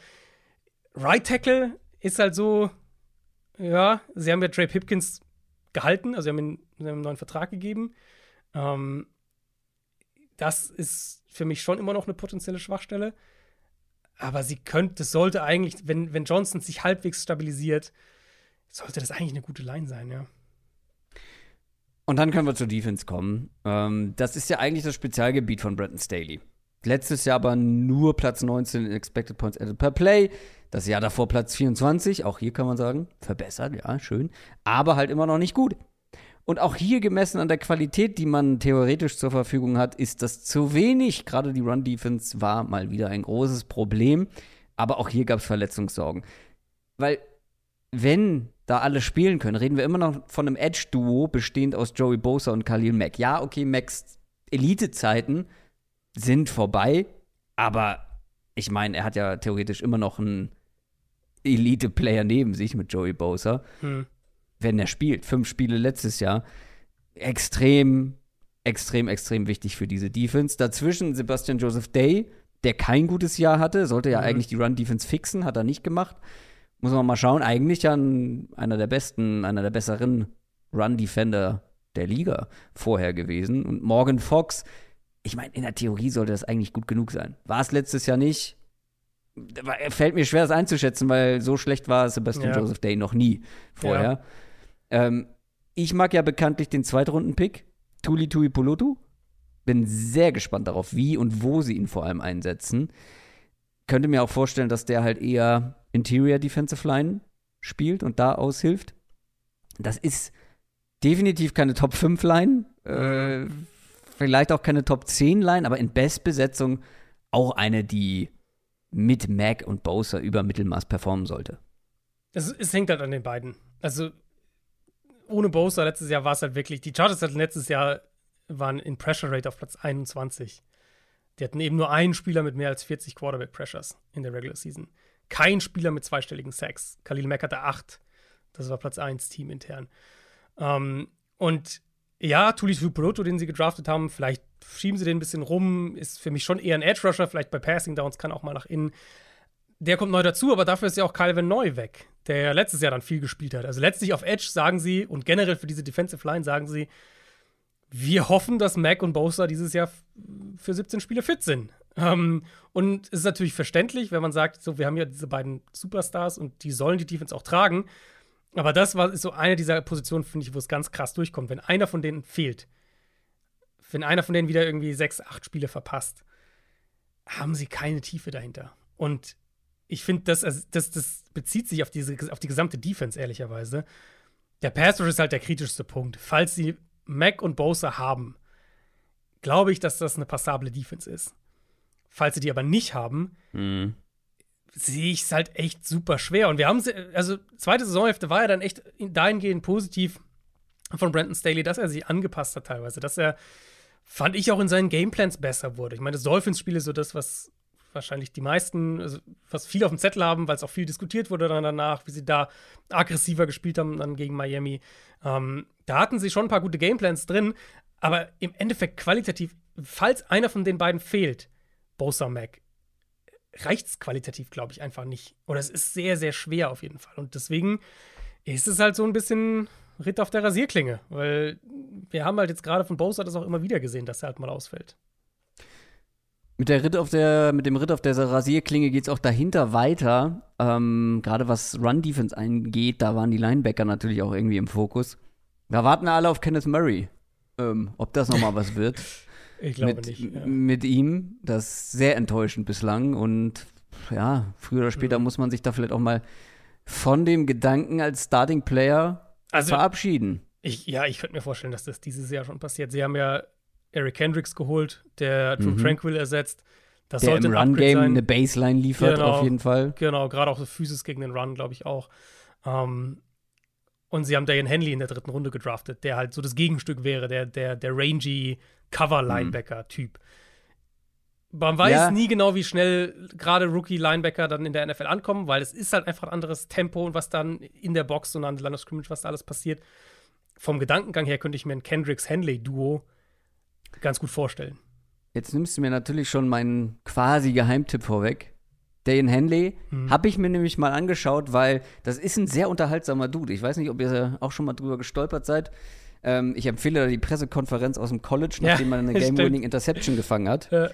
Right Tackle ist halt so, ja, sie haben ja Trey Pipkins gehalten, also sie haben ihm einen neuen Vertrag gegeben. Ähm, das ist für mich schon immer noch eine potenzielle Schwachstelle. Aber sie könnte, das sollte eigentlich, wenn, wenn Johnson sich halbwegs stabilisiert, sollte das eigentlich eine gute Line sein, ja. Und dann können wir zur Defense kommen. Ähm, das ist ja eigentlich das Spezialgebiet von Bretton Staley. Letztes Jahr aber nur Platz 19 in Expected Points Added per Play. Das Jahr davor Platz 24. Auch hier kann man sagen, verbessert, ja, schön. Aber halt immer noch nicht gut. Und auch hier gemessen an der Qualität, die man theoretisch zur Verfügung hat, ist das zu wenig. Gerade die Run-Defense war mal wieder ein großes Problem. Aber auch hier gab es Verletzungssorgen. Weil, wenn da alle spielen können, reden wir immer noch von einem Edge-Duo, bestehend aus Joey Bosa und Khalil Mack. Ja, okay, Macks Elite-Zeiten sind vorbei, aber ich meine, er hat ja theoretisch immer noch einen Elite-Player neben sich mit Joey Bosa. Hm wenn er spielt. Fünf Spiele letztes Jahr. Extrem, extrem, extrem wichtig für diese Defense. Dazwischen Sebastian Joseph Day, der kein gutes Jahr hatte, sollte ja mhm. eigentlich die Run-Defense fixen, hat er nicht gemacht. Muss man mal schauen. Eigentlich ja einer der besten, einer der besseren Run-Defender der Liga vorher gewesen. Und Morgan Fox, ich meine, in der Theorie sollte das eigentlich gut genug sein. War es letztes Jahr nicht? Fällt mir schwer, das einzuschätzen, weil so schlecht war Sebastian ja. Joseph Day noch nie vorher. Ja. Ähm, ich mag ja bekanntlich den Zweitrunden-Pick, Tuli Tui Pulutu. Bin sehr gespannt darauf, wie und wo sie ihn vor allem einsetzen. Könnte mir auch vorstellen, dass der halt eher Interior Defensive Line spielt und da aushilft. Das ist definitiv keine Top 5 Line, äh, vielleicht auch keine Top 10 Line, aber in Bestbesetzung auch eine, die mit Mac und Bowser über Mittelmaß performen sollte. Es, es hängt halt an den beiden. Also ohne Bosa letztes Jahr war es halt wirklich, die Chargers hatten letztes Jahr waren in Pressure Rate auf Platz 21. Die hatten eben nur einen Spieler mit mehr als 40 Quarterback Pressures in der Regular Season. Kein Spieler mit zweistelligen Sacks. Khalil Mack hatte acht. Das war Platz 1 Team intern. Ähm, und ja, Tulis Vuproto, den sie gedraftet haben, vielleicht schieben sie den ein bisschen rum, ist für mich schon eher ein Edge Rusher, vielleicht bei Passing Downs kann auch mal nach innen. Der kommt neu dazu, aber dafür ist ja auch Calvin Neu weg der letztes Jahr dann viel gespielt hat. Also letztlich auf Edge sagen sie und generell für diese Defensive Line sagen sie, wir hoffen, dass Mac und Bosa dieses Jahr für 17 Spiele fit sind. Ähm, und es ist natürlich verständlich, wenn man sagt, so, wir haben ja diese beiden Superstars und die sollen die Defense auch tragen. Aber das war, so eine dieser Positionen, finde ich, wo es ganz krass durchkommt. Wenn einer von denen fehlt, wenn einer von denen wieder irgendwie sechs, acht Spiele verpasst, haben sie keine Tiefe dahinter. Und ich finde, das, also, das, das bezieht sich auf, diese, auf die gesamte Defense, ehrlicherweise. Der Pass ist halt der kritischste Punkt. Falls sie Mac und Bosa haben, glaube ich, dass das eine passable Defense ist. Falls sie die aber nicht haben, Mhm. Sehe ich es halt echt super schwer. Und wir haben, sie- also zweite Saisonhälfte war ja dann echt dahingehend positiv von Brandon Staley, dass er sich angepasst hat teilweise, dass er, fand ich, auch in seinen Gameplans besser wurde. Ich meine, das Dolphins-Spiel ist so das, was wahrscheinlich die meisten, also was viele auf dem Zettel haben, weil es auch viel diskutiert wurde dann danach, wie sie da aggressiver gespielt haben dann gegen Miami. Ähm, da hatten sie schon ein paar gute Gameplans drin, aber im Endeffekt qualitativ, falls einer von den beiden fehlt, Bosa Mac, reicht es qualitativ, glaube ich, einfach nicht. Oder es ist sehr, sehr schwer auf jeden Fall. Und deswegen ist es halt so ein bisschen Ritt auf der Rasierklinge, weil wir haben halt jetzt gerade von Bosa das auch immer wieder gesehen, dass er halt mal ausfällt. Mit, der Ritt auf der, mit dem Ritt auf der Rasierklinge geht es auch dahinter weiter. Ähm, Gerade was Run-Defense angeht, da waren die Linebacker natürlich auch irgendwie im Fokus. Da warten alle auf Kenneth Murray. Ähm, ob das nochmal was wird Ich glaube mit, nicht. Ja. mit ihm. Das ist sehr enttäuschend bislang. Und ja, früher oder später Mhm. muss man sich da vielleicht auch mal von dem Gedanken als Starting Player Also, verabschieden. ich, ja, ich könnte mir vorstellen, dass das dieses Jahr schon passiert. Sie haben ja Eric Hendricks geholt, der Drew Mhm. Tranquil ersetzt. Das Der sollte im ein Run-Game eine Baseline liefert, Genau. auf jeden Fall. Genau, gerade auch so Physis gegen den Run, glaube ich auch. Ähm, und sie haben Dayan Henley in der dritten Runde gedraftet, der halt so das Gegenstück wäre, der, der, der rangy Cover-Linebacker-Typ. Man weiß Ja. nie genau, wie schnell gerade Rookie-Linebacker dann in der NFL ankommen, weil es ist halt einfach ein anderes Tempo und was dann in der Box und an der Line of Scrimmage, was da alles passiert. Vom Gedankengang her könnte ich mir ein Kendricks-Henley-Duo ganz gut vorstellen. Jetzt nimmst du mir natürlich schon meinen quasi Geheimtipp vorweg. Dayan Henley Mhm. habe ich mir nämlich mal angeschaut, weil das ist ein sehr unterhaltsamer Dude. Ich weiß nicht, ob ihr auch schon mal drüber gestolpert seid. Ähm, ich empfehle da die Pressekonferenz aus dem College, Ja, nachdem man eine. Game-Winning Interception gefangen hat. Äh,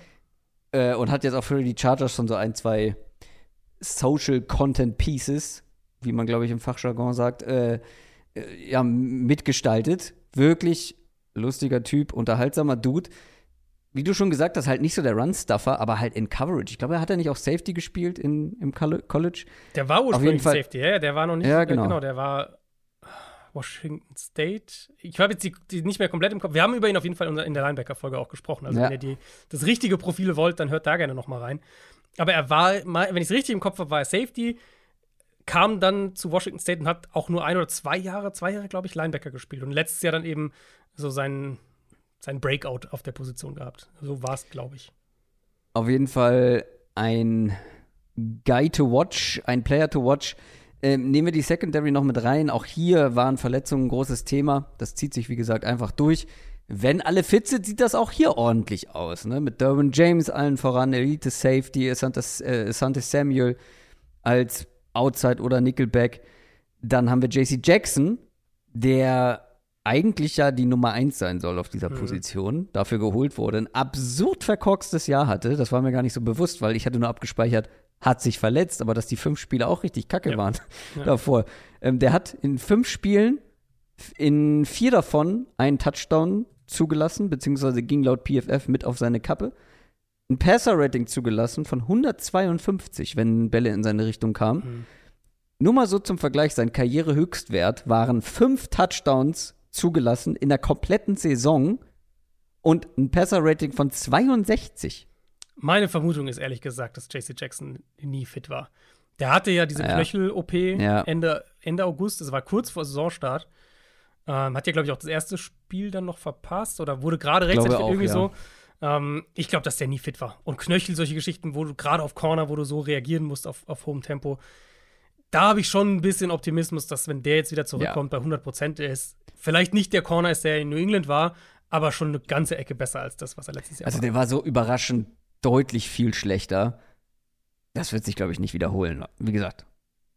Äh, und hat jetzt auch für die Chargers schon so ein, zwei Social Content Pieces, wie man, glaube ich, im Fachjargon sagt, äh, äh, ja, mitgestaltet. Wirklich lustiger Typ, unterhaltsamer Dude. Wie du schon gesagt hast, halt nicht so der Run-Stuffer, aber halt in Coverage. Ich glaube, er hat ja nicht auch Safety gespielt in, im Colle- College. Der war ursprünglich Safety, ja, der war noch nicht. Ja, äh, genau. genau, der war Washington State. Ich habe jetzt die, die nicht mehr komplett im Kopf. Wir haben über ihn auf jeden Fall in der- in der Linebacker-Folge auch gesprochen. Also, Ja. wenn ihr die, das richtige Profil wollt, dann hört da gerne noch mal rein. Aber er war, wenn ich es richtig im Kopf habe, war er Safety, kam dann zu Washington State und hat auch nur ein oder zwei Jahre, zwei Jahre, glaube ich, Linebacker gespielt. Und letztes Jahr dann eben so seinen, seinen Breakout auf der Position gehabt. So war es, glaube ich. Auf jeden Fall ein Guy to watch, ein Player to watch. Ähm, nehmen wir die Secondary noch mit rein. Auch hier waren Verletzungen ein großes Thema. Das zieht sich, wie gesagt, einfach durch. Wenn alle fit sind, sieht das auch hier ordentlich aus. Ne? Mit Derwin James allen voran, Elite Safety, Asante, äh, Samuel als Outside oder Nickelback. Dann haben wir JC Jackson, der eigentlich ja die Nummer 1 sein soll auf dieser Mhm. Position, dafür geholt wurde, ein absurd verkorkstes Jahr hatte. Das war mir gar nicht so bewusst, weil ich hatte nur abgespeichert, hat sich verletzt, aber dass die fünf Spiele auch richtig kacke Ja. waren Ja. davor. Ähm, der hat in fünf Spielen, in vier davon einen Touchdown zugelassen, beziehungsweise ging laut PFF mit auf seine Kappe. Ein Passer-Rating zugelassen von 152, wenn Bälle in seine Richtung kamen. Mhm. Nur mal so zum Vergleich, sein Karrierehöchstwert waren fünf Touchdowns zugelassen in der kompletten Saison und ein Passer-Rating von 62. Meine Vermutung ist ehrlich gesagt, dass JC Jackson nie fit war. Der hatte ja diese Ja. Knöchel-OP Ja. Ende, Ende August, das war kurz vor Saisonstart. Ähm, hat ja, glaube ich, auch das erste Spiel dann noch verpasst oder wurde gerade rechtzeitig auch, irgendwie ja. so. Ähm, ich glaube, dass der nie fit war. Und Knöchel, solche Geschichten, wo du gerade auf Corner, wo du so reagieren musst auf, auf hohem Tempo. Da habe ich schon ein bisschen Optimismus, dass wenn der jetzt wieder zurückkommt, bei 100 Prozent ist, vielleicht nicht der Corner ist, der in New England war, aber schon eine ganze Ecke besser als das, was er letztes Jahr Also war. der war so überraschend deutlich viel schlechter. Das wird sich, glaube ich, nicht wiederholen. Wie gesagt,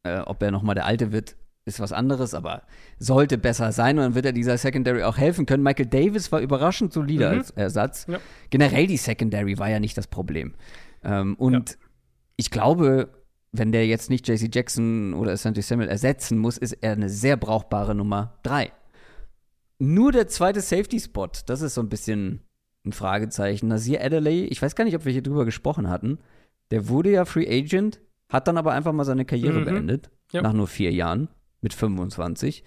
äh, ob er noch mal der Alte wird, ist was anderes, aber sollte besser sein und dann wird er dieser Secondary auch helfen können. Michael Davis war überraschend solide Mhm. als Ersatz. Ja. Generell die Secondary war ja nicht das Problem. Ähm, und ich glaube, wenn der jetzt nicht JC Jackson oder Asante Samuel ersetzen muss, ist er eine sehr brauchbare Nummer drei. Nur der zweite Safety-Spot, das ist so ein bisschen ein Fragezeichen. Nasir Adelaide, ich weiß gar nicht, ob wir hier drüber gesprochen hatten. Der wurde ja Free Agent, hat dann aber einfach mal seine Karriere Mhm. beendet, Ja. nach nur vier Jahren, mit 25.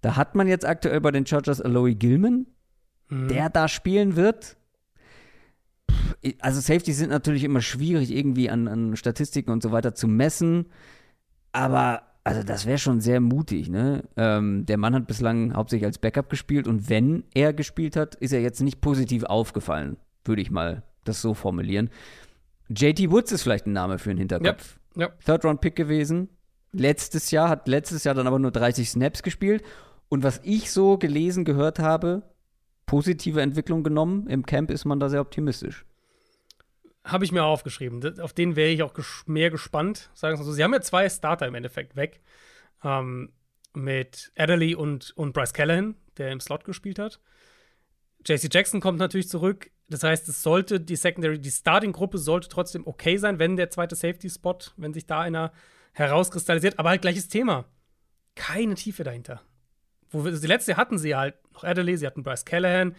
Da hat man jetzt aktuell bei den Chargers Aloy Gilman, Mhm. der da spielen wird. also Safety sind natürlich immer schwierig irgendwie an, an Statistiken und so weiter zu messen, aber also das wäre schon sehr mutig, ne? Ähm, der Mann hat bislang hauptsächlich als Backup gespielt und wenn er gespielt hat, ist er jetzt nicht positiv aufgefallen, würde ich mal das so formulieren. JT Woods ist vielleicht ein Name für einen Hinterkopf. Ja, ja. Third-Round-Pick gewesen. Letztes Jahr, hat letztes Jahr dann aber nur 30 Snaps gespielt. Und was ich so gelesen, gehört habe, positive Entwicklung genommen. Im Camp ist man da sehr optimistisch. Habe ich mir aufgeschrieben. Auf den wäre ich auch ges mehr gespannt. Sagen wir so. Sie haben ja zwei Starter im Endeffekt weg. Ähm, mit Adderley und, und Bryce Callahan, der im Slot gespielt hat. JC Jackson kommt natürlich zurück. Das heißt, es sollte die Secondary, die Starting-Gruppe sollte trotzdem okay sein, wenn der zweite Safety-Spot, wenn sich da einer herauskristallisiert. Aber halt gleiches Thema. Keine Tiefe dahinter. Wo wir, die letzte hatten sie halt noch Adderley, sie hatten Bryce Callahan.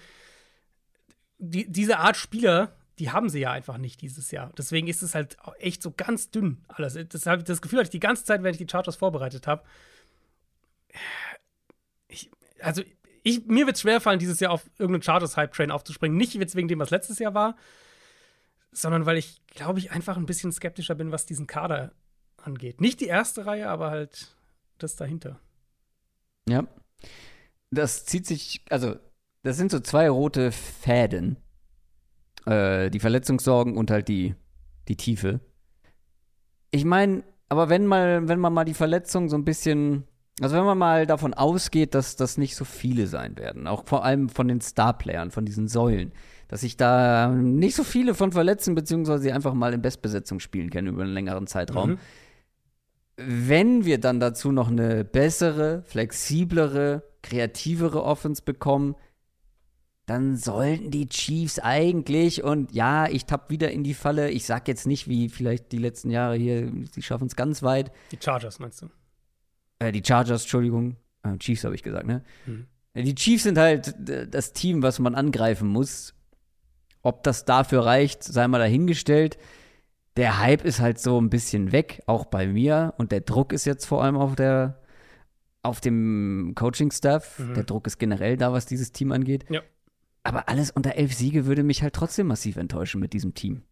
Die, diese Art Spieler, die haben sie ja einfach nicht dieses Jahr. Deswegen ist es halt echt so ganz dünn alles. Das, das Gefühl hatte ich die ganze Zeit, wenn ich die Chargers vorbereitet habe. also, ich, mir wird es schwerfallen, dieses Jahr auf irgendeinen Chargers-Hype-Train aufzuspringen. Nicht jetzt wegen dem, was letztes Jahr war, sondern weil ich, glaube ich, einfach ein bisschen skeptischer bin, was diesen Kader angeht. Nicht die erste Reihe, aber halt das dahinter. Ja. Das zieht sich, also, das sind so zwei rote Fäden. Äh, die Verletzungssorgen und halt die, die Tiefe. Ich meine, aber wenn mal, wenn man mal die Verletzung so ein bisschen, also wenn man mal davon ausgeht, dass das nicht so viele sein werden, auch vor allem von den Starplayern, von diesen Säulen, dass sich da nicht so viele von verletzen, beziehungsweise sie einfach mal in Bestbesetzung spielen können über einen längeren Zeitraum. Mhm. Wenn wir dann dazu noch eine bessere, flexiblere, kreativere Offense bekommen, dann sollten die Chiefs eigentlich, und ja, ich tapp wieder in die Falle, ich sag jetzt nicht, wie vielleicht die letzten Jahre hier, sie schaffen es ganz weit. Die Chargers meinst du? Äh, die Chargers, Entschuldigung. Äh, Chiefs habe ich gesagt, ne? Mhm. Die Chiefs sind halt das Team, was man angreifen muss. Ob das dafür reicht, sei mal dahingestellt. Der Hype ist halt so ein bisschen weg, auch bei mir. Und der Druck ist jetzt vor allem auf der auf dem Coaching-Staff. Mhm. Der Druck ist generell da, was dieses Team angeht. Ja. Aber alles unter elf Siege würde mich halt trotzdem massiv enttäuschen mit diesem Team.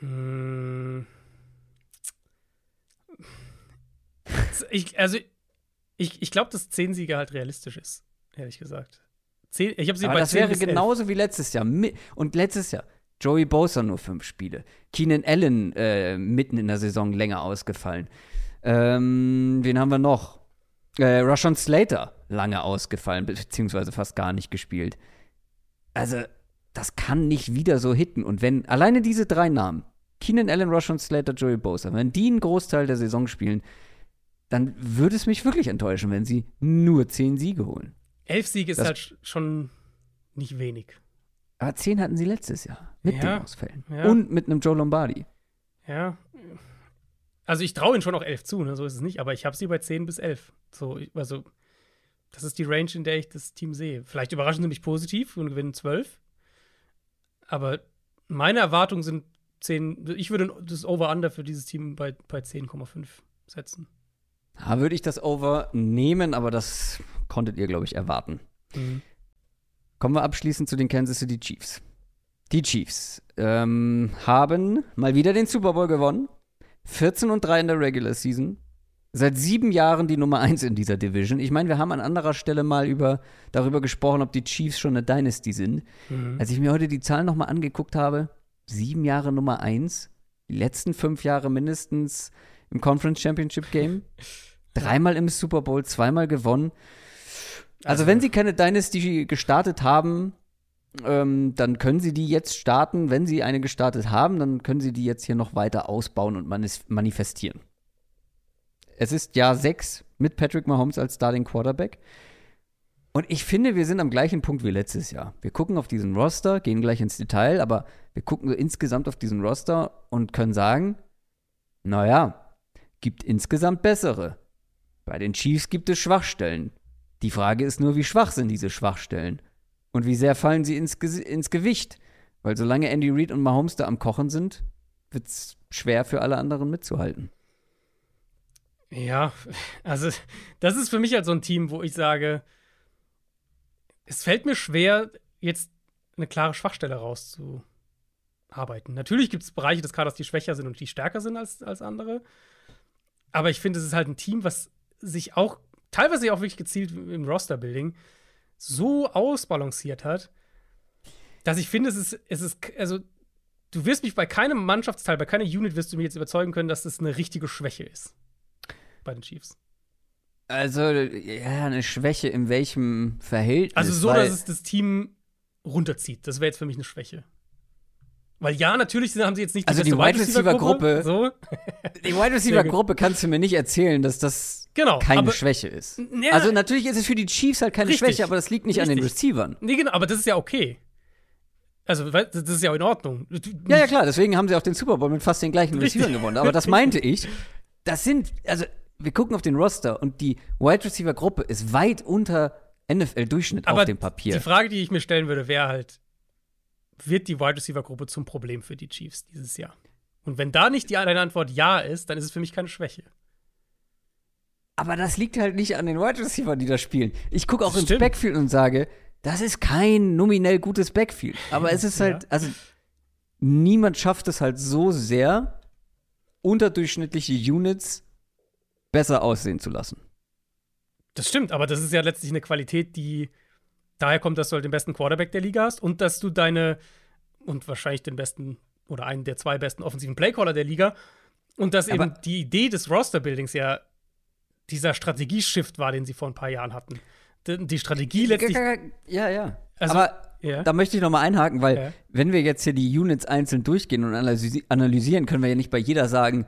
Mm. Ich, also, ich, ich glaube, dass zehn Siege halt realistisch ist, ehrlich gesagt. Zehn, ich sie Aber bei das wäre genauso wie letztes Jahr. Und letztes Jahr, Joey Bosa nur fünf Spiele. Keenan Allen äh, mitten in der Saison länger ausgefallen. Ähm, wen haben wir noch? Äh, Rashawn Slater lange ausgefallen, beziehungsweise fast gar nicht gespielt. Also, das kann nicht wieder so hitten. Und wenn alleine diese drei Namen, Keenan Allen, Rashawn Slater, Joey Bosa, wenn die einen Großteil der Saison spielen, dann würde es mich wirklich enttäuschen, wenn sie nur zehn Siege holen. Elf Siege ist das, halt schon nicht wenig. Aber zehn hatten sie letztes Jahr mit ja, den Ausfällen. Ja. Und mit einem Joe Lombardi. Ja, also ich traue ihnen schon auch elf zu, ne? so ist es nicht, aber ich habe sie bei zehn bis elf. So, also, das ist die Range, in der ich das Team sehe. Vielleicht überraschen sie mich positiv und gewinnen zwölf. Aber meine Erwartungen sind zehn. Ich würde das Over-Under für dieses Team bei, bei 10,5 setzen. Da würde ich das Over nehmen, aber das konntet ihr, glaube ich, erwarten. Mhm. Kommen wir abschließend zu den Kansas City Chiefs. Die Chiefs ähm, haben mal wieder den Super Bowl gewonnen 14 und 3 in der Regular Season. Seit sieben Jahren die Nummer 1 in dieser Division. Ich meine, wir haben an anderer Stelle mal über, darüber gesprochen, ob die Chiefs schon eine Dynasty sind. Mhm. Als ich mir heute die Zahlen nochmal angeguckt habe, sieben Jahre Nummer 1, die letzten fünf Jahre mindestens im Conference Championship Game, dreimal im Super Bowl, zweimal gewonnen. Also, also wenn sie keine Dynasty gestartet haben, ähm, dann können sie die jetzt starten. Wenn sie eine gestartet haben, dann können sie die jetzt hier noch weiter ausbauen und manifestieren. Es ist Jahr 6 mit Patrick Mahomes als Starting Quarterback. Und ich finde, wir sind am gleichen Punkt wie letztes Jahr. Wir gucken auf diesen Roster, gehen gleich ins Detail, aber wir gucken so insgesamt auf diesen Roster und können sagen, naja, gibt insgesamt bessere. Bei den Chiefs gibt es Schwachstellen. Die Frage ist nur, wie schwach sind diese Schwachstellen? Und wie sehr fallen sie ins, ins Gewicht? Weil solange Andy Reid und Mahomes da am Kochen sind, wird es schwer für alle anderen mitzuhalten. Ja, also das ist für mich halt so ein Team, wo ich sage, es fällt mir schwer, jetzt eine klare Schwachstelle rauszu, arbeiten. Natürlich gibt es Bereiche des Kaders, die schwächer sind und die stärker sind als, als andere. Aber ich finde, es ist halt ein Team, was sich auch teilweise auch wirklich gezielt im Roster-Building so ausbalanciert hat, dass ich finde, es ist, es ist, also du wirst mich bei keinem Mannschaftsteil, bei keiner Unit wirst du mich jetzt überzeugen können, dass das eine richtige Schwäche ist bei den Chiefs. Also, ja, eine Schwäche in welchem Verhältnis? Also so, dass es das Team runterzieht. Das wäre jetzt für mich eine Schwäche. Weil ja, natürlich haben sie jetzt nicht die Also die Wide Receiver Gruppe, so. die Wide Receiver Gruppe kannst du mir nicht erzählen, dass das genau, keine aber, Schwäche ist. Ja, also natürlich ist es für die Chiefs halt keine richtig, Schwäche, aber das liegt nicht richtig. an den Receivern. Nee, genau, aber das ist ja okay. Also, das ist ja in Ordnung. Ja, ja, klar, deswegen haben sie auch den Super Bowl mit fast den gleichen Richtig. Receivern gewonnen. Aber das meinte ich. Das sind, also, wir gucken auf den Roster und die Wide Receiver Gruppe ist weit unter NFL-Durchschnitt Aber auf dem Papier. Die Frage, die ich mir stellen würde, wäre halt, wird die Wide Receiver Gruppe zum Problem für die Chiefs dieses Jahr? Und wenn da nicht die eine Antwort ja ist, dann ist es für mich keine Schwäche. Aber das liegt halt nicht an den Wide Receiver, die da spielen. Ich gucke auch Das ins stimmt. Backfield und sage, das ist kein nominell gutes Backfield. Aber es ist halt, Ja. also niemand schafft es halt so sehr, unterdurchschnittliche Units besser aussehen zu lassen. Das stimmt, aber das ist ja letztlich eine Qualität, die daher kommt, dass du halt den besten Quarterback der Liga hast und dass du deine und wahrscheinlich den besten oder einen der zwei besten offensiven Playcaller der Liga und dass Aber- eben die Idee des Roster-Buildings ja dieser Strategieshift war, den sie vor ein paar Jahren hatten. Die, Strategie letztlich. Ja, ja. Also, Aber ja. da möchte ich noch mal einhaken, weil Ja. wenn wir jetzt hier die Units einzeln durchgehen und analysi analysieren, können wir ja nicht bei jeder sagen,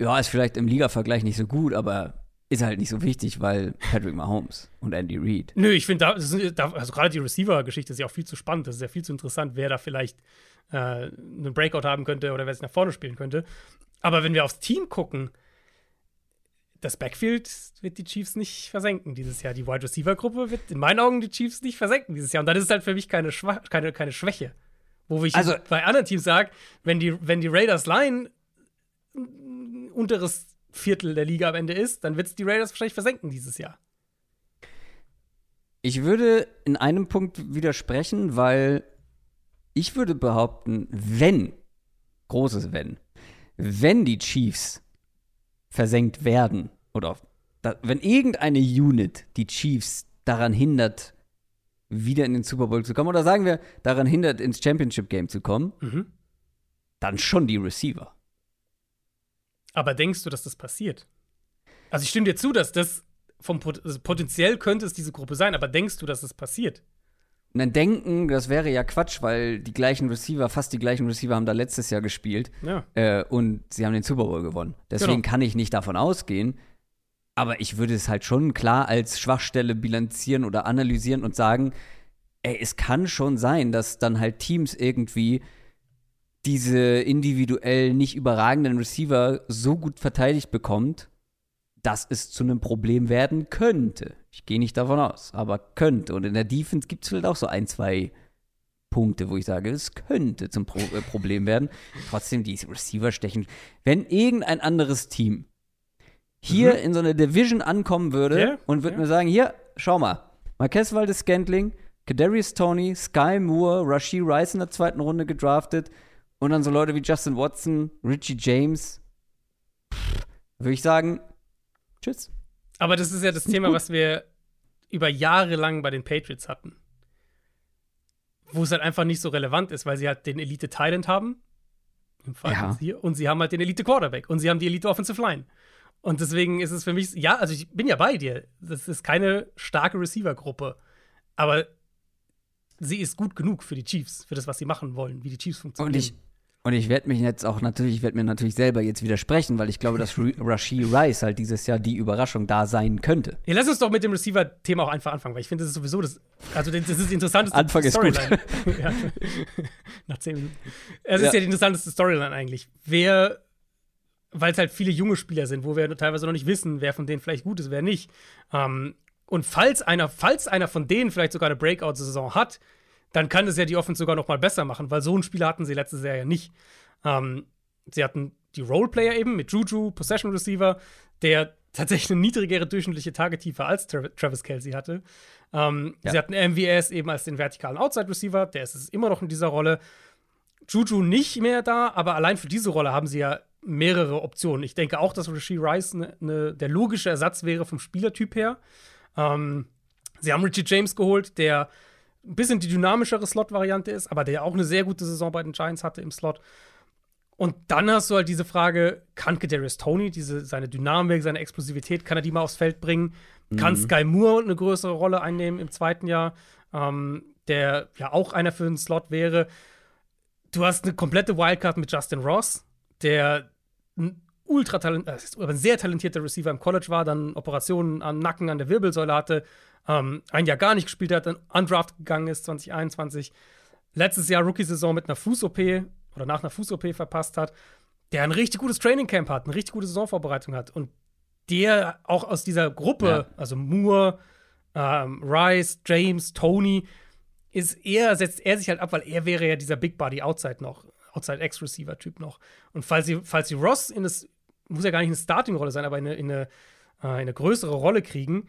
ja, ist vielleicht im Liga-Vergleich nicht so gut, aber ist halt nicht so wichtig, weil Patrick Mahomes und Andy Reid. Nö, ich finde, da, da, also gerade die Receiver-Geschichte ist ja auch viel zu spannend. Das ist ja viel zu interessant, wer da vielleicht äh, einen Breakout haben könnte oder wer sich nach vorne spielen könnte. Aber wenn wir aufs Team gucken, das Backfield wird die Chiefs nicht versenken dieses Jahr. Die Wide Receiver-Gruppe wird in meinen Augen die Chiefs nicht versenken dieses Jahr. Und dann ist es halt für mich keine, Schwach keine, keine Schwäche. Wo ich Also- bei anderen Teams sage, wenn die, wenn die Raiders Line unteres Viertel der Liga am Ende ist, dann wird es die Raiders wahrscheinlich versenken dieses Jahr. Ich würde in einem Punkt widersprechen, weil ich würde behaupten, wenn, großes Wenn, wenn die Chiefs versenkt werden oder da, wenn irgendeine Unit die Chiefs daran hindert, wieder in den Super Bowl zu kommen oder sagen wir, daran hindert, ins Championship Game zu kommen, Mhm. dann schon die Receiver. Aber denkst du, dass das passiert? Also ich stimme dir zu, dass das vom Pot also potenziell könnte es diese Gruppe sein, aber denkst du, dass das passiert? Dann denken, das wäre ja Quatsch, weil die gleichen Receiver, fast die gleichen Receiver haben da letztes Jahr gespielt. Ja. Äh, und sie haben den Super Bowl gewonnen. Deswegen Genau. kann ich nicht davon ausgehen. Aber ich würde es halt schon klar als Schwachstelle bilanzieren oder analysieren und sagen, ey, es kann schon sein, dass dann halt Teams irgendwie diese individuell nicht überragenden Receiver so gut verteidigt bekommt, dass es zu einem Problem werden könnte. Ich gehe nicht davon aus, aber könnte. Und in der Defense gibt es vielleicht auch so ein, zwei Punkte, wo ich sage, es könnte zum Pro äh, Problem werden. Trotzdem, die Receiver stechen. Wenn irgendein anderes Team hier in so eine Division ankommen würde Mhm. Ja, und würde ja. mir sagen, hier, schau mal, Marquez Valdez Scantling, Kadarius Tony, Sky Moore, Rashee Rice in der zweiten Runde gedraftet und dann so Leute wie Justin Watson, Richie James, würde ich sagen, tschüss. Aber das ist ja das Thema, was wir über Jahre lang bei den Patriots hatten. Wo es halt einfach nicht so relevant ist, weil sie halt den Elite Talent haben. Im Fall Ja. hier. Und sie haben halt den Elite Quarterback. Und sie haben die Elite Offensive Line. Und deswegen ist es für mich, ja, also ich bin ja bei dir. Das ist keine starke Receiver-Gruppe. Aber sie ist gut genug für die Chiefs, für das, was sie machen wollen, wie die Chiefs funktionieren. Und ich, und ich werde mich jetzt auch natürlich, ich werde mir natürlich selber jetzt widersprechen, weil ich glaube, dass Rashee Rice halt dieses Jahr die Überraschung da sein könnte. Ja, lass uns doch mit dem Receiver-Thema auch einfach anfangen, weil ich finde, das ist sowieso das, also das ist die interessanteste Anfang ist gut. Storyline. ja. Nach zehn Minuten. Es Ja. ist ja die interessanteste Storyline eigentlich. Wer, weil es halt viele junge Spieler sind, wo wir teilweise noch nicht wissen, wer von denen vielleicht gut ist, wer nicht. Ähm, und falls einer, falls einer von denen vielleicht sogar eine Breakout-Saison hat, dann kann es ja die Offense sogar noch mal besser machen, weil so einen Spieler hatten sie letztes Jahr ja nicht. Ähm, sie hatten die Roleplayer eben mit Juju, Possession Receiver, der tatsächlich eine niedrigere durchschnittliche Targettiefe als Tra Travis Kelsey hatte. Ähm, Ja. Sie hatten MVS eben als den vertikalen Outside Receiver, der ist es immer noch in dieser Rolle. Juju nicht mehr da, aber allein für diese Rolle haben sie ja mehrere Optionen. Ich denke auch, dass Rasheed Rice ne, ne, der logische Ersatz wäre vom Spielertyp her. Ähm, sie haben Richie James geholt, der ein bisschen die dynamischere Slot-Variante ist, aber der auch eine sehr gute Saison bei den Giants hatte im Slot. Und dann hast du halt diese Frage, kann Kadarius Tony diese, seine Dynamik, seine Explosivität, kann er die mal aufs Feld bringen? Mhm. Kann Sky Moore eine größere Rolle einnehmen im zweiten Jahr, ähm, der ja auch einer für den Slot wäre? Du hast eine komplette Wildcard mit Justin Ross, der ein ultra talent, äh, ein sehr talentierter Receiver im College war, dann Operationen am Nacken, an der Wirbelsäule hatte, ähm, ein Jahr gar nicht gespielt hat, dann undraft gegangen ist 2021, letztes Jahr Rookie-Saison mit einer Fuß-OP oder nach einer Fuß-OP verpasst hat, der ein richtig gutes Training-Camp hat, eine richtig gute Saisonvorbereitung hat und der auch aus dieser Gruppe, ja. also Moore, ähm, Rice, James, Tony, ist er, setzt er sich halt ab, weil er wäre ja dieser Big Body Outside noch, Outside X-Receiver-Typ noch. Und falls sie, falls sie Ross in das, muss ja gar nicht eine Starting-Rolle sein, aber in eine, in eine, äh, in eine größere Rolle kriegen,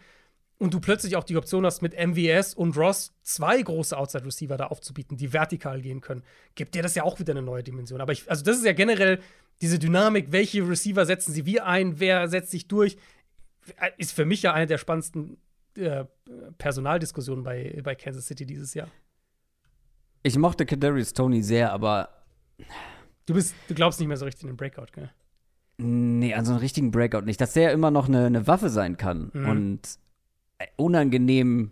und du plötzlich auch die Option hast, mit MVS und Ross zwei große Outside-Receiver da aufzubieten, die vertikal gehen können, gibt dir das ja auch wieder eine neue Dimension. Aber ich, also das ist ja generell diese Dynamik, welche Receiver setzen sie wie ein, wer setzt sich durch, ist für mich ja eine der spannendsten äh, Personaldiskussionen bei, bei Kansas City dieses Jahr. Ich mochte Kadarius Tony sehr, aber Du bist, du glaubst nicht mehr so richtig in den Breakout, gell? Nee, an so einen richtigen Breakout nicht. Dass der immer noch eine, eine Waffe sein kann mhm. und unangenehm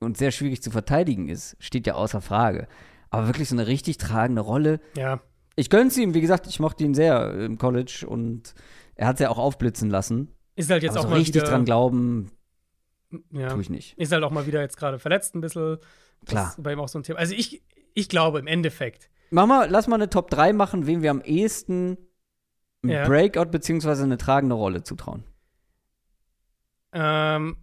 und sehr schwierig zu verteidigen ist, steht ja außer Frage. Aber wirklich so eine richtig tragende Rolle. Ja. Ich gönn's ihm, wie gesagt, ich mochte ihn sehr im College und er hat es ja auch aufblitzen lassen. Ist halt jetzt Aber auch so mal richtig wieder, dran glauben, ja. tue ich nicht. Ist halt auch mal wieder jetzt gerade verletzt ein bisschen. Klar. Das ist bei ihm auch so ein Thema. Also ich, ich glaube im Endeffekt. Mach mal, lass mal eine Top 3 machen, wem wir am ehesten ein Ja. Breakout beziehungsweise eine tragende Rolle zutrauen. Ähm,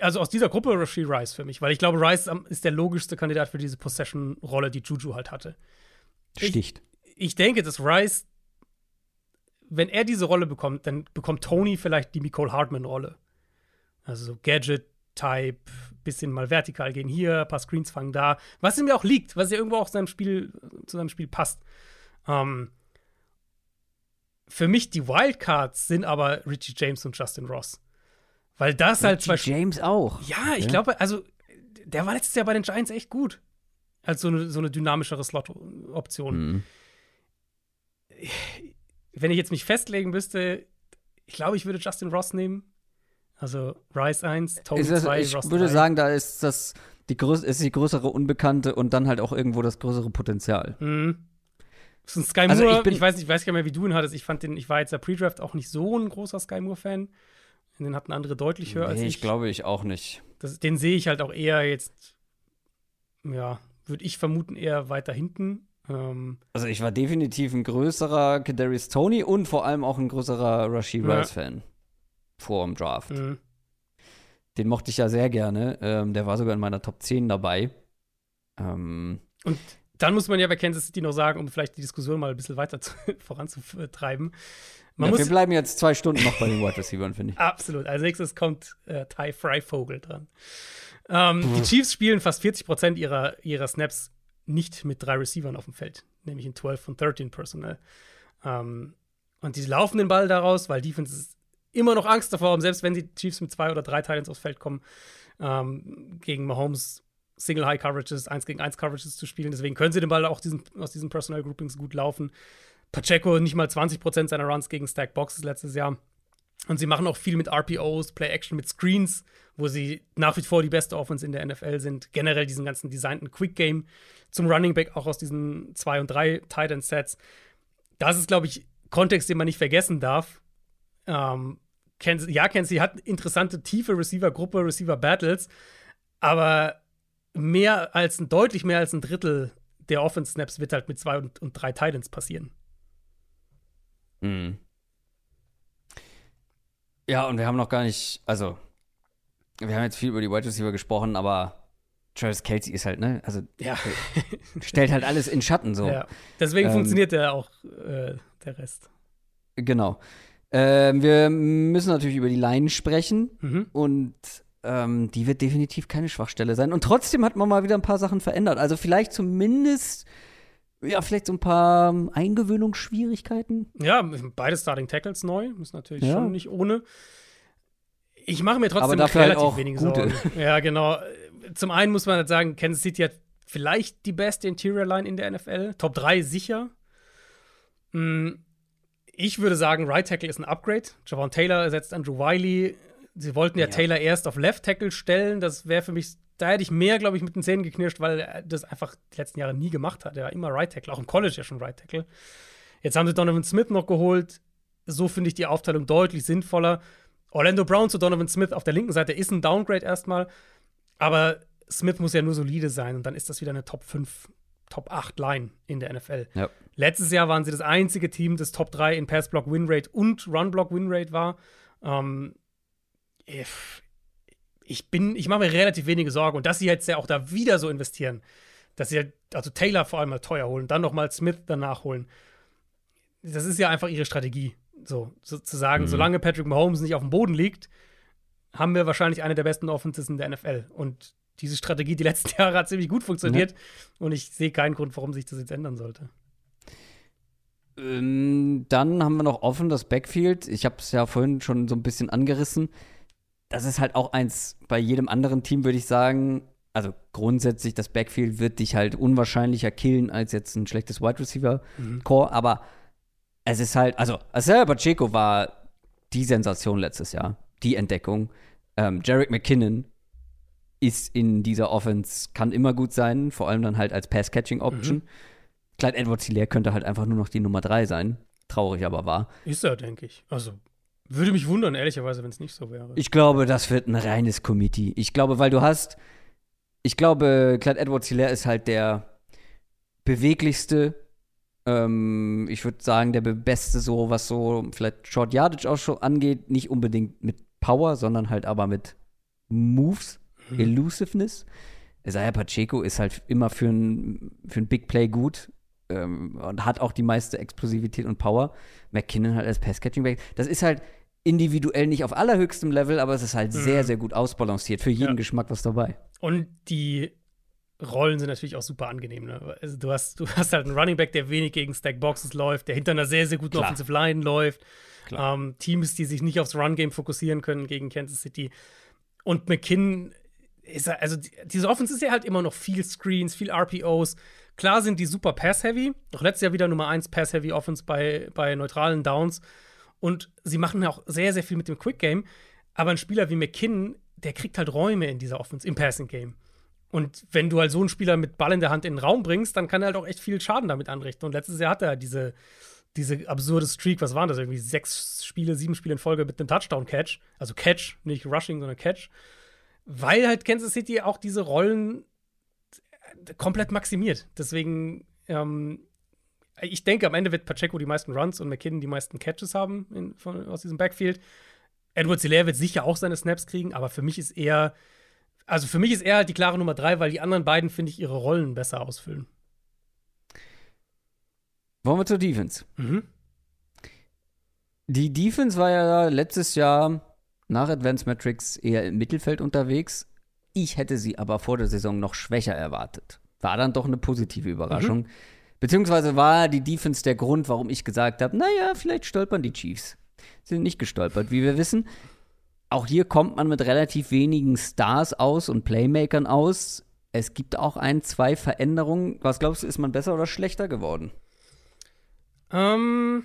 also aus dieser Gruppe Rasheed Rice für mich, weil ich glaube, Rice ist der logischste Kandidat für diese Possession-Rolle, die Juju halt hatte. Ich- Sticht. Ich denke, dass Rice, wenn er diese Rolle bekommt, dann bekommt Tony vielleicht die Nicole Hartman-Rolle. Also so Gadget-Type, bisschen mal vertikal gehen hier, ein paar Screens fangen da, was ihm ja auch liegt, was ja irgendwo auch seinem Spiel, zu seinem Spiel passt. Ähm, für mich die Wildcards sind aber Richie James und Justin Ross. Weil das halt zwei James auch. ja, ich Ja. glaube, also der war letztes Jahr bei den Giants echt gut. Als so eine, so eine dynamischere Slot-Option. Mhm. Wenn ich jetzt mich festlegen müsste, ich glaube, ich würde Justin Ross nehmen. Also Rice 1, Tony Ist das, 2, ich Ross würde 3. sagen, da ist das die größ ist die größere Unbekannte und dann halt auch irgendwo das größere Potenzial. Mhm. So ein Sky Also Moore, ich ich, weiß nicht, ich weiß gar nicht mehr, wie du ihn hattest. Ich fand den, ich war jetzt der Pre-Draft auch nicht so ein großer Sky Moore-Fan. Den hatten andere deutlich höher als Nee, ich. ich glaube ich auch nicht. Das, den sehe ich halt auch eher jetzt, ja, würde ich vermuten, eher weiter hinten. Ähm, Also ich war definitiv ein größerer Kadarius Tony und vor allem auch ein größerer Rashid Ja. Rice Fan vor dem Draft. mh. Den mochte ich ja sehr gerne. Ähm, der war sogar in meiner Top 10 dabei. Ähm, Und dann muss man ja bei Kansas City noch sagen, um vielleicht die Diskussion mal ein bisschen weiter zu, voranzutreiben. Ja, muss wir bleiben jetzt zwei Stunden noch bei den Wide Receivers, finde ich. absolut. Als nächstes kommt äh, Ty Freivogel dran. Ähm, die Chiefs spielen fast 40 Prozent ihrer, ihrer Snaps nicht mit drei Receivern auf dem Feld, nämlich in 12 von 13 Personal. Ähm, und die laufen den Ball daraus, weil Defenses immer noch Angst davor haben, selbst wenn die Chiefs mit zwei oder drei Titans aufs Feld kommen, ähm, gegen Mahomes Single High Coverages, 1 gegen 1 Coverages zu spielen. Deswegen können sie den Ball auch diesen, aus diesen Personal Groupings gut laufen. Pacheco nicht mal 20% seiner Runs gegen Stack Boxes letztes Jahr. Und sie machen auch viel mit RPOs, Play Action, mit Screens, wo sie nach wie vor die beste Offense in der NFL sind. Generell diesen ganzen designten Quick Game zum Running Back, auch aus diesen 2 und 3 Titan Sets. Das ist, glaube ich, Kontext, den man nicht vergessen darf. Ähm, Kansas, ja, City hat interessante, tiefe Receiver-Gruppe, Receiver-Battles, aber mehr als ein, deutlich mehr als ein Drittel der Offense-Snaps wird halt mit zwei und, und drei Titans passieren. Mhm. Ja, und wir haben noch gar nicht, also, wir haben jetzt viel über die Wide Receiver gesprochen, aber Travis Kelsey ist halt, ne, also Ja. stellt halt alles in Schatten so. ja. Deswegen Ähm, funktioniert ja auch äh, der Rest. Genau. Ähm, wir müssen natürlich über die Line sprechen Mhm. und ähm, die wird definitiv keine Schwachstelle sein. Und trotzdem hat man mal wieder ein paar Sachen verändert. Also vielleicht zumindest ja, vielleicht so ein paar Eingewöhnungsschwierigkeiten. Ja, beide Starting Tackles neu, ist natürlich ja. schon nicht ohne. Ich mache mir trotzdem halt relativ halt wenige gute. Sorgen. Ja, genau. Zum einen muss man halt sagen, Kansas City hat vielleicht die beste Interior Line in der NFL. Top 3 sicher. Hm, ich würde sagen, Right Tackle ist ein Upgrade. Javon Taylor ersetzt Andrew Wiley. Sie wollten ja, ja. Taylor erst auf Left Tackle stellen. Das wäre für mich, da hätte ich mehr, glaube ich, mit den Zähnen geknirscht, weil er das einfach die letzten Jahre nie gemacht hat. Er war immer Right Tackle, auch im College ja schon Right Tackle. Jetzt haben sie Donovan Smith noch geholt. So finde ich die Aufteilung deutlich sinnvoller. Orlando Brown zu Donovan Smith auf der linken Seite ist ein Downgrade erstmal. Aber Smith muss ja nur solide sein und dann ist das wieder eine Top 5, Top 8 Line in der NFL. Ja. Letztes Jahr waren sie das einzige Team, das Top 3 in Pass-Block Winrate und Run-Block Winrate war. Ähm, ich bin, ich mache mir relativ wenige Sorgen und dass sie jetzt ja auch da wieder so investieren, dass sie also Taylor vor allem mal teuer holen, dann nochmal Smith danach holen. Das ist ja einfach ihre Strategie. So, so zu sagen, mhm. solange Patrick Mahomes nicht auf dem Boden liegt, haben wir wahrscheinlich eine der besten Offenses in der NFL. Und diese Strategie die letzten Jahre hat ziemlich gut funktioniert. Ja. Und ich sehe keinen Grund, warum sich das jetzt ändern sollte. Ähm, dann haben wir noch offen das Backfield. Ich habe es ja vorhin schon so ein bisschen angerissen. Das ist halt auch eins bei jedem anderen Team, würde ich sagen. Also grundsätzlich, das Backfield wird dich halt unwahrscheinlicher killen als jetzt ein schlechtes Wide Receiver Core. Mhm. Aber es ist halt, also Isaiah Pacheco war die Sensation letztes Jahr, die Entdeckung. Ähm, Jarek McKinnon ist in dieser Offense, kann immer gut sein, vor allem dann halt als Pass-Catching-Option. Mhm. Clyde Edwards Hilaire könnte halt einfach nur noch die Nummer 3 sein. Traurig aber wahr. Ist er, denke ich. Also, würde mich wundern, ehrlicherweise, wenn es nicht so wäre. Ich glaube, das wird ein reines Committee. Ich glaube, weil du hast, ich glaube, Clyde Edwards Hilaire ist halt der beweglichste, ähm, ich würde sagen, der beste, so was so vielleicht Short Yardage auch schon angeht. Nicht unbedingt mit Power, sondern halt aber mit Moves mhm. Elusiveness. Isaiah Pacheco ist halt immer für ein, für ein Big Play gut ähm, und hat auch die meiste Explosivität und Power. McKinnon halt als Pass-Catching-Back. Das ist halt individuell nicht auf allerhöchstem Level, aber es ist halt mhm. sehr, sehr gut ausbalanciert. Für jeden ja. Geschmack was dabei. Und die Rollen sind natürlich auch super angenehm. Ne? Also du, hast, du hast halt einen Running Back, der wenig gegen Stack Boxes läuft, der hinter einer sehr, sehr guten Klar. Offensive Line läuft. Ähm, Teams, die sich nicht aufs Run-Game fokussieren können gegen Kansas City. Und McKinnon ist also diese Offense ist ja halt immer noch viel Screens, viel RPOs. Klar sind die super Pass-Heavy. Auch letztes Jahr wieder Nummer 1 Pass-Heavy Offense bei, bei neutralen Downs. Und sie machen auch sehr, sehr viel mit dem Quick-Game. Aber ein Spieler wie McKinnon, der kriegt halt Räume in dieser Offense, im Passing-Game. Und wenn du halt so einen Spieler mit Ball in der Hand in den Raum bringst, dann kann er halt auch echt viel Schaden damit anrichten. Und letztes Jahr hatte er diese, diese absurde Streak, was waren das? Irgendwie sechs Spiele, sieben Spiele in Folge mit einem Touchdown-Catch. Also Catch, nicht Rushing, sondern Catch weil halt Kansas City auch diese Rollen komplett maximiert. Deswegen, ähm, ich denke, am Ende wird Pacheco die meisten Runs und McKinnon die meisten Catches haben in, von, aus diesem Backfield. Edward Hilaire wird sicher auch seine Snaps kriegen, aber für mich ist er, also für mich ist er halt die klare Nummer drei, weil die anderen beiden, finde ich, ihre Rollen besser ausfüllen. Wollen wir zur Defense? Mhm. Die Defense war ja letztes Jahr nach Advanced Metrics eher im Mittelfeld unterwegs. Ich hätte sie aber vor der Saison noch schwächer erwartet. War dann doch eine positive Überraschung. Mhm. Beziehungsweise war die Defense der Grund, warum ich gesagt habe, naja, vielleicht stolpern die Chiefs. Sind nicht gestolpert, wie wir wissen. Auch hier kommt man mit relativ wenigen Stars aus und Playmakern aus. Es gibt auch ein, zwei Veränderungen. Was glaubst du, ist man besser oder schlechter geworden? Ähm,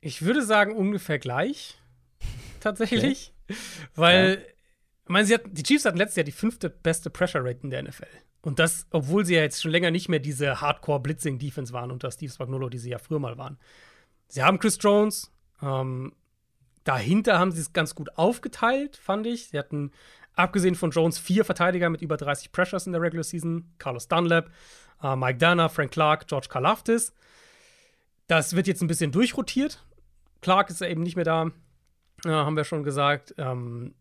ich würde sagen ungefähr gleich tatsächlich. Okay. Weil, ja. Ich meine, sie hat, die Chiefs hatten letztes Jahr die fünfte beste Pressure Rate in der NFL. Und das, obwohl sie ja jetzt schon länger nicht mehr diese Hardcore-Blitzing-Defense waren unter Steve Spagnuolo, die sie ja früher mal waren. Sie haben Chris Jones. Ähm, dahinter haben sie es ganz gut aufgeteilt, fand ich. Sie hatten, abgesehen von Jones, vier Verteidiger mit über 30 Pressures in der Regular Season. Carlos Dunlap, äh, Mike Dana, Frank Clark, George Karlaftis. Das wird jetzt ein bisschen durchrotiert. Clark ist ja eben nicht mehr da ja, haben wir schon gesagt. Ähm,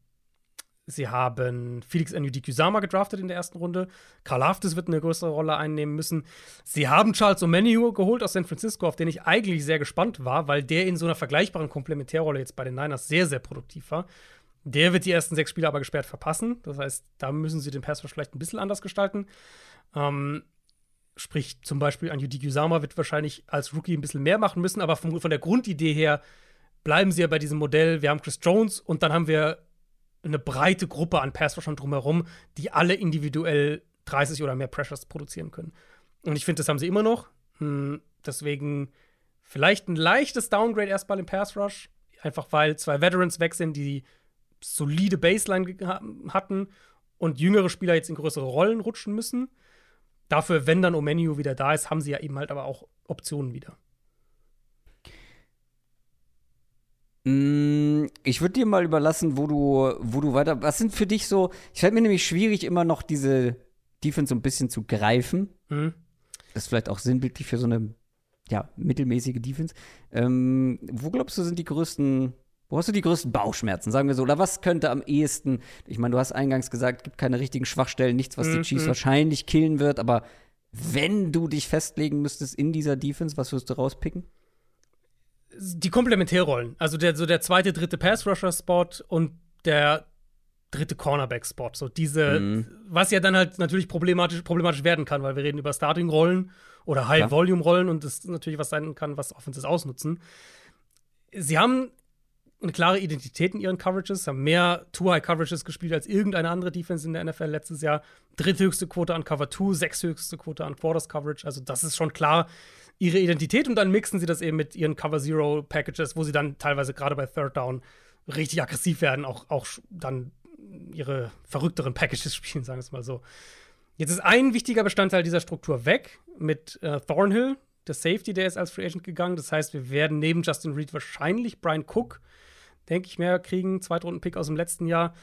sie haben Felix Kusama gedraftet in der ersten Runde. Karl Haftes wird eine größere Rolle einnehmen müssen. Sie haben Charles O'Menu geholt aus San Francisco, auf den ich eigentlich sehr gespannt war, weil der in so einer vergleichbaren Komplementärrolle jetzt bei den Niners sehr, sehr produktiv war. Der wird die ersten sechs Spiele aber gesperrt verpassen. Das heißt, da müssen sie den Pass vielleicht ein bisschen anders gestalten. Ähm, Sprich, zum Beispiel ein Yudik Usama wird wahrscheinlich als Rookie ein bisschen mehr machen müssen, aber von, von der Grundidee her bleiben sie ja bei diesem Modell. Wir haben Chris Jones und dann haben wir eine breite Gruppe an Passrushern drumherum, die alle individuell 30 oder mehr Pressures produzieren können. Und ich finde, das haben sie immer noch. Hm, deswegen vielleicht ein leichtes Downgrade erstmal im Pass Rush. Einfach weil zwei Veterans weg sind, die solide Baseline hatten und jüngere Spieler jetzt in größere Rollen rutschen müssen. Dafür, wenn dann Omeniu wieder da ist, haben sie ja eben halt aber auch Optionen wieder. Mm, ich würde dir mal überlassen, wo du, wo du weiter. Was sind für dich so? Ich fällt mir nämlich schwierig, immer noch diese Defense so ein bisschen zu greifen. Mhm. Das ist vielleicht auch sinnbildlich für so eine ja, mittelmäßige Defense. Ähm, wo glaubst du, sind die größten, wo hast du die größten Bauchschmerzen, sagen wir so? Oder was könnte am ehesten, ich meine, du hast eingangs gesagt, gibt keine richtigen Schwachstellen, nichts, was mhm. die Chiefs wahrscheinlich killen wird, aber wenn du dich festlegen müsstest in dieser Defense, was würdest du rauspicken? Die Komplementärrollen. Also der, so der zweite, dritte Pass-Rusher-Spot und der dritte Cornerback-Spot. So diese, mhm. was ja dann halt natürlich problematisch, problematisch werden kann, weil wir reden über Starting-Rollen oder High-Volume-Rollen und das natürlich was sein kann, was Offenses ausnutzen. Sie haben eine klare Identität in ihren Coverages, haben mehr Two-High-Coverages gespielt als irgendeine andere Defense in der NFL letztes Jahr. Dritthöchste Quote an Cover 2, sechsthöchste Quote an Quarters-Coverage. Also das ist schon klar ihre Identität und dann mixen sie das eben mit ihren Cover Zero Packages, wo sie dann teilweise gerade bei Third Down richtig aggressiv werden, auch, auch dann ihre verrückteren Packages spielen, sagen wir es mal so. Jetzt ist ein wichtiger Bestandteil dieser Struktur weg mit äh, Thornhill, der Safety, der ist als Free Agent gegangen. Das heißt, wir werden neben Justin Reed wahrscheinlich Brian Cook, denke ich, mehr kriegen, Zweitrunden-Pick aus dem letzten Jahr.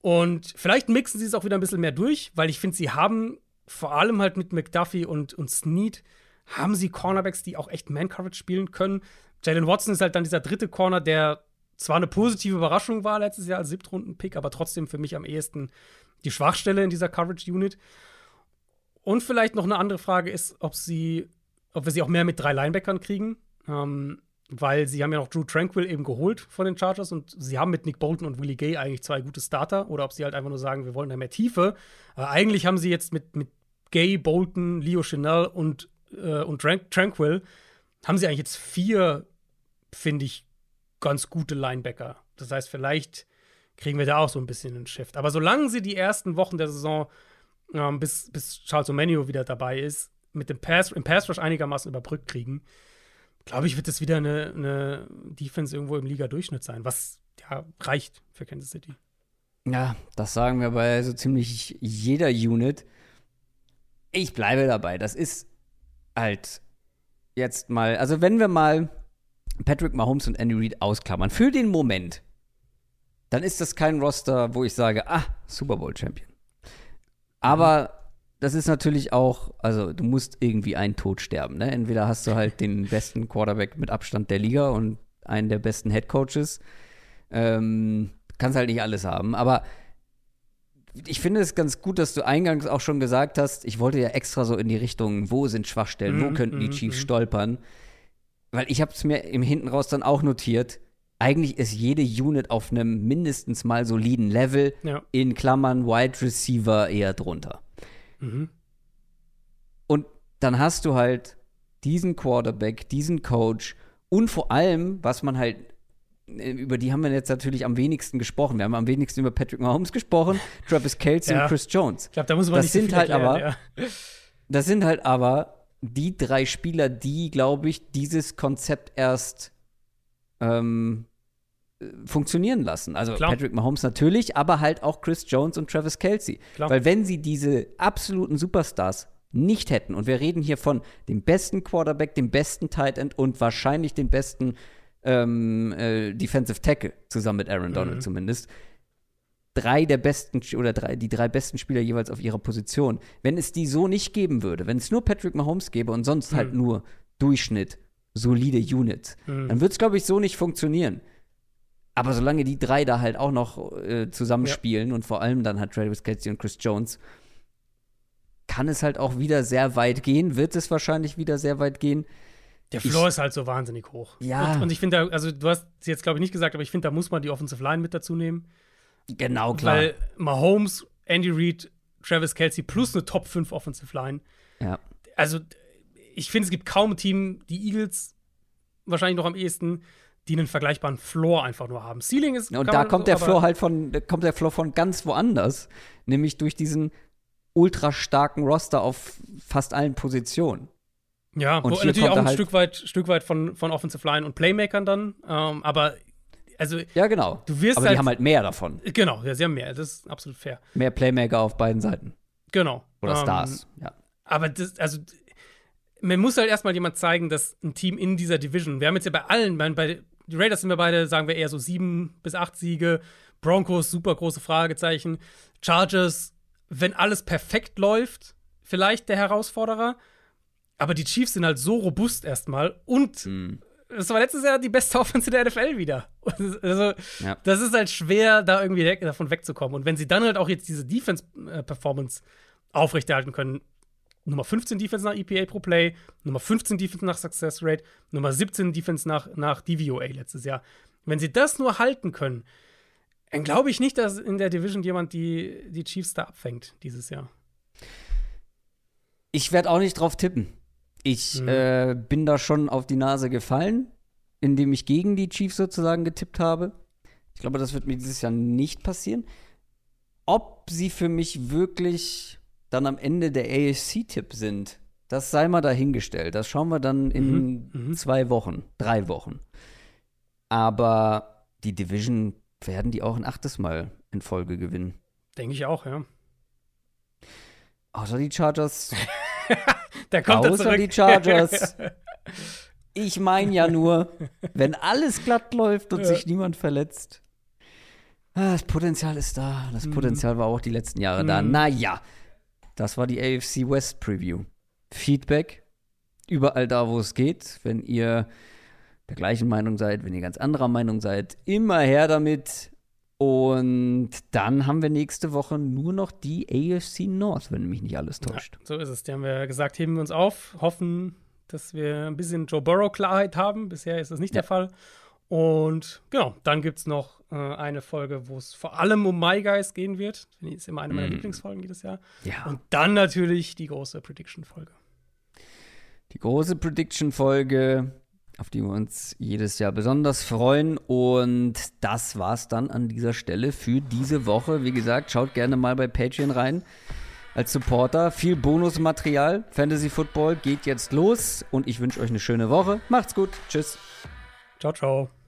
Und vielleicht mixen sie es auch wieder ein bisschen mehr durch, weil ich finde, sie haben vor allem halt mit McDuffie und, und Snead haben sie Cornerbacks, die auch echt Man-Coverage spielen können. Jalen Watson ist halt dann dieser dritte Corner, der zwar eine positive Überraschung war letztes Jahr als Siebtrunden-Pick, aber trotzdem für mich am ehesten die Schwachstelle in dieser Coverage-Unit. Und vielleicht noch eine andere Frage ist, ob sie, ob wir sie auch mehr mit drei Linebackern kriegen. Ähm, weil sie haben ja noch Drew Tranquil eben geholt von den Chargers und sie haben mit Nick Bolton und Willie Gay eigentlich zwei gute Starter oder ob sie halt einfach nur sagen, wir wollen da mehr Tiefe. Aber eigentlich haben sie jetzt mit, mit Gay, Bolton, Leo Chanel und äh, und Tran Tranquil haben sie eigentlich jetzt vier, finde ich, ganz gute Linebacker. Das heißt, vielleicht kriegen wir da auch so ein bisschen einen Shift. Aber solange sie die ersten Wochen der Saison, ähm, bis, bis Charles O'Manio wieder dabei ist, mit dem Pass, im Pass Rush einigermaßen überbrückt kriegen, glaube ich, wird es wieder eine, eine Defense irgendwo im Liga-Durchschnitt sein, was ja reicht für Kansas City. Ja, das sagen wir bei so ziemlich jeder Unit. Ich bleibe dabei. Das ist halt jetzt mal, also wenn wir mal Patrick Mahomes und Andy Reid ausklammern, für den Moment, dann ist das kein Roster, wo ich sage, ah, Super Bowl Champion. Aber das ist natürlich auch, also du musst irgendwie einen Tod sterben, ne? Entweder hast du halt den besten Quarterback mit Abstand der Liga und einen der besten Head Coaches. Ähm, kannst halt nicht alles haben, aber ich finde es ganz gut, dass du eingangs auch schon gesagt hast, ich wollte ja extra so in die Richtung, wo sind Schwachstellen, mhm, wo könnten die mhm, Chiefs mhm. stolpern. Weil ich habe es mir im Hinten raus dann auch notiert. Eigentlich ist jede Unit auf einem mindestens mal soliden Level, ja. in Klammern Wide Receiver eher drunter. Mhm. Und dann hast du halt diesen Quarterback, diesen Coach und vor allem, was man halt über die haben wir jetzt natürlich am wenigsten gesprochen. Wir haben am wenigsten über Patrick Mahomes gesprochen, Travis Kelsey ja. und Chris Jones. Ich glaube, da muss man das nicht sind halt erklären, aber, ja. Das sind halt aber die drei Spieler, die, glaube ich, dieses Konzept erst ähm, funktionieren lassen. Also Klar. Patrick Mahomes natürlich, aber halt auch Chris Jones und Travis Kelsey. Klar. Weil wenn sie diese absoluten Superstars nicht hätten, und wir reden hier von dem besten Quarterback, dem besten Tight End und wahrscheinlich dem besten ähm, äh, Defensive Tackle, zusammen mit Aaron Donald mhm. zumindest. Drei der besten oder drei, die drei besten Spieler jeweils auf ihrer Position. Wenn es die so nicht geben würde, wenn es nur Patrick Mahomes gäbe und sonst halt mhm. halt nur Durchschnitt, solide Units, mhm. dann würde es, glaube ich, so nicht funktionieren. Aber solange die drei da halt auch noch äh, zusammenspielen ja. und vor allem dann hat Travis Kelsey und Chris Jones, kann es halt auch wieder sehr weit gehen, wird es wahrscheinlich wieder sehr weit gehen. Der Floor ich, ist halt so wahnsinnig hoch. Ja. Und, und ich finde, also du hast es jetzt, glaube ich, nicht gesagt, aber ich finde, da muss man die Offensive Line mit dazu nehmen. Genau, klar. Weil Mahomes, Andy Reid, Travis Kelsey plus eine Top 5 Offensive Line. Ja. also ich finde, es gibt kaum ein Team, die Eagles wahrscheinlich noch am ehesten, die einen vergleichbaren Floor einfach nur haben. Ceiling ist. Und da kommt so, der Floor halt von, kommt der Floor von ganz woanders, nämlich durch diesen ultra starken Roster auf fast allen Positionen. Ja, und wo, natürlich auch ein halt Stück weit, Stück weit von, von Offensive Line und Playmakern dann. Ähm, aber also. Ja, genau. Du wirst aber halt, die haben halt mehr davon. Genau, ja, sie haben mehr. Das ist absolut fair. Mehr Playmaker auf beiden Seiten. Genau. Oder ähm, Stars, ja. Aber das, also man muss halt erstmal jemand zeigen, dass ein Team in dieser Division, wir haben jetzt ja bei allen, bei, bei die Raiders sind wir beide, sagen wir eher so sieben bis acht Siege, Broncos, super große Fragezeichen, Chargers, wenn alles perfekt läuft, vielleicht der Herausforderer, aber die Chiefs sind halt so robust erstmal und mhm. Das war letztes Jahr die beste Offense der NFL wieder. Also, ja. das ist halt schwer, da irgendwie davon wegzukommen. Und wenn sie dann halt auch jetzt diese Defense-Performance aufrechterhalten können, Nummer 15 Defense nach EPA pro Play, Nummer 15 Defense nach Success Rate, Nummer 17 Defense nach, nach DVOA letztes Jahr. Wenn sie das nur halten können, dann glaube ich nicht, dass in der Division jemand die, die Chiefs da abfängt dieses Jahr. Ich werde auch nicht drauf tippen. Ich mhm. äh, bin da schon auf die Nase gefallen, indem ich gegen die Chiefs sozusagen getippt habe. Ich glaube, das wird mir dieses Jahr nicht passieren. Ob sie für mich wirklich dann am Ende der AFC-Tipp sind, das sei mal dahingestellt. Das schauen wir dann in mhm, mhm. zwei Wochen, drei Wochen. Aber die Division werden die auch ein achtes Mal in Folge gewinnen. Denke ich auch, ja. Außer die Chargers. da kommt Außer die Chargers. Ich meine ja nur, wenn alles glatt läuft und ja. sich niemand verletzt. Ah, das Potenzial ist da. Das mhm. Potenzial war auch die letzten Jahre mhm. da. Naja, das war die AFC West Preview. Feedback überall da, wo es geht. Wenn ihr der gleichen Meinung seid, wenn ihr ganz anderer Meinung seid, immer her damit. Und dann haben wir nächste Woche nur noch die AFC North, wenn mich nicht alles täuscht. Ja, so ist es. Die haben wir gesagt, heben wir uns auf, hoffen, dass wir ein bisschen Joe Burrow-Klarheit haben. Bisher ist das nicht ja. der Fall. Und genau, dann gibt es noch äh, eine Folge, wo es vor allem um My Guys gehen wird. Das ist immer eine meiner mm. Lieblingsfolgen jedes Jahr. Ja. Und dann natürlich die große Prediction-Folge. Die große Prediction-Folge, auf die wir uns jedes Jahr besonders freuen. Und das war's dann an dieser Stelle für diese Woche. Wie gesagt, schaut gerne mal bei Patreon rein als Supporter. Viel Bonusmaterial. Fantasy Football geht jetzt los und ich wünsche euch eine schöne Woche. Macht's gut. Tschüss. Ciao, ciao.